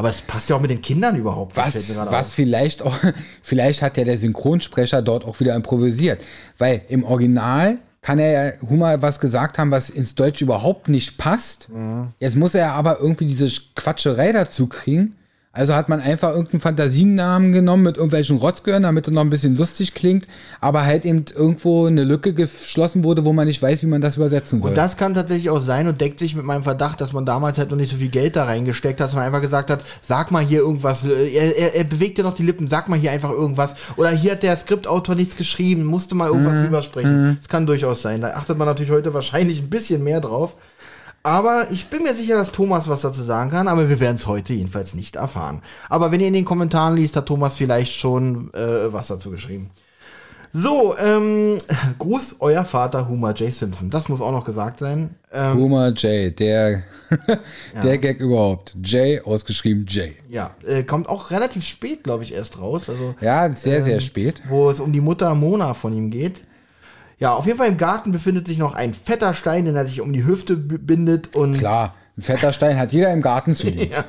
Aber es passt ja auch mit den Kindern überhaupt. Was, was vielleicht auch, vielleicht hat ja der Synchronsprecher dort auch wieder improvisiert. Weil im Original kann er ja Humor was gesagt haben, was ins Deutsch überhaupt nicht passt. Mhm. Jetzt muss er aber irgendwie diese Quatscherei dazu kriegen. Also hat man einfach irgendeinen Fantasienamen genommen mit irgendwelchen Rotzgehören, damit er noch ein bisschen lustig klingt, aber halt eben irgendwo eine Lücke geschlossen wurde, wo man nicht weiß, wie man das übersetzen soll. Und das kann tatsächlich auch sein und deckt sich mit meinem Verdacht, dass man damals halt noch nicht so viel Geld da reingesteckt hat, dass man einfach gesagt hat, sag mal hier irgendwas, er, er, er bewegt ja noch die Lippen, sag mal hier einfach irgendwas. Oder hier hat der Skriptautor nichts geschrieben, musste mal irgendwas Mhm. rübersprechen. Das kann durchaus sein. Da achtet man natürlich heute wahrscheinlich ein bisschen mehr drauf. Aber ich bin mir sicher, dass Thomas was dazu sagen kann, aber wir werden es heute jedenfalls nicht erfahren. Aber wenn ihr in den Kommentaren liest, hat Thomas vielleicht schon äh, was dazu geschrieben. So, ähm, Gruß, euer Vater Homer J. Simpson. Das muss auch noch gesagt sein. Ähm, Homer J, der, der Gag überhaupt. J, ausgeschrieben J. ja, äh, kommt auch relativ spät, glaube ich, erst raus. Also, Ja, sehr, Ähm, sehr spät. wo es um die Mutter Mona von ihm geht. Ja, auf jeden Fall im Garten befindet sich noch ein fetter Stein, den er sich um die Hüfte bindet und Klar, ein fetter Stein hat jeder im Garten zu liegen. Ja,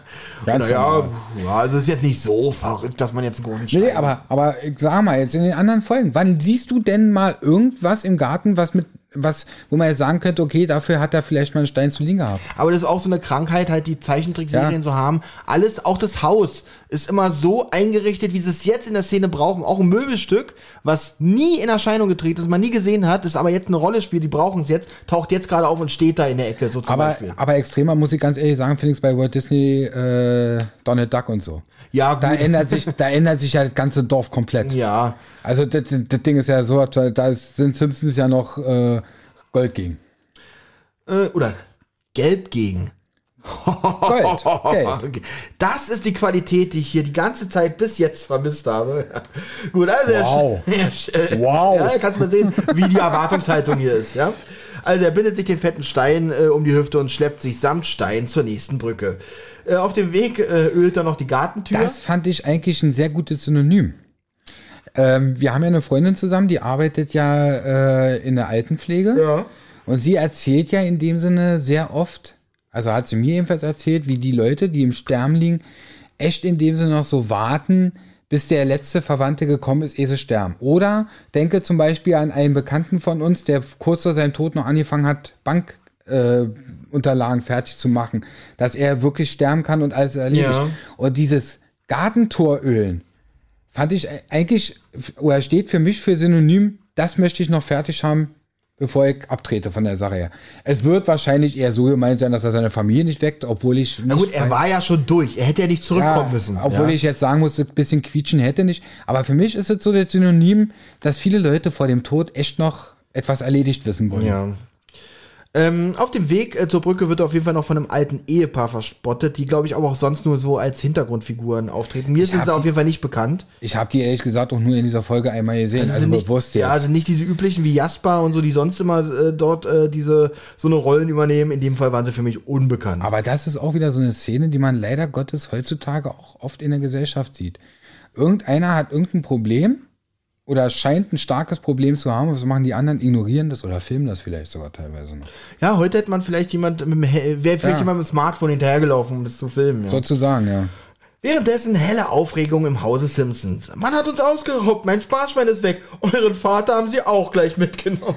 Ganz naja, ja, also es ist jetzt nicht so verrückt, dass man jetzt einen großen Stein. Nee, aber, aber sag mal, jetzt in den anderen Folgen, wann siehst du denn mal irgendwas im Garten, was mit, was, wo man jetzt sagen könnte, okay, dafür hat er vielleicht mal einen Stein zu liegen gehabt? Aber das ist auch so eine Krankheit, halt die Zeichentrickserien Ja. so haben. Alles, auch das Haus ist immer so eingerichtet, wie sie es jetzt in der Szene brauchen. Auch ein Möbelstück, was nie in Erscheinung getreten ist, man nie gesehen hat, das aber jetzt eine Rolle spielt, die brauchen es jetzt, taucht jetzt gerade auf und steht da in der Ecke, so zum Aber, Beispiel. aber extremer muss ich ganz ehrlich sagen, finde ich es bei Walt Disney, äh, Donald Duck und so. Ja, Da gut. ändert sich, da ändert sich ja das ganze Dorf komplett. Ja, Also das, das Ding ist ja so, da ist- sind Simpsons ja noch äh, Gold gegen. äh, oder gelb gegen. Gold. Okay. Das ist die Qualität, die ich hier die ganze Zeit bis jetzt vermisst habe. Gut, also Wow. er, er, Wow. Ja, kannst mal sehen, wie die Erwartungshaltung hier ist, ja. Also er bindet sich den fetten Stein äh, um die Hüfte und schleppt sich samt Stein zur nächsten Brücke. Äh, auf dem Weg äh, ölt er noch die Gartentür. Das fand ich eigentlich ein sehr gutes Synonym. Ähm, wir haben ja eine Freundin zusammen, die arbeitet ja äh, in der Altenpflege. Ja. Und sie erzählt ja in dem Sinne sehr oft, also hat sie mir jedenfalls erzählt, wie die Leute, die im Sterben liegen, echt in dem Sinne noch so warten, bis der letzte Verwandte gekommen ist, ehe sie sterben. Oder denke zum Beispiel an einen Bekannten von uns, der kurz vor seinem Tod noch angefangen hat, Bankunterlagen äh, Unterlagen fertig zu machen, dass er wirklich sterben kann und alles erledigt. Ja. Und dieses Gartentorölen fand ich eigentlich, oder steht für mich für Synonym, das möchte ich noch fertig haben, bevor ich abtrete von der Sache her. Es wird wahrscheinlich eher so gemeint sein, dass er seine Familie nicht weckt, obwohl ich nicht Na gut, er war ja schon durch. Er hätte ja nicht zurückkommen ja, müssen. Obwohl ja. ich jetzt sagen muss, ein bisschen quietschen hätte nicht. Aber für mich ist es so das Synonym, dass viele Leute vor dem Tod echt noch etwas erledigt wissen wollen. Ja. Ähm, auf dem Weg äh, zur Brücke wird er auf jeden Fall noch von einem alten Ehepaar verspottet, die, glaube ich, aber auch sonst nur so als Hintergrundfiguren auftreten. Mir sind hab sie auf jeden Fall nicht bekannt. Ich habe die ehrlich gesagt auch nur in dieser Folge einmal gesehen, also, sind nicht, bewusst Ja, jetzt. also nicht diese üblichen wie Jasper und so, die sonst immer äh, dort äh, diese so eine Rollen übernehmen. In dem Fall waren sie für mich unbekannt. Aber das ist auch wieder so eine Szene, die man leider Gottes heutzutage auch oft in der Gesellschaft sieht. Irgendeiner hat irgendein Problem oder scheint ein starkes Problem zu haben. Was machen die anderen? Ignorieren das oder filmen das vielleicht sogar teilweise noch. ja, heute hätte man vielleicht jemand mit dem, He- wäre vielleicht Ja. jemand mit dem Smartphone hinterhergelaufen, um das zu filmen. Ja. Sozusagen, ja. Währenddessen helle Aufregung im Hause Simpsons. Man hat uns ausgeraubt, mein Sparschwein ist weg. Euren Vater haben sie auch gleich mitgenommen.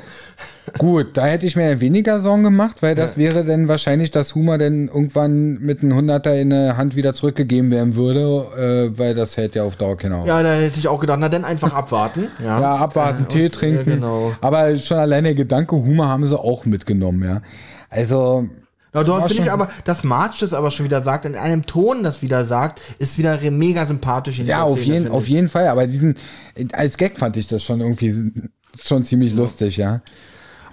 Gut, da hätte ich mir weniger Sorgen gemacht, weil das wäre dann wahrscheinlich, dass Humor dann irgendwann mit einem Hunderter in der Hand wieder zurückgegeben werden würde, äh, weil das hält ja auf Dauer genau. Ja, da hätte ich auch gedacht, na dann einfach abwarten. Ja, Ja, abwarten, Tee trinken. ja, genau. Aber schon allein der Gedanke, Humor haben sie auch mitgenommen, ja. Also, Na, dort War finde ich aber, dass Marge das aber schon wieder sagt, in einem Ton das wieder sagt, ist wieder mega sympathisch in ja, auf Szene, jeden, auf jeden Fall. Aber diesen, als Gag fand ich das schon irgendwie schon ziemlich lustig, ja.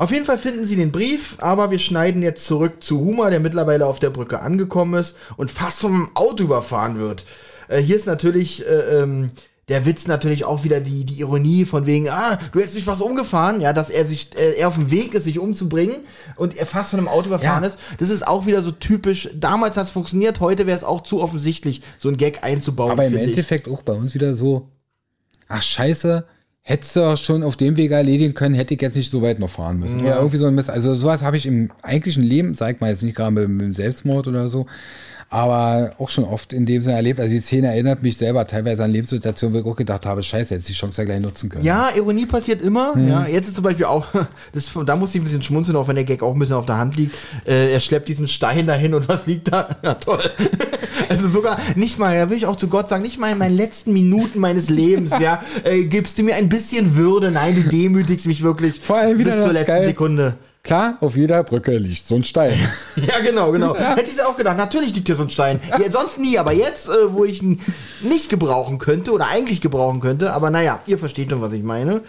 Auf jeden Fall finden sie den Brief, aber wir schneiden jetzt zurück zu Huma, der mittlerweile auf der Brücke angekommen ist und fast vom Auto überfahren wird. Äh, hier ist natürlich äh, ähm, der Witz natürlich auch wieder die, die Ironie von wegen, ah, du hättest dich fast umgefahren, ja, dass er sich, äh, er auf dem Weg ist, sich umzubringen und er fast von einem Auto überfahren Ja. ist. Das ist auch wieder so typisch. Damals hat es funktioniert, heute wäre es auch zu offensichtlich, so ein Gag einzubauen. Aber im finde ich. Endeffekt auch bei uns wieder so, ach scheiße, hättest du schon auf dem Weg erledigen können, hätte ich jetzt nicht so weit noch fahren müssen. Ja. irgendwie so ein Mist. Also sowas habe ich im eigentlichen Leben, sag mal jetzt nicht gerade mit, mit dem Selbstmord oder so, aber auch schon oft in dem Sinne erlebt. Also die Szene erinnert mich selber teilweise an Lebenssituationen, wo ich auch gedacht habe, scheiße, hätte ich die Chance ja gleich nutzen können. Ja, Ironie passiert immer. Ja, jetzt ist zum Beispiel auch, das, da muss ich ein bisschen schmunzeln, auch wenn der Gag auch ein bisschen auf der Hand liegt. Äh, er schleppt diesen Stein dahin und was liegt da? Ja, toll. Also sogar nicht mal, da will ich auch zu Gott sagen, nicht mal in meinen letzten Minuten meines Lebens, ja, äh, gibst du mir ein bisschen Würde. Nein, du demütigst mich wirklich Vor allem wieder bis zur letzten geil. Sekunde. Klar, auf jeder Brücke liegt so ein Stein. Ja, genau, genau. Hätte ich auch gedacht, natürlich liegt hier so ein Stein. Ja, sonst nie, aber jetzt, äh, wo ich ihn nicht gebrauchen könnte oder eigentlich gebrauchen könnte, aber naja, ihr versteht schon, was ich meine.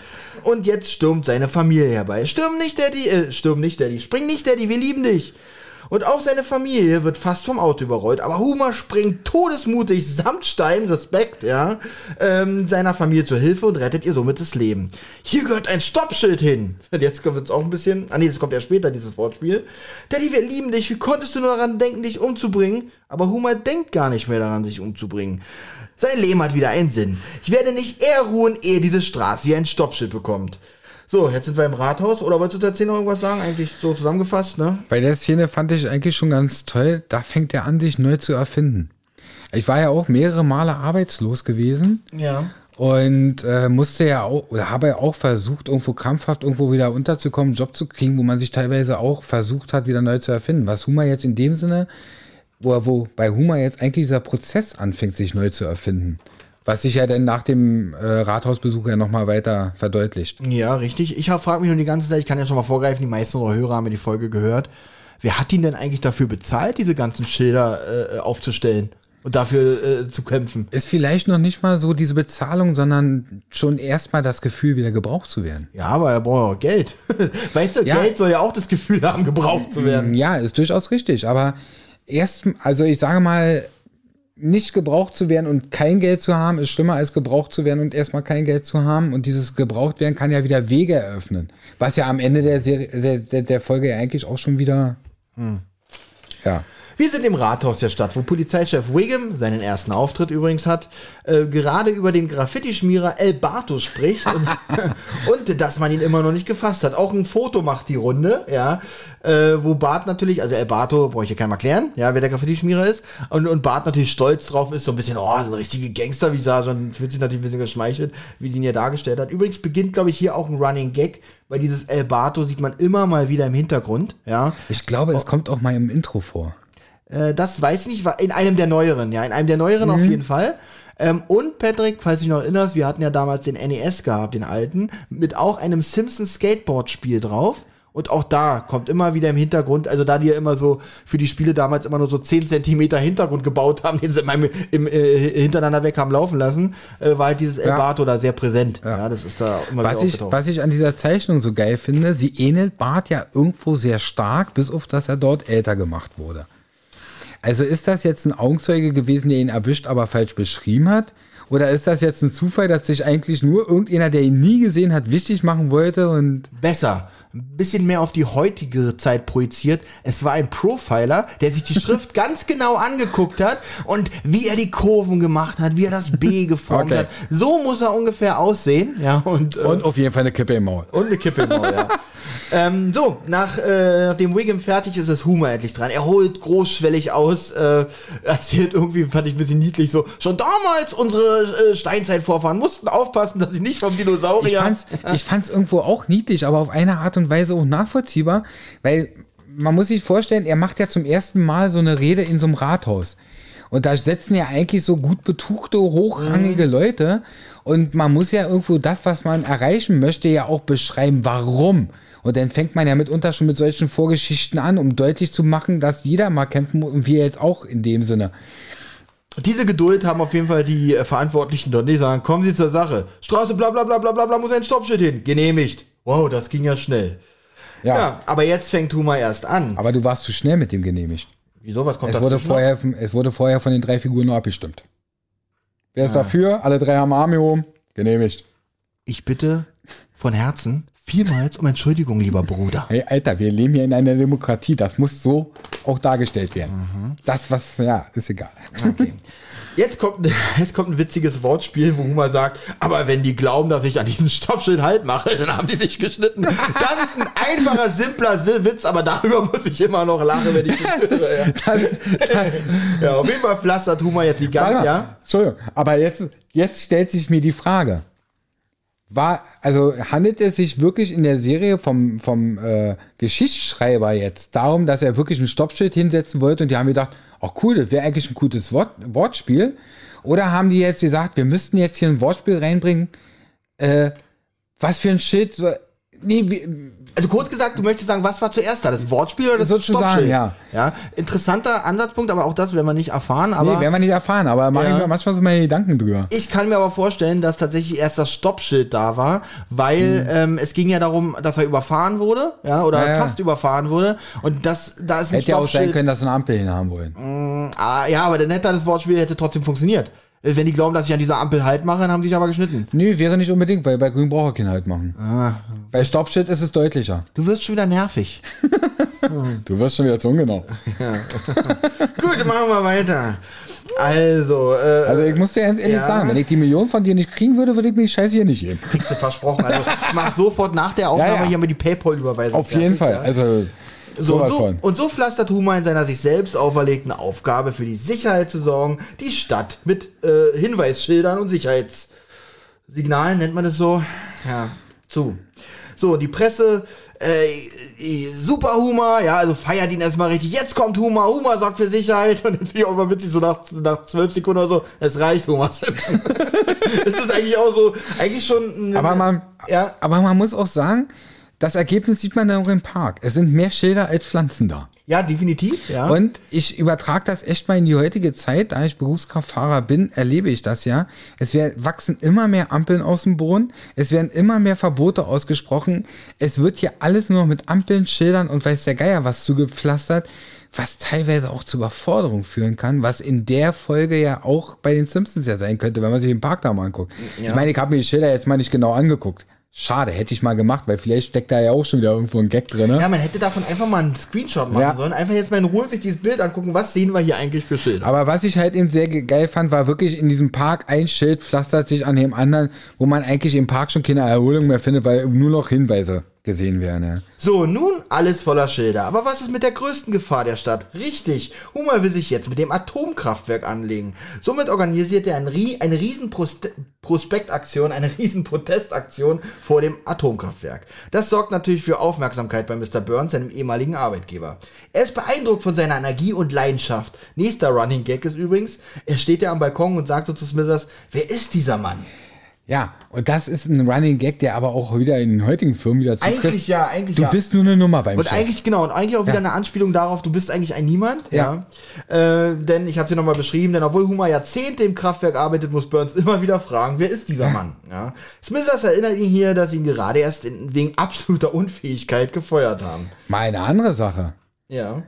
Und jetzt stürmt seine Familie herbei. Stürm nicht, Daddy, äh, stürm nicht, Daddy, spring nicht, Daddy, wir lieben dich. Und auch seine Familie wird fast vom Auto überrollt, aber Homer springt todesmutig samt Stein, Respekt, ja, ähm, seiner Familie zur Hilfe und rettet ihr somit das Leben. Hier gehört ein Stoppschild hin. Und jetzt kommt es auch ein bisschen, ah nee, das kommt ja später, dieses Wortspiel. Daddy, wir lieben dich, wie konntest du nur daran denken, dich umzubringen? Aber Homer denkt gar nicht mehr daran, sich umzubringen. Sein Leben hat wieder einen Sinn. Ich werde nicht eher ruhen, ehe diese Straße hier ein Stoppschild bekommt. So, jetzt sind wir im Rathaus. Oder wolltest du der Szene noch irgendwas sagen? Eigentlich so zusammengefasst, ne? Bei der Szene fand ich eigentlich schon ganz toll, da fängt er an, sich neu zu erfinden. Ich war ja auch mehrere Male arbeitslos gewesen Ja. und äh, musste ja auch, oder habe ja auch versucht, irgendwo krampfhaft irgendwo wieder unterzukommen, einen Job zu kriegen, wo man sich teilweise auch versucht hat, wieder neu zu erfinden. Was Humor jetzt in dem Sinne, wo, wo bei Humor jetzt eigentlich dieser Prozess anfängt, sich neu zu erfinden. Was sich ja dann nach dem äh, Rathausbesuch ja nochmal weiter verdeutlicht. Ja, richtig. Ich frage mich nur die ganze Zeit, ich kann ja schon mal vorgreifen, die meisten unserer Hörer haben ja die Folge gehört. Wer hat ihn denn eigentlich dafür bezahlt, diese ganzen Schilder äh, aufzustellen und dafür äh, zu kämpfen? Ist vielleicht noch nicht mal so diese Bezahlung, sondern schon erstmal das Gefühl, wieder gebraucht zu werden. Ja, aber er braucht auch Geld. weißt du, Ja. Geld soll ja auch das Gefühl haben, gebraucht zu werden. Ja, ist durchaus richtig. Aber erst, also ich sage mal, nicht gebraucht zu werden und kein Geld zu haben, ist schlimmer als gebraucht zu werden und erstmal kein Geld zu haben. Und dieses gebraucht werden kann ja wieder Wege eröffnen. Was ja am Ende der, Serie, der, der, der Folge ja eigentlich auch schon wieder. Ja. Wir sind im Rathaus der Stadt, wo Polizeichef Wiggum, seinen ersten Auftritt übrigens hat, äh, gerade über den Graffiti-Schmierer El Barto spricht und, und dass man ihn immer noch nicht gefasst hat. Auch ein Foto macht die Runde, ja, äh, wo Bart natürlich, also El Barto, brauche ich hier keinem erklären, ja, wer der Graffiti-Schmierer ist, und, und Bart natürlich stolz drauf ist, so ein bisschen, oh, so eine richtige Gangster-Visage und fühlt sich natürlich ein bisschen geschmeichelt, wie sie ihn hier dargestellt hat. Übrigens beginnt, glaube ich, hier auch ein Running Gag, weil dieses El Barto sieht man immer mal wieder im Hintergrund, ja. Ich glaube, es kommt auch mal im Intro vor. Äh, das weiß ich nicht, in einem der neueren, ja, in einem der neueren auf jeden Fall. Ähm, und Patrick, falls du dich noch erinnerst, wir hatten ja damals den NES gehabt, den alten, mit auch einem Simpsons Skateboard-Spiel drauf. Und auch da kommt immer wieder im Hintergrund, also da die ja immer so für die Spiele damals immer nur so 10 Zentimeter Hintergrund gebaut haben, den sie im, im, äh, hintereinander weg haben laufen lassen, äh, war halt dieses El Ja. Barto da sehr präsent. Ja, das ist da immer Was wieder ich, was ich an dieser Zeichnung so geil finde, sie ähnelt Bart ja irgendwo sehr stark, bis auf dass er dort älter gemacht wurde. Also ist das jetzt ein Augenzeuge gewesen, der ihn erwischt, aber falsch beschrieben hat? Oder ist das jetzt ein Zufall, dass sich eigentlich nur irgendeiner, der ihn nie gesehen hat, wichtig machen wollte und besser. Ein bisschen mehr auf die heutige Zeit projiziert. Es war ein Profiler, der sich die Schrift ganz genau angeguckt hat und wie er die Kurven gemacht hat, wie er das B geformt Okay. hat. So muss er ungefähr aussehen. Ja, und, äh, und auf jeden Fall eine Kippe im Maul? und eine Kippe im Maul, ja. ähm, so, nach, äh, nachdem Wiggum fertig ist, ist Humor endlich dran. Er holt großschwellig aus, äh, erzählt irgendwie, fand ich ein bisschen niedlich, so, schon damals unsere äh, Steinzeitvorfahren mussten aufpassen, dass sie nicht vom Dinosaurier... Ich fand's, ich fand's irgendwo auch niedlich, aber auf eine Art und Weise auch nachvollziehbar, weil man muss sich vorstellen, er macht ja zum ersten Mal so eine Rede in so einem Rathaus. Und da sitzen ja eigentlich so gut betuchte, hochrangige Leute. Und man muss ja irgendwo das, was man erreichen möchte, ja auch beschreiben, warum. Und dann fängt man ja mitunter schon mit solchen Vorgeschichten an, um deutlich zu machen, dass jeder mal kämpfen muss und wir jetzt auch in dem Sinne. Diese Geduld haben auf jeden Fall die Verantwortlichen dort nicht. Sagen, kommen Sie zur Sache. Straße, bla bla bla bla bla bla, muss ein Stoppschild hin. Genehmigt. Wow, das ging ja schnell. Ja, Ja, aber jetzt fängt Huma erst an. aber du warst zu schnell mit dem genehmigt. Wieso, was kommt Es wurde, dazwischen noch? vorher, es wurde vorher von den drei Figuren nur abgestimmt. Wer ist dafür? Alle drei haben Arme oben. Genehmigt. Ich bitte von Herzen vielmals um Entschuldigung, lieber Bruder. Hey, Alter, wir leben hier in einer Demokratie. Das muss so auch dargestellt werden. Das, was, ja, ist egal. Okay. Jetzt kommt, jetzt kommt ein witziges Wortspiel, wo Homer sagt, aber wenn die glauben, dass ich an diesem Stoppschild halt mache, dann haben die sich geschnitten. Das ist ein einfacher, simpler Witz, aber darüber muss ich immer noch lachen, wenn ich das höre. Ja, Das, ja auf jeden Fall pflastert Homer jetzt die ganze, mal, ja? Entschuldigung, aber jetzt, jetzt stellt sich mir die Frage. War, also handelt es sich wirklich in der Serie vom, vom äh, Geschichtsschreiber jetzt darum, dass er wirklich ein Stoppschild hinsetzen wollte und die haben gedacht, ach cool, das wäre eigentlich ein gutes Wort, Wortspiel. Oder haben die jetzt gesagt, wir müssten jetzt hier ein Wortspiel reinbringen, äh, was für ein Schild soll, nee, wie, Also kurz gesagt, du möchtest sagen, was war zuerst da? Das Wortspiel oder das Sozusagen, Stoppschild? ja. ja. Interessanter Ansatzpunkt, aber auch das werden wir nicht erfahren. Aber nee, werden wir nicht erfahren, aber Ja. manchmal so meine Gedanken drüber. Ich kann mir aber vorstellen, dass tatsächlich erst das Stoppschild da war, weil ähm, es ging ja darum, dass er überfahren wurde, ja, oder. Ja, fast überfahren wurde. Und das, da ist ein Hätte ja auch sein können, dass sie eine Ampel hinhaben wollen. Ah, ja, aber dann hätte das Wortspiel hätte trotzdem funktioniert. Äh, Wenn die glauben, dass ich an dieser Ampel halt mache, dann haben sie sich aber geschnitten. Nö, wäre nicht unbedingt, weil bei Grün braucht er keinen Halt machen. Ah. Bei Stoppschild ist es deutlicher. Du wirst schon wieder nervig. Du wirst schon wieder zu ungenau. Gut, machen wir weiter. Also, äh, Also ich muss dir ganz ehrlich Ja. sagen, wenn ich die Million von dir nicht kriegen würde, würde ich mir die Scheiße hier nicht geben. kriegst du versprochen. Also, ich mach sofort nach der Aufnahme Ja, ja. hier mal die Paypal-Überweisung. Auf jeden Fall. ja. Also So, und, so, und so pflastert Huma in seiner sich selbst auferlegten Aufgabe für die Sicherheit zu sorgen, die Stadt mit äh, Hinweisschildern und Sicherheitssignalen, nennt man das so, ja, zu. So, die Presse, äh, super Huma, ja, also feiert ihn erstmal richtig. Jetzt kommt Huma, Huma sorgt für Sicherheit. Und dann finde ich auch immer witzig, so nach, nach zwölf Sekunden oder so, es reicht, Huma. Es ist eigentlich auch so, eigentlich schon. Aber man, ja, aber man muss auch sagen, das Ergebnis sieht man dann auch im Park. Es sind mehr Schilder als Pflanzen da. ja, definitiv, ja. Und ich übertrage das echt mal in die heutige Zeit, da ich Berufskraftfahrer bin, erlebe ich das ja. Es werden, wachsen immer mehr Ampeln aus dem Boden, es werden immer mehr Verbote ausgesprochen, es wird hier alles nur noch mit Ampeln, Schildern und weiß der Geier was zugepflastert, was teilweise auch zu Überforderung führen kann, was in der Folge ja auch bei den Simpsons ja sein könnte, wenn man sich den Park da mal anguckt. Ich meine, ich habe mir die Schilder jetzt mal nicht genau angeguckt. Schade, hätte ich mal gemacht, weil vielleicht steckt da ja auch schon wieder irgendwo ein Gag drin. Ne? Ja, man hätte davon einfach mal einen Screenshot machen Ja. sollen. Einfach jetzt mal in Ruhe sich dieses Bild angucken, was sehen wir hier eigentlich für Schilder. Aber was ich halt eben sehr ge- geil fand, war wirklich in diesem Park ein Schild pflastert sich an dem anderen, wo man eigentlich im Park schon keine Erholung mehr findet, weil nur noch Hinweise gesehen werden. Ja. So, nun alles voller Schilder. Aber was ist mit der größten Gefahr der Stadt? Richtig, Hummer will sich jetzt mit dem Atomkraftwerk anlegen. Somit organisiert er ein, eine riesen Prospektaktion, eine riesen Protestaktion vor dem Atomkraftwerk. Das sorgt natürlich für Aufmerksamkeit bei Mr. Burns, seinem ehemaligen Arbeitgeber. Er ist beeindruckt von seiner Energie und Leidenschaft. Nächster Running Gag ist übrigens, er steht ja am Balkon und sagt so zu Smithers, wer ist dieser Mann? Ja, und das ist ein Running Gag, der aber auch wieder in den heutigen Firmen wieder zutrifft. Eigentlich ja, eigentlich Du ja. bist nur eine Nummer beim Und Chef. eigentlich, genau, und eigentlich auch wieder eine Anspielung darauf, du bist eigentlich ein Niemand. Ja. Ja. Äh, denn ich habe hier nochmal beschrieben, denn obwohl Homer Jahrzehnte im Kraftwerk arbeitet, muss Burns immer wieder fragen, wer ist dieser Mann? Ja. Smithers erinnert ihn hier, dass sie ihn gerade erst in, wegen absoluter Unfähigkeit gefeuert haben. Mal eine andere Sache. Ja.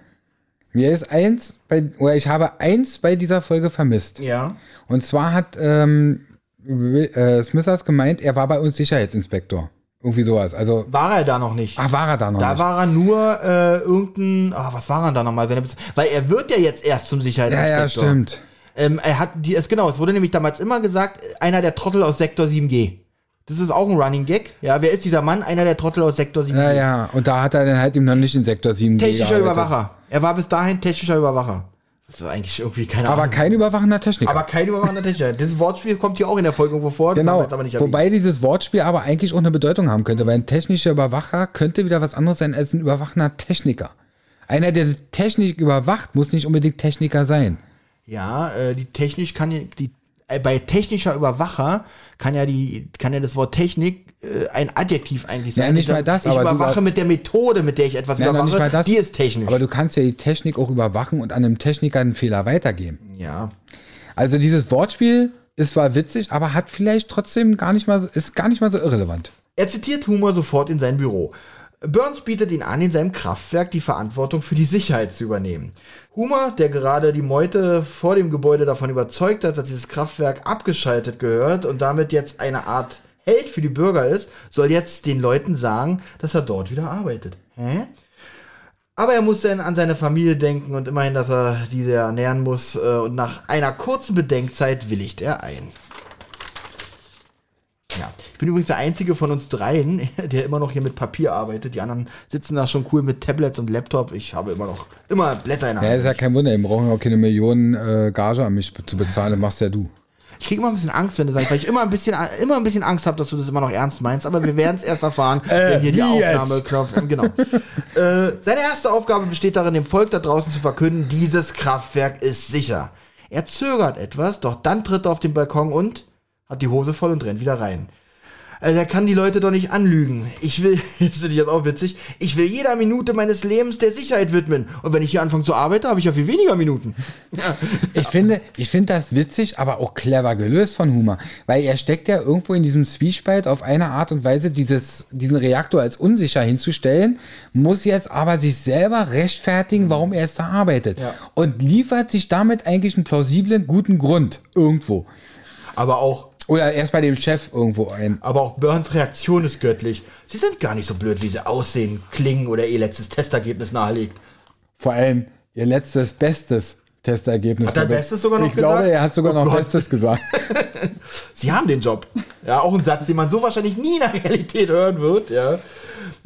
Mir ist eins, bei, oder ich habe eins bei dieser Folge vermisst. Ja. Und zwar hat ähm, äh, Smithers gemeint, er war bei uns Sicherheitsinspektor. Irgendwie sowas. Also, War er da noch nicht? ach, war er da noch da nicht? war er nur äh, irgendein, ah, was war er da nochmal? Weil er wird ja jetzt erst zum ja, Sicherheitsinspektor. ja, stimmt. Ähm, er hat die, es, genau, es wurde nämlich damals immer gesagt, einer der Trottel aus Sektor 7G. Das ist auch ein Running Gag. Ja, wer ist dieser Mann? Einer der Trottel aus Sektor 7G. Ja, ja. Und da hat er dann halt eben noch nicht in Sektor 7 Technischer gearbeitet. Überwacher. Er war bis dahin technischer Überwacher. Ist eigentlich irgendwie keine Aber Ahnung. kein überwachender Techniker. aber kein überwachender Techniker. Dieses Wortspiel kommt hier auch in der Folge irgendwo vor. Genau. aber. Wobei dieses Wortspiel aber eigentlich auch eine Bedeutung haben könnte, weil ein technischer Überwacher könnte wieder was anderes sein als ein überwachender Techniker. Einer, der Technik überwacht, muss nicht unbedingt Techniker sein. Ja, äh, die technisch kann ja, die, bei technischer Überwacher kann ja die, kann ja das Wort Technik äh, ein Adjektiv eigentlich Ja, sein. nicht ich, mal das, ich aber überwache mit der Methode, mit der ich etwas Ja, noch überwache, nicht mal das. die ist technisch. Aber du kannst ja die Technik auch überwachen und an einem Techniker einen Fehler weitergeben. ja. Also dieses Wortspiel ist zwar witzig, aber hat vielleicht trotzdem gar nicht mal ist gar nicht mal so irrelevant. Er zitiert Humor sofort in sein Büro. Burns bietet ihn an, in seinem Kraftwerk die Verantwortung für die Sicherheit zu übernehmen. Humor, der gerade die Meute vor dem Gebäude davon überzeugt hat, dass dieses Kraftwerk abgeschaltet gehört und damit jetzt eine Art Held für die Bürger ist, soll jetzt den Leuten sagen, dass er dort wieder arbeitet. Hä? Aber er muss dann an seine Familie denken und immerhin, dass er diese ernähren muss. Äh, und nach einer kurzen Bedenkzeit willigt er ein. Ja, ich bin übrigens der einzige von uns dreien, der immer noch hier mit Papier arbeitet. Die anderen sitzen da schon cool mit Tablets und Laptop. Ich habe immer noch immer Blätter in der Ja, Hand. ist ja kein Wunder, wir brauchen auch keine Millionen äh, Gage an mich zu bezahlen, machst ja du. Ich kriege immer ein bisschen Angst, wenn du sagst, weil ich immer ein bisschen, immer ein bisschen Angst habe, dass du das immer noch ernst meinst. Aber wir werden es erst erfahren, wenn hier die wie jetzt? Aufnahmeknopf. Genau. äh, seine erste Aufgabe besteht darin, dem Volk da draußen zu verkünden, dieses Kraftwerk ist sicher. Er zögert etwas, doch dann tritt er auf den Balkon und hat die Hose voll und rennt wieder rein. Also er kann die Leute doch nicht anlügen. Ich will, das finde ich jetzt auch witzig, ich will jeder Minute meines Lebens der Sicherheit widmen. Und wenn ich hier anfange zu arbeiten, habe ich ja viel weniger Minuten. Ja. Ich finde, ich finde das witzig, aber auch clever gelöst von Humor. Weil er steckt ja irgendwo in diesem Zwiespalt auf eine Art und Weise, dieses, diesen Reaktor als unsicher hinzustellen, muss jetzt aber sich selber rechtfertigen, warum er jetzt da arbeitet. Ja. Und liefert sich damit eigentlich einen plausiblen, guten Grund irgendwo. Aber auch Oder erst bei dem Chef irgendwo ein. Aber auch Burns Reaktion ist göttlich. Sie sind gar nicht so blöd, wie sie aussehen, klingen oder ihr letztes Testergebnis nahelegt. Vor allem ihr letztes, bestes Testergebnis. Hat er Bestes sogar noch Ich glaube, gesagt? er hat sogar Oh noch Gott. Bestes gesagt. Sie haben den Job. Ja, auch ein Satz, den man so wahrscheinlich nie in der Realität hören wird, ja.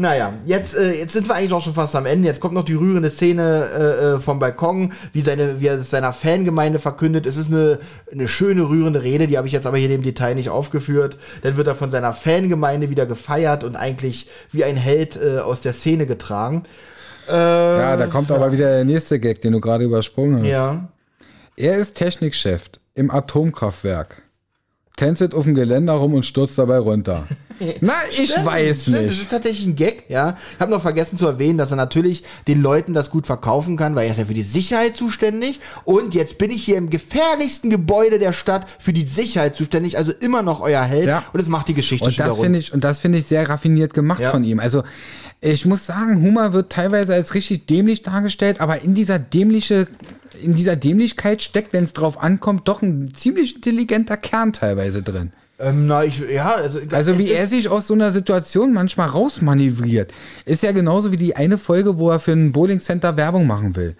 Naja, jetzt, äh, jetzt sind wir eigentlich auch schon fast am Ende. Jetzt kommt noch die rührende Szene äh, äh, vom Balkon, wie, seine, wie er es seiner Fangemeinde verkündet. Es ist eine, eine schöne, rührende Rede, die habe ich jetzt aber hier im Detail nicht aufgeführt. Dann wird er von seiner Fangemeinde wieder gefeiert und eigentlich wie ein Held äh, aus der Szene getragen. Äh, Ja, da kommt aber wieder der nächste Gag, den du gerade übersprungen hast. ja. Er ist Technikchef im Atomkraftwerk. Tänzet auf dem Geländer rum und stürzt dabei runter. Na, ich Stimmt, weiß stimmt, Das nicht. ist tatsächlich ein Gag, ja. Ich habe noch vergessen zu erwähnen, dass er natürlich den Leuten das gut verkaufen kann, weil er ist ja für die Sicherheit zuständig. Und jetzt bin ich hier im gefährlichsten Gebäude der Stadt für die Sicherheit zuständig, also immer noch euer Held. Ja. Und es macht die Geschichte Und das rund. finde ich, und das finde ich sehr raffiniert gemacht Ja. von ihm. Also, ich muss sagen, Humor wird teilweise als richtig dämlich dargestellt, aber in dieser dämliche, in dieser Dämlichkeit steckt, wenn es drauf ankommt, doch ein ziemlich intelligenter Kern teilweise drin. Ähm, na, ich, ja, also, Also wie er sich aus so einer Situation manchmal rausmanövriert, ist ja genauso wie die eine Folge, wo er für ein Bowling Center Werbung machen will.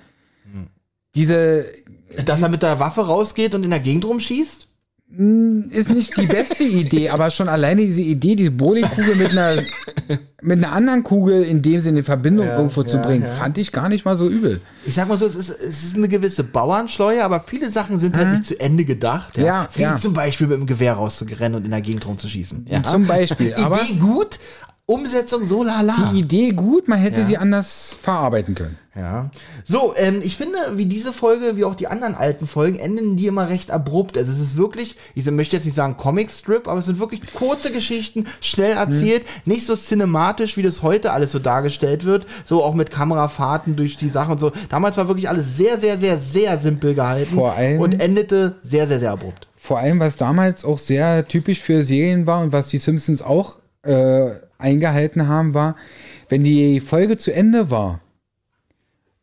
Hm. Diese Dass er mit der Waffe rausgeht und in der Gegend rumschießt? Ist nicht die beste Idee, aber schon alleine diese Idee, die Bowlingkugel mit einer mit einer anderen Kugel in dem Sinne in Verbindung Ja, irgendwo zu ja, bringen, ja. fand ich gar nicht mal so übel. Ich sag mal so, es ist, es ist eine gewisse Bauernschleue, aber viele Sachen sind halt nicht zu Ende gedacht. Ja, Wie zum Beispiel mit dem Gewehr rauszurennen und in der Gegend rumzuschießen. Ja. Zum Beispiel, aber Idee gut, Umsetzung so lala. die Idee gut, man hätte Ja. sie anders verarbeiten können. Ja. So, ähm, ich finde, wie diese Folge, wie auch die anderen alten Folgen, enden die immer recht abrupt. Also es ist wirklich, ich möchte jetzt nicht sagen Comic-Strip, aber es sind wirklich kurze Geschichten, schnell erzählt, nicht so cinematisch, wie das heute alles so dargestellt wird. So auch mit Kamerafahrten durch die Sachen und so. Damals war wirklich alles sehr, sehr, sehr, sehr simpel gehalten Vor allem- und endete sehr, sehr, sehr abrupt. Vor allem, was damals auch sehr typisch für Serien war und was die Simpsons auch äh, eingehalten haben, war, wenn die Folge zu Ende war,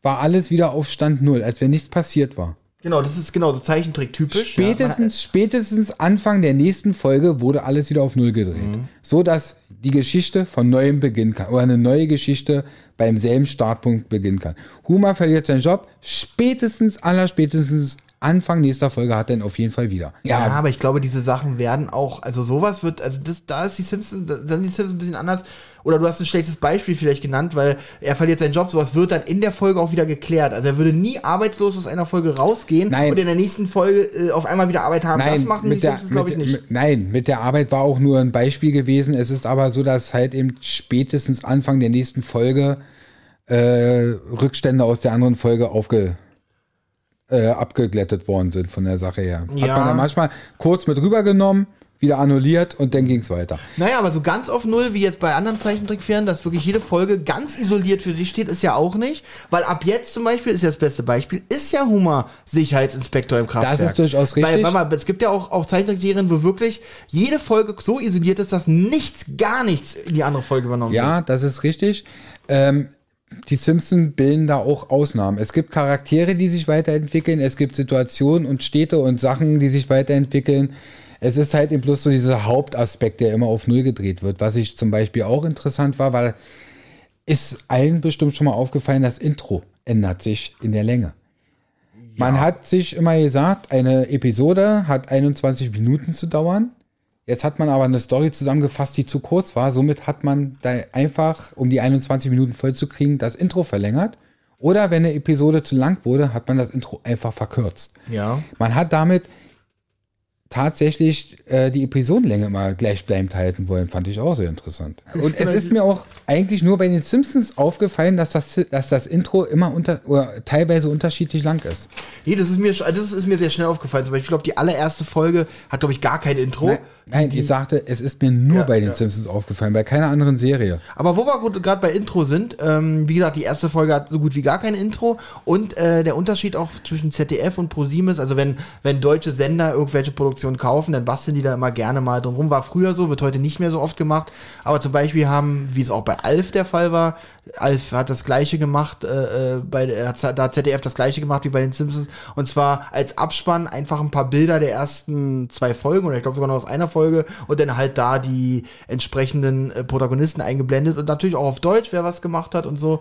war alles wieder auf Stand Null, als wenn nichts passiert war. Genau, das ist genau so Zeichentrick typisch. Spätestens, spätestens Anfang der nächsten Folge wurde alles wieder auf Null gedreht. Mhm. So dass die Geschichte von neuem beginnen kann. Oder eine neue Geschichte beim selben Startpunkt beginnen kann. Huma verliert seinen Job. Spätestens, aller spätestens Anfang nächster Folge hat er ihn auf jeden Fall wieder. Ja, aber ich glaube, diese Sachen werden auch, also sowas wird, also das, da ist die Simpsons, da sind die Simpsons ein bisschen anders. Oder du hast ein schlechtes Beispiel vielleicht genannt, weil er verliert seinen Job, sowas wird dann in der Folge auch wieder geklärt. Also er würde nie arbeitslos aus einer Folge rausgehen Nein. und in der nächsten Folge äh, auf einmal wieder Arbeit haben. das machen die mit der, Simpsons, glaube ich, nicht. Mit, nein, mit der Arbeit war auch nur ein Beispiel gewesen. Es ist aber so, dass halt eben spätestens Anfang der nächsten Folge äh, Rückstände aus der anderen Folge aufge, äh, abgeglättet worden sind von der Sache her. Hat Ja. man dann manchmal kurz mit rübergenommen, wieder annulliert und dann ging es weiter. Naja, aber so ganz auf Null, wie jetzt bei anderen Zeichentrickfirmen, dass wirklich jede Folge ganz isoliert für sich steht, ist ja auch nicht. Weil ab jetzt zum Beispiel, ist ja das beste Beispiel, ist ja Humor Sicherheitsinspektor im Kraftwerk. Das ist durchaus richtig. Weil, mal, es gibt ja auch, auch Zeichentrickserien, wo wirklich jede Folge so isoliert ist, dass nichts, gar nichts in die andere Folge übernommen wird. Ja, das ist richtig. Ähm, die Simpsons bilden da auch Ausnahmen. Es gibt Charaktere, die sich weiterentwickeln. Es gibt Situationen und Städte und Sachen, die sich weiterentwickeln. Es ist halt eben bloß so dieser Hauptaspekt, der immer auf Null gedreht wird. Was ich zum Beispiel auch interessant war, weil ist allen bestimmt schon mal aufgefallen, das Intro ändert sich in der Länge. Man hat sich immer gesagt, eine Episode hat 21 Minuten zu dauern. Jetzt hat man aber eine Story zusammengefasst, die zu kurz war. Somit hat man da einfach, um die 21 Minuten voll zu kriegen, das Intro verlängert. Oder wenn eine Episode zu lang wurde, hat man das Intro einfach verkürzt. Ja. Man hat damit tatsächlich äh, die Episodenlänge mal gleichbleibend halten wollen, fand ich auch sehr interessant. Und es ist mir auch eigentlich nur bei den Simpsons aufgefallen, dass das, dass das Intro immer unter, oder teilweise unterschiedlich lang ist. Nee, das ist mir, das ist mir sehr schnell aufgefallen. Zum Beispiel, ich glaube, die allererste Folge hat, glaube ich, gar kein Intro. Nein, nein ich sagte, es ist mir nur Ja, bei den ja. Simpsons aufgefallen, bei keiner anderen Serie. Aber wo wir gerade bei Intro sind, ähm, wie gesagt, die erste Folge hat so gut wie gar kein Intro und äh, der Unterschied auch zwischen ZDF und ProSieben ist, also wenn, wenn deutsche Sender irgendwelche Produktionen kaufen, dann basteln die da immer gerne mal drum rum. War früher so, wird heute nicht mehr so oft gemacht, aber zum Beispiel haben, wie es auch bei Alf der Fall war, Alf hat das gleiche gemacht, äh, äh, bei, hat, da hat ZDF das gleiche gemacht wie bei den Simpsons und zwar als Abspann einfach ein paar Bilder der ersten zwei Folgen oder ich glaube sogar noch aus einer Folge und dann halt da die entsprechenden äh, Protagonisten eingeblendet und natürlich auch auf Deutsch, wer was gemacht hat und so.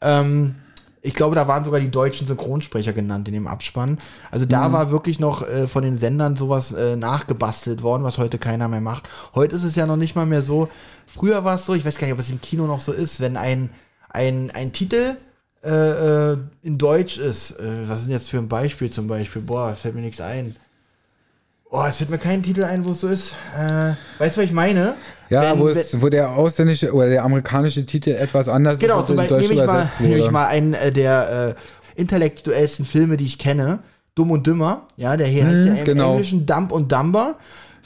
Ähm, ich glaube, da waren sogar die deutschen Synchronsprecher genannt in dem Abspann. Also da war wirklich noch äh, von den Sendern sowas äh, nachgebastelt worden, was heute keiner mehr macht. Heute ist es ja noch nicht mal mehr so. Früher war es so, ich weiß gar nicht, ob es im Kino noch so ist, wenn ein, ein, ein Titel äh, äh, in Deutsch ist. Äh, was ist denn jetzt für ein Beispiel zum Beispiel? Boah, fällt mir nichts ein. Boah, es fällt mir kein Titel ein, wo es so ist. Äh, weißt du, was ich meine? Ja, Wenn- wo, es, wo der ausländische oder der amerikanische Titel etwas anders Genau, ist, zum als in Beispiel nehme ich, mal, nehme ich mal einen äh, der äh, intellektuellsten Filme, die ich kenne. Dumm und Dümmer. Ja, der hier heißt ja im genau. Englischen Dump und Dumber.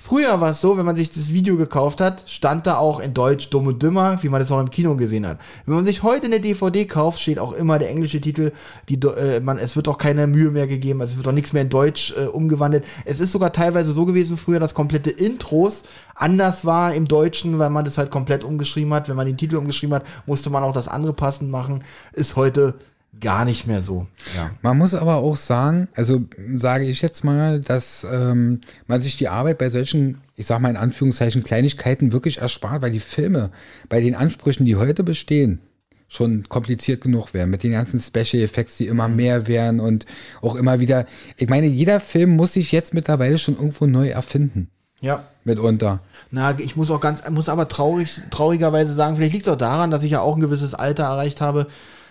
Früher war es so, wenn man sich das Video gekauft hat, stand da auch in Deutsch Dumm und Dümmer, wie man das auch im Kino gesehen hat. Wenn man sich heute eine DVD kauft, steht auch immer der englische Titel. Die, äh, man, es wird auch keine Mühe mehr gegeben, also es wird auch nichts mehr in Deutsch äh, umgewandelt. Es ist sogar teilweise so gewesen früher, dass komplette Intros anders war im Deutschen, weil man das halt komplett umgeschrieben hat. Wenn man den Titel umgeschrieben hat, musste man auch das andere passend machen. Ist heute gar nicht mehr so. Ja. Man muss aber auch sagen, also sage ich jetzt mal, dass ähm, man sich die Arbeit bei solchen, ich sag mal in Anführungszeichen, Kleinigkeiten wirklich erspart, weil die Filme bei den Ansprüchen, die heute bestehen, schon kompliziert genug wären. Mit den ganzen Special Effects, die immer mehr werden und auch immer wieder. Ich meine, jeder Film muss sich jetzt mittlerweile schon irgendwo neu erfinden. Ja. Mitunter. Na, ich muss auch ganz, muss aber traurig, traurigerweise sagen, vielleicht liegt es auch daran, dass ich ja auch ein gewisses Alter erreicht habe.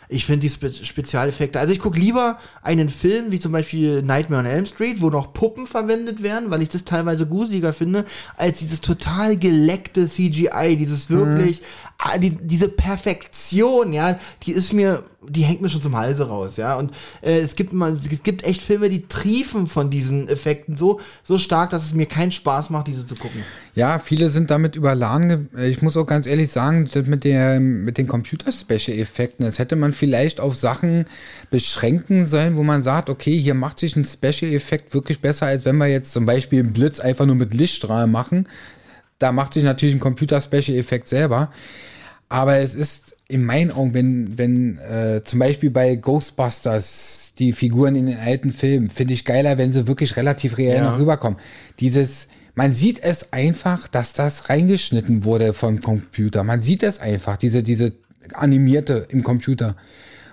Ich finde die Spe Spezialeffekte. Also ich gucke lieber einen Film wie zum Beispiel Nightmare on Elm Street, wo noch Puppen verwendet werden, weil ich das teilweise gruseliger finde, als dieses total geleckte CGI, dieses wirklich, ah, die, diese Perfektion, ja, die ist mir, die hängt mir schon zum Halse raus, ja. Und äh, es gibt mal, es gibt echt Filme, die triefen von diesen Effekten so, so stark, dass es mir keinen Spaß macht, diese zu gucken. Ja, viele sind damit überladen. ge- Ich muss auch ganz ehrlich sagen, mit, der, mit den Computer-Special-Effekten, das hätte man vielleicht auf Sachen beschränken sollen, wo man sagt, okay, hier macht sich ein Special-Effekt wirklich besser, als wenn wir jetzt zum Beispiel einen Blitz einfach nur mit Lichtstrahlen machen. Da macht sich natürlich ein Computer-Special-Effekt selber. Aber es ist in meinen Augen, wenn, wenn äh, zum Beispiel bei Ghostbusters die Figuren in den alten Filmen, finde ich geiler, wenn sie wirklich relativ reell Ja. noch rüberkommen. Dieses, man sieht es einfach, dass das reingeschnitten wurde vom Computer. Man sieht es einfach, diese, diese animierte im Computer.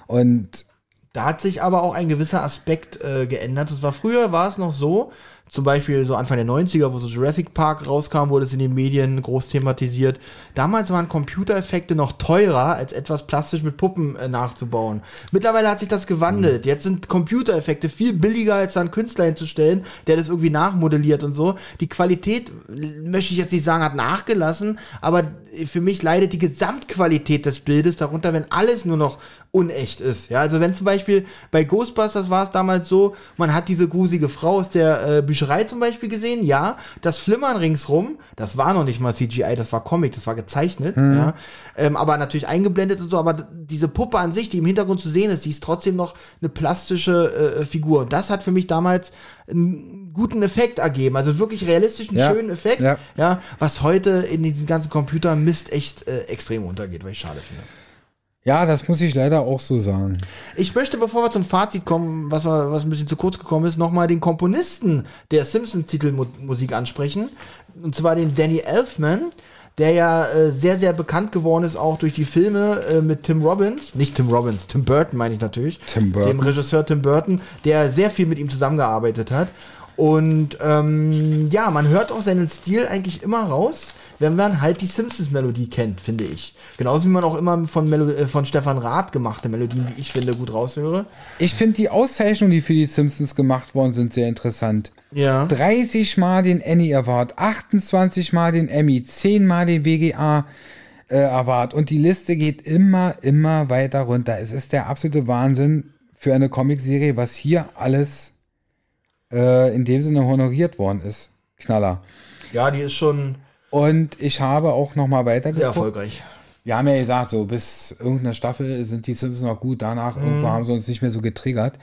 Und Da hat sich aber auch ein gewisser Aspekt äh, geändert. Das war früher war es noch so, zum Beispiel so Anfang der 90er, wo so Jurassic Park rauskam, wurde es in den Medien groß thematisiert. Damals waren Computereffekte noch teurer, als etwas plastisch mit Puppen äh, nachzubauen. Mittlerweile hat sich das gewandelt. Jetzt sind Computereffekte viel billiger, als da einen Künstler hinzustellen, der das irgendwie nachmodelliert und so. Die Qualität, äh, möchte ich jetzt nicht sagen, hat nachgelassen, aber für mich leidet die Gesamtqualität des Bildes darunter, wenn alles nur noch unecht ist. Ja, also wenn zum Beispiel bei Ghostbusters war es damals so, man hat diese gruselige Frau aus der äh, Bücherei zum Beispiel gesehen, ja, das Flimmern ringsrum, das war noch nicht mal CGI, das war Comic, das war gezeichnet, ja, ähm, aber natürlich eingeblendet und so, aber diese Puppe an sich, die im Hintergrund zu sehen ist, die ist trotzdem noch eine plastische äh, Figur. Und das hat für mich damals einen guten Effekt ergeben, also wirklich realistischen, Ja, schönen Effekt, ja. ja, was heute in diesen ganzen Computermist echt äh, extrem untergeht, was ich schade finde. Ja, das muss ich leider auch so sagen. Ich möchte, bevor wir zum Fazit kommen, was, wir, was ein bisschen zu kurz gekommen ist, nochmal den Komponisten der Simpsons-Titelmusik ansprechen. Und zwar den Danny Elfman. der ja äh, sehr, sehr bekannt geworden ist, auch durch die Filme äh, mit Tim Robbins. Nicht Tim Robbins, Tim Burton meine ich natürlich. Tim Burton. Dem Regisseur Tim Burton, der sehr viel mit ihm zusammengearbeitet hat. Und ähm, ja, man hört auch seinen Stil eigentlich immer raus, wenn man halt die Simpsons-Melodie kennt, finde ich. Genauso wie man auch immer von, Melo äh, von Stefan Raab gemachte Melodien, wie ich finde, gut raushöre. Ich finde die Auszeichnungen, die für die Simpsons gemacht worden sind, sehr interessant. Ja. 30 Mal den Annie Award, 28 Mal den Emmy, 10 Mal den WGA äh, Award und die Liste geht immer, immer weiter runter. Es ist der absolute Wahnsinn für eine Comicserie, was hier alles äh, in dem Sinne honoriert worden ist. Knaller. Ja, die ist schon Und ich habe auch noch mal sehr weitergeguckt. erfolgreich. Wir haben ja gesagt, so bis irgendeine Staffel sind die Simpsons noch gut, danach irgendwo haben sie uns nicht mehr so getriggert.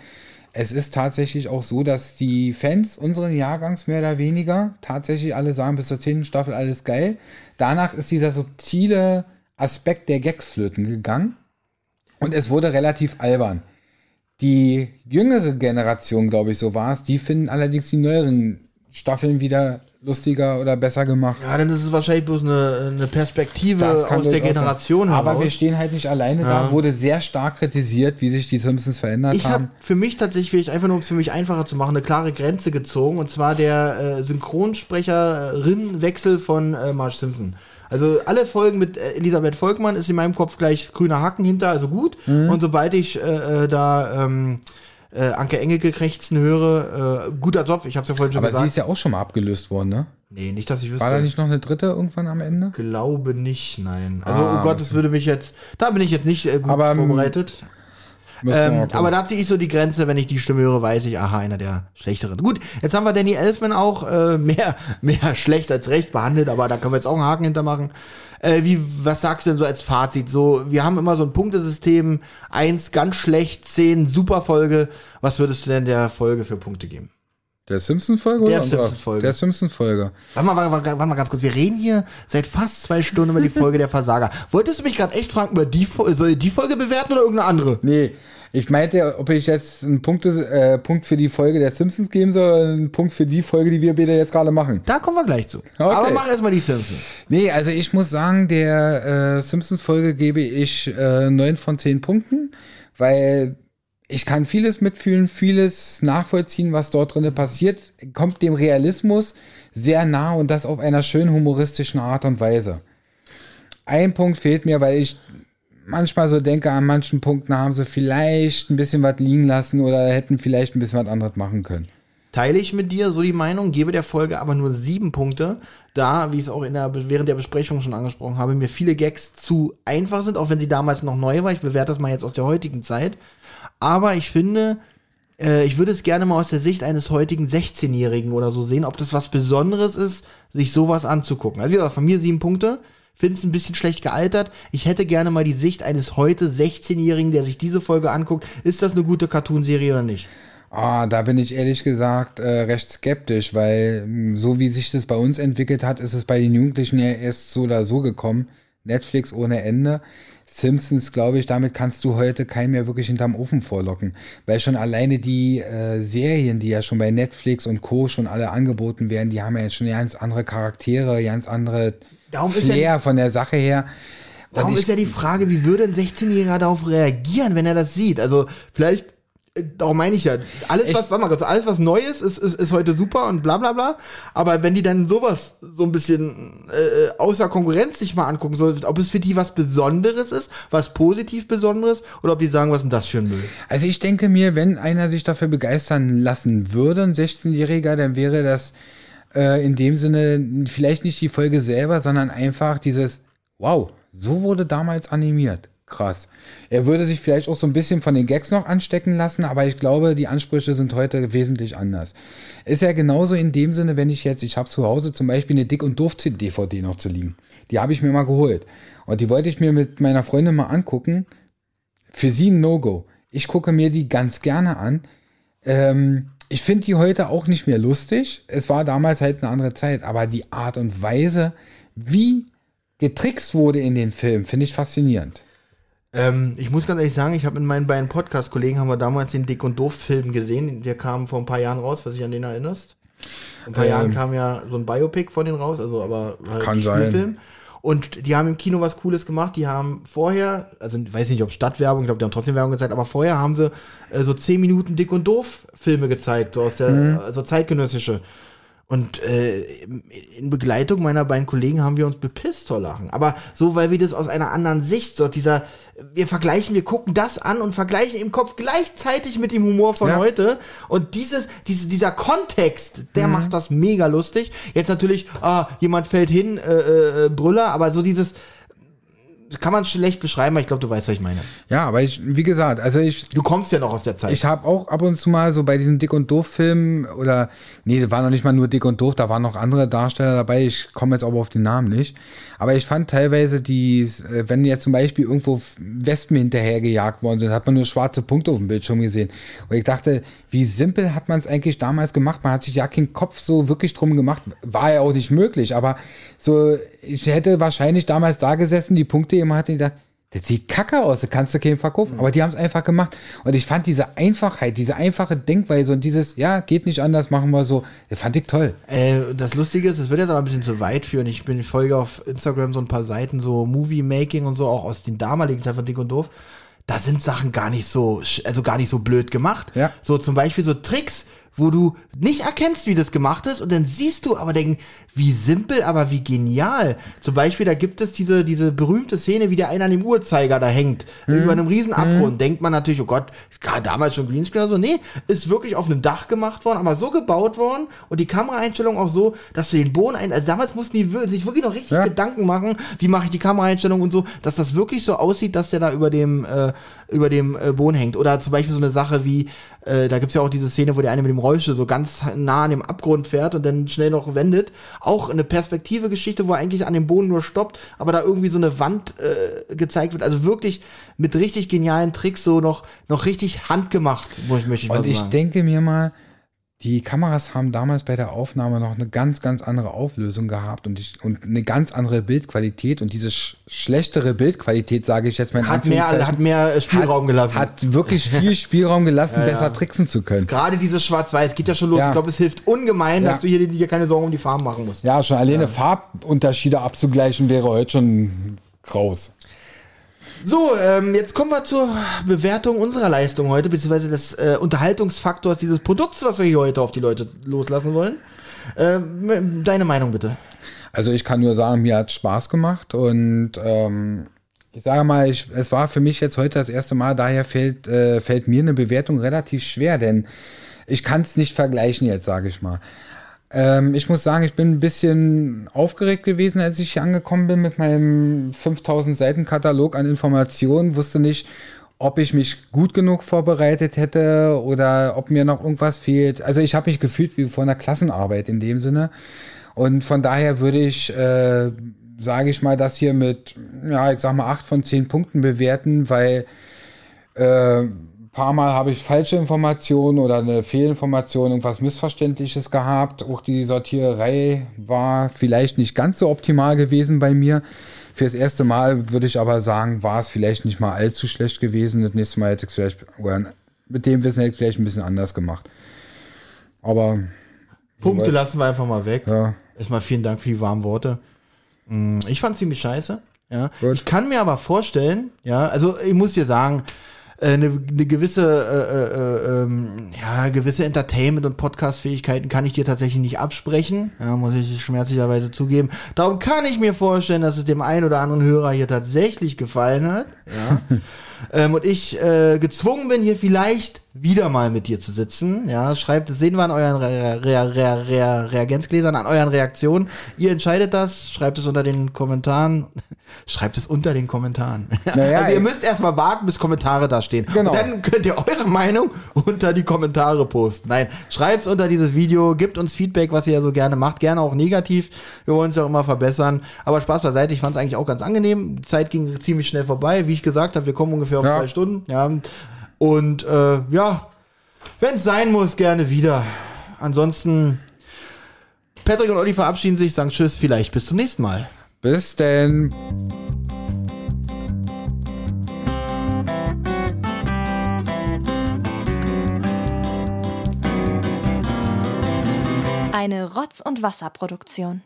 Es ist tatsächlich auch so, dass die Fans unseren Jahrgangs mehr oder weniger tatsächlich alle sagen, bis zur zehnten Staffel alles geil. Danach ist dieser subtile Aspekt der Gags flöten gegangen und es wurde relativ albern. Die jüngere Generation, glaube ich, so war es, die finden allerdings die neueren Staffeln wieder lustiger oder besser gemacht. Ja, dann ist es wahrscheinlich bloß eine, eine Perspektive aus der sein. Generation Aber heraus. wir stehen halt nicht alleine da. Wurde sehr stark kritisiert, wie sich die Simpsons verändert Ich habe haben. für mich tatsächlich, will ich einfach nur, um es für mich einfacher zu machen, eine klare Grenze gezogen. Und zwar der äh, Synchronsprecherin-Wechsel von äh, Marge Simpson. Also alle Folgen mit äh, Elisabeth Volkmann ist in meinem Kopf gleich grüner Haken hinter, also gut. Mhm. Und sobald ich äh, äh, da ähm, äh, Anke Engelke krächzen höre, äh, guter Job, ich habe es ja vorhin schon Aber sie gesagt. ist ja auch schon mal abgelöst worden, ne? nee, nicht, dass ich wüsste. War da nicht noch eine dritte irgendwann am Ende? Glaube nicht, nein. Also, Ah, oh Gott, das würde mich jetzt, da bin ich jetzt nicht äh, gut Aber, ähm, vorbereitet. Ähm, aber da ziehe ich so die Grenze, wenn ich die Stimme höre, weiß ich, aha, einer der schlechteren. Gut, jetzt haben wir Danny Elfman auch äh, mehr, mehr schlecht als recht behandelt, aber da können wir jetzt auch einen Haken hintermachen. Äh, wie, was sagst du denn so als Fazit? So, wir haben immer so ein Punktesystem, eins ganz schlecht, zehn super Folge. Was würdest du denn der Folge für Punkte geben? der Simpsons-Folge? Der oder unsere? Simpsons-Folge. Der Simpsons-Folge. Warte mal, warte, warte, warte mal ganz kurz. Wir reden hier seit fast zwei Stunden über die Folge der Versager. Wolltest du mich gerade echt fragen, über die, soll ich die Folge bewerten oder irgendeine andere? Nee, ich meinte, ob ich jetzt einen Punkt, äh, Punkt für die Folge der Simpsons geben soll oder einen Punkt für die Folge, die wir beide jetzt gerade machen. Da kommen wir gleich zu. Okay. Aber mach erstmal die Simpsons. Nee, also ich muss sagen, der äh, Simpsons-Folge gebe ich äh, 9 von 10 Punkten, weil ich kann vieles mitfühlen, vieles nachvollziehen, was dort drin passiert, kommt dem Realismus sehr nah und das auf einer schön humoristischen Art und Weise. Ein Punkt fehlt mir, weil ich manchmal so denke, an manchen Punkten haben sie vielleicht ein bisschen was liegen lassen oder hätten vielleicht ein bisschen was anderes machen können. Teile ich mit dir so die Meinung, gebe der Folge aber nur sieben Punkte, da, wie ich es auch in der, während der Besprechung schon angesprochen habe, mir viele Gags zu einfach sind, auch wenn sie damals noch neu war. Ich bewerte das mal jetzt aus der heutigen Zeit. Aber ich finde, äh, ich würde es gerne mal aus der Sicht eines heutigen 16-Jährigen oder so sehen, ob das was Besonderes ist, sich sowas anzugucken. Also wie gesagt, von mir sieben Punkte. Finde es ein bisschen schlecht gealtert. Ich hätte gerne mal die Sicht eines heute 16-Jährigen, der sich diese Folge anguckt. Ist das eine gute Cartoonserie oder nicht? Ah, da bin ich ehrlich gesagt äh, recht skeptisch, weil mh, so wie sich das bei uns entwickelt hat, ist es bei den Jugendlichen ja erst so oder so gekommen. Netflix ohne Ende. Simpsons, glaube ich, damit kannst du heute keinen mehr wirklich hinterm Ofen vorlocken. Weil schon alleine die äh, Serien, die ja schon bei Netflix und Co. schon alle angeboten werden, die haben ja jetzt schon ganz andere Charaktere, ganz andere Darum ist Flair ja- von der Sache her. Darum ich- ist ja die Frage, wie würde ein 16-Jähriger darauf reagieren, wenn er das sieht? Also vielleicht, äh, darum meine ich ja, alles was, warte mal kurz, alles was neu ist, ist, ist, ist heute super und bla bla bla. Aber wenn die dann sowas so ein bisschen äh, außer Konkurrenz sich mal angucken, so, ob es für die was Besonderes ist, was positiv Besonderes, oder ob die sagen, was ist denn das für ein Müll? Also ich denke mir, wenn einer sich dafür begeistern lassen würde, ein 16-Jähriger, dann wäre das äh, in dem Sinne vielleicht nicht die Folge selber, sondern einfach dieses, wow, so wurde damals animiert. Krass. Er würde sich vielleicht auch so ein bisschen von den Gags noch anstecken lassen, aber ich glaube, die Ansprüche sind heute wesentlich anders. Ist ja genauso in dem Sinne, wenn ich jetzt, ich habe zu Hause zum Beispiel eine Dick- und Doof-DVD noch zu liegen. Die habe ich mir mal geholt. Und die wollte ich mir mit meiner Freundin mal angucken für sie ein No-Go. Ich gucke mir die ganz gerne an. Ähm, ich finde die heute auch nicht mehr lustig. Es war damals halt eine andere Zeit, aber die Art und Weise, wie getrickst wurde in den Filmen, finde ich faszinierend. Ähm, ich muss ganz ehrlich sagen, ich habe mit meinen beiden Podcast-Kollegen haben wir damals den Dick und Doof-Film gesehen. Der kam vor ein paar Jahren raus, was dich an den erinnerst. Vor ein paar Ähm. Jahren kam ja so ein Biopic von denen raus, also aber halt Kann ein sein. Spielfilm. Und die haben im Kino was Cooles gemacht. Die haben vorher, also ich weiß nicht, ob Stadtwerbung, ich glaube, die haben trotzdem Werbung gezeigt, aber vorher haben sie äh, so 10 Minuten Dick und Doof Filme gezeigt, so aus der, mhm. also zeitgenössische. Und äh, in Begleitung meiner beiden Kollegen haben wir uns bepisst vor Lachen. Aber so, weil wir das aus einer anderen Sicht, so dieser, wir vergleichen, wir gucken das an und vergleichen im Kopf gleichzeitig mit dem Humor von ja. heute. Und dieses, diese, dieser Kontext, der mhm. macht das mega lustig. Jetzt natürlich, ah, jemand fällt hin, äh, äh, Brüller, aber so dieses, kann man schlecht beschreiben, aber ich glaube, du weißt, was ich meine. Ja, aber ich, wie gesagt, also ich. Du kommst ja noch aus der Zeit. Ich habe auch ab und zu mal so bei diesen Dick und Doof-Filmen oder, nee, da war noch nicht mal nur Dick und Doof, da waren noch andere Darsteller dabei. Ich komme jetzt aber auf den Namen nicht. Aber ich fand teilweise die, äh, wenn jetzt zum Beispiel irgendwo Wespen hinterhergejagt worden sind, hat man nur schwarze Punkte auf dem Bildschirm gesehen. Und ich dachte, wie simpel hat man es eigentlich damals gemacht? Man hat sich ja keinen Kopf so wirklich drum gemacht. War ja auch nicht möglich, aber so, ich hätte wahrscheinlich damals da gesessen, die Punkte immer hatte gedacht, das sieht kacke aus, das kannst du keinem verkaufen. Mhm. Aber die haben es einfach gemacht. Und ich fand diese Einfachheit, diese einfache Denkweise und dieses, ja, geht nicht anders, machen wir so, das fand ich toll. Äh, das Lustige ist, es wird jetzt aber ein bisschen zu weit führen. Ich bin, ich folge auf Instagram so ein paar Seiten, so Movie-Making und so, auch aus den damaligen Zeiten von Dick und Doof. Da sind Sachen gar nicht so, also gar nicht so blöd gemacht. Ja. So zum Beispiel so Tricks, wo du nicht erkennst, wie das gemacht ist und dann siehst du aber denken, wie simpel, aber wie genial. Zum Beispiel, da gibt es diese, diese berühmte Szene, wie der einer an dem Uhrzeiger da hängt, mhm. über einem riesen Abgrund. Mhm. Denkt man natürlich, oh Gott, damals schon Greenscreen oder so. Nee, ist wirklich auf einem Dach gemacht worden, aber so gebaut worden und die Kameraeinstellung auch so, dass du den Boden ein, also damals mussten die sich wirklich noch richtig ja. Gedanken machen, wie mache ich die Kameraeinstellung und so, dass das wirklich so aussieht, dass der da über dem, äh, über dem äh, Boden hängt. Oder zum Beispiel so eine Sache wie, äh, da gibt's ja auch diese Szene, wo der eine mit dem Rollstuhl so ganz nah an dem Abgrund fährt und dann schnell noch wendet. Auch eine Perspektive-Geschichte, wo er eigentlich an dem Boden nur stoppt, aber da irgendwie so eine Wand äh, gezeigt wird. Also wirklich mit richtig genialen Tricks so noch, noch richtig handgemacht, muss ich, möchte ich Und ich denke mir mal, die Kameras haben damals bei der Aufnahme noch eine ganz, ganz andere Auflösung gehabt und, ich, und eine ganz andere Bildqualität. Und diese sch schlechtere Bildqualität, sage ich jetzt mal, hat mehr, hat mehr Spielraum hat, gelassen. Hat wirklich viel Spielraum gelassen, ja, besser ja. tricksen zu können. Gerade dieses Schwarz-Weiß geht ja schon los. Ja. Ich glaube, es hilft ungemein, dass du hier dir keine Sorgen um die Farben machen musst. Ja, schon alleine Farbunterschiede abzugleichen wäre heute schon graus. So, ähm, jetzt kommen wir zur Bewertung unserer Leistung heute, beziehungsweise des äh, Unterhaltungsfaktors dieses Produkts, was wir hier heute auf die Leute loslassen wollen. Ähm, deine Meinung bitte. Also ich kann nur sagen, mir hat Spaß gemacht und ähm, ich sage mal, ich, es war für mich jetzt heute das erste Mal, daher fällt, äh, fällt mir eine Bewertung relativ schwer, denn ich kann es nicht vergleichen jetzt, sage ich mal. Ähm, ich muss sagen, ich bin ein bisschen aufgeregt gewesen, als ich hier angekommen bin mit meinem 5000 Seiten Katalog an Informationen. Wusste nicht, ob ich mich gut genug vorbereitet hätte oder ob mir noch irgendwas fehlt. Also ich habe mich gefühlt wie vor einer Klassenarbeit in dem Sinne. Und von daher würde ich, äh, sage ich mal, das hier mit, ja, ich sag mal, acht von zehn Punkten bewerten, weil äh, paar Mal habe ich falsche Informationen oder eine Fehlinformation, irgendwas Missverständliches gehabt. Auch die Sortiererei war vielleicht nicht ganz so optimal gewesen bei mir. Fürs erste Mal würde ich aber sagen, war es vielleicht nicht mal allzu schlecht gewesen. Das nächste Mal hätte ich es vielleicht, oder mit dem Wissen hätte ich es vielleicht ein bisschen anders gemacht. Aber. Punkte lassen wir einfach mal weg. Ja. Erstmal vielen Dank für die warmen Worte. Mm, ich fand ziemlich scheiße. Ja. Ich kann mir aber vorstellen, ja, also ich muss dir sagen, eine, eine gewisse, äh, äh, ähm, ja, gewisse Entertainment- und Podcast-Fähigkeiten kann ich dir tatsächlich nicht absprechen. Ja, muss ich schmerzlicherweise zugeben. Darum kann ich mir vorstellen, dass es dem einen oder anderen Hörer hier tatsächlich gefallen hat. Ja. ähm, und ich äh, gezwungen bin, hier vielleicht wieder mal mit dir zu sitzen. Ja, schreibt, sehen wir an euren Re Re Re Re Reagenzgläsern, an euren Reaktionen. Ihr entscheidet das, schreibt es unter den Kommentaren. schreibt es unter den Kommentaren. Naja, also ihr müsst erstmal warten, bis Kommentare da stehen. Genau. Und dann könnt ihr eure Meinung unter die Kommentare posten. Nein, schreibt es unter dieses Video, gebt uns Feedback, was ihr ja so gerne macht. Gerne auch negativ. Wir wollen es ja auch immer verbessern. Aber Spaß beiseite, ich fand es eigentlich auch ganz angenehm. Die Zeit ging ziemlich schnell vorbei. Wie ich gesagt habe, wir kommen ungefähr auf ja. zwei Stunden. Ja. Und äh, ja, wenn es sein muss, gerne wieder. Ansonsten, Patrick und Olli verabschieden sich, sagen Tschüss, vielleicht bis zum nächsten Mal. Bis denn. Eine Rotz- und Wasserproduktion.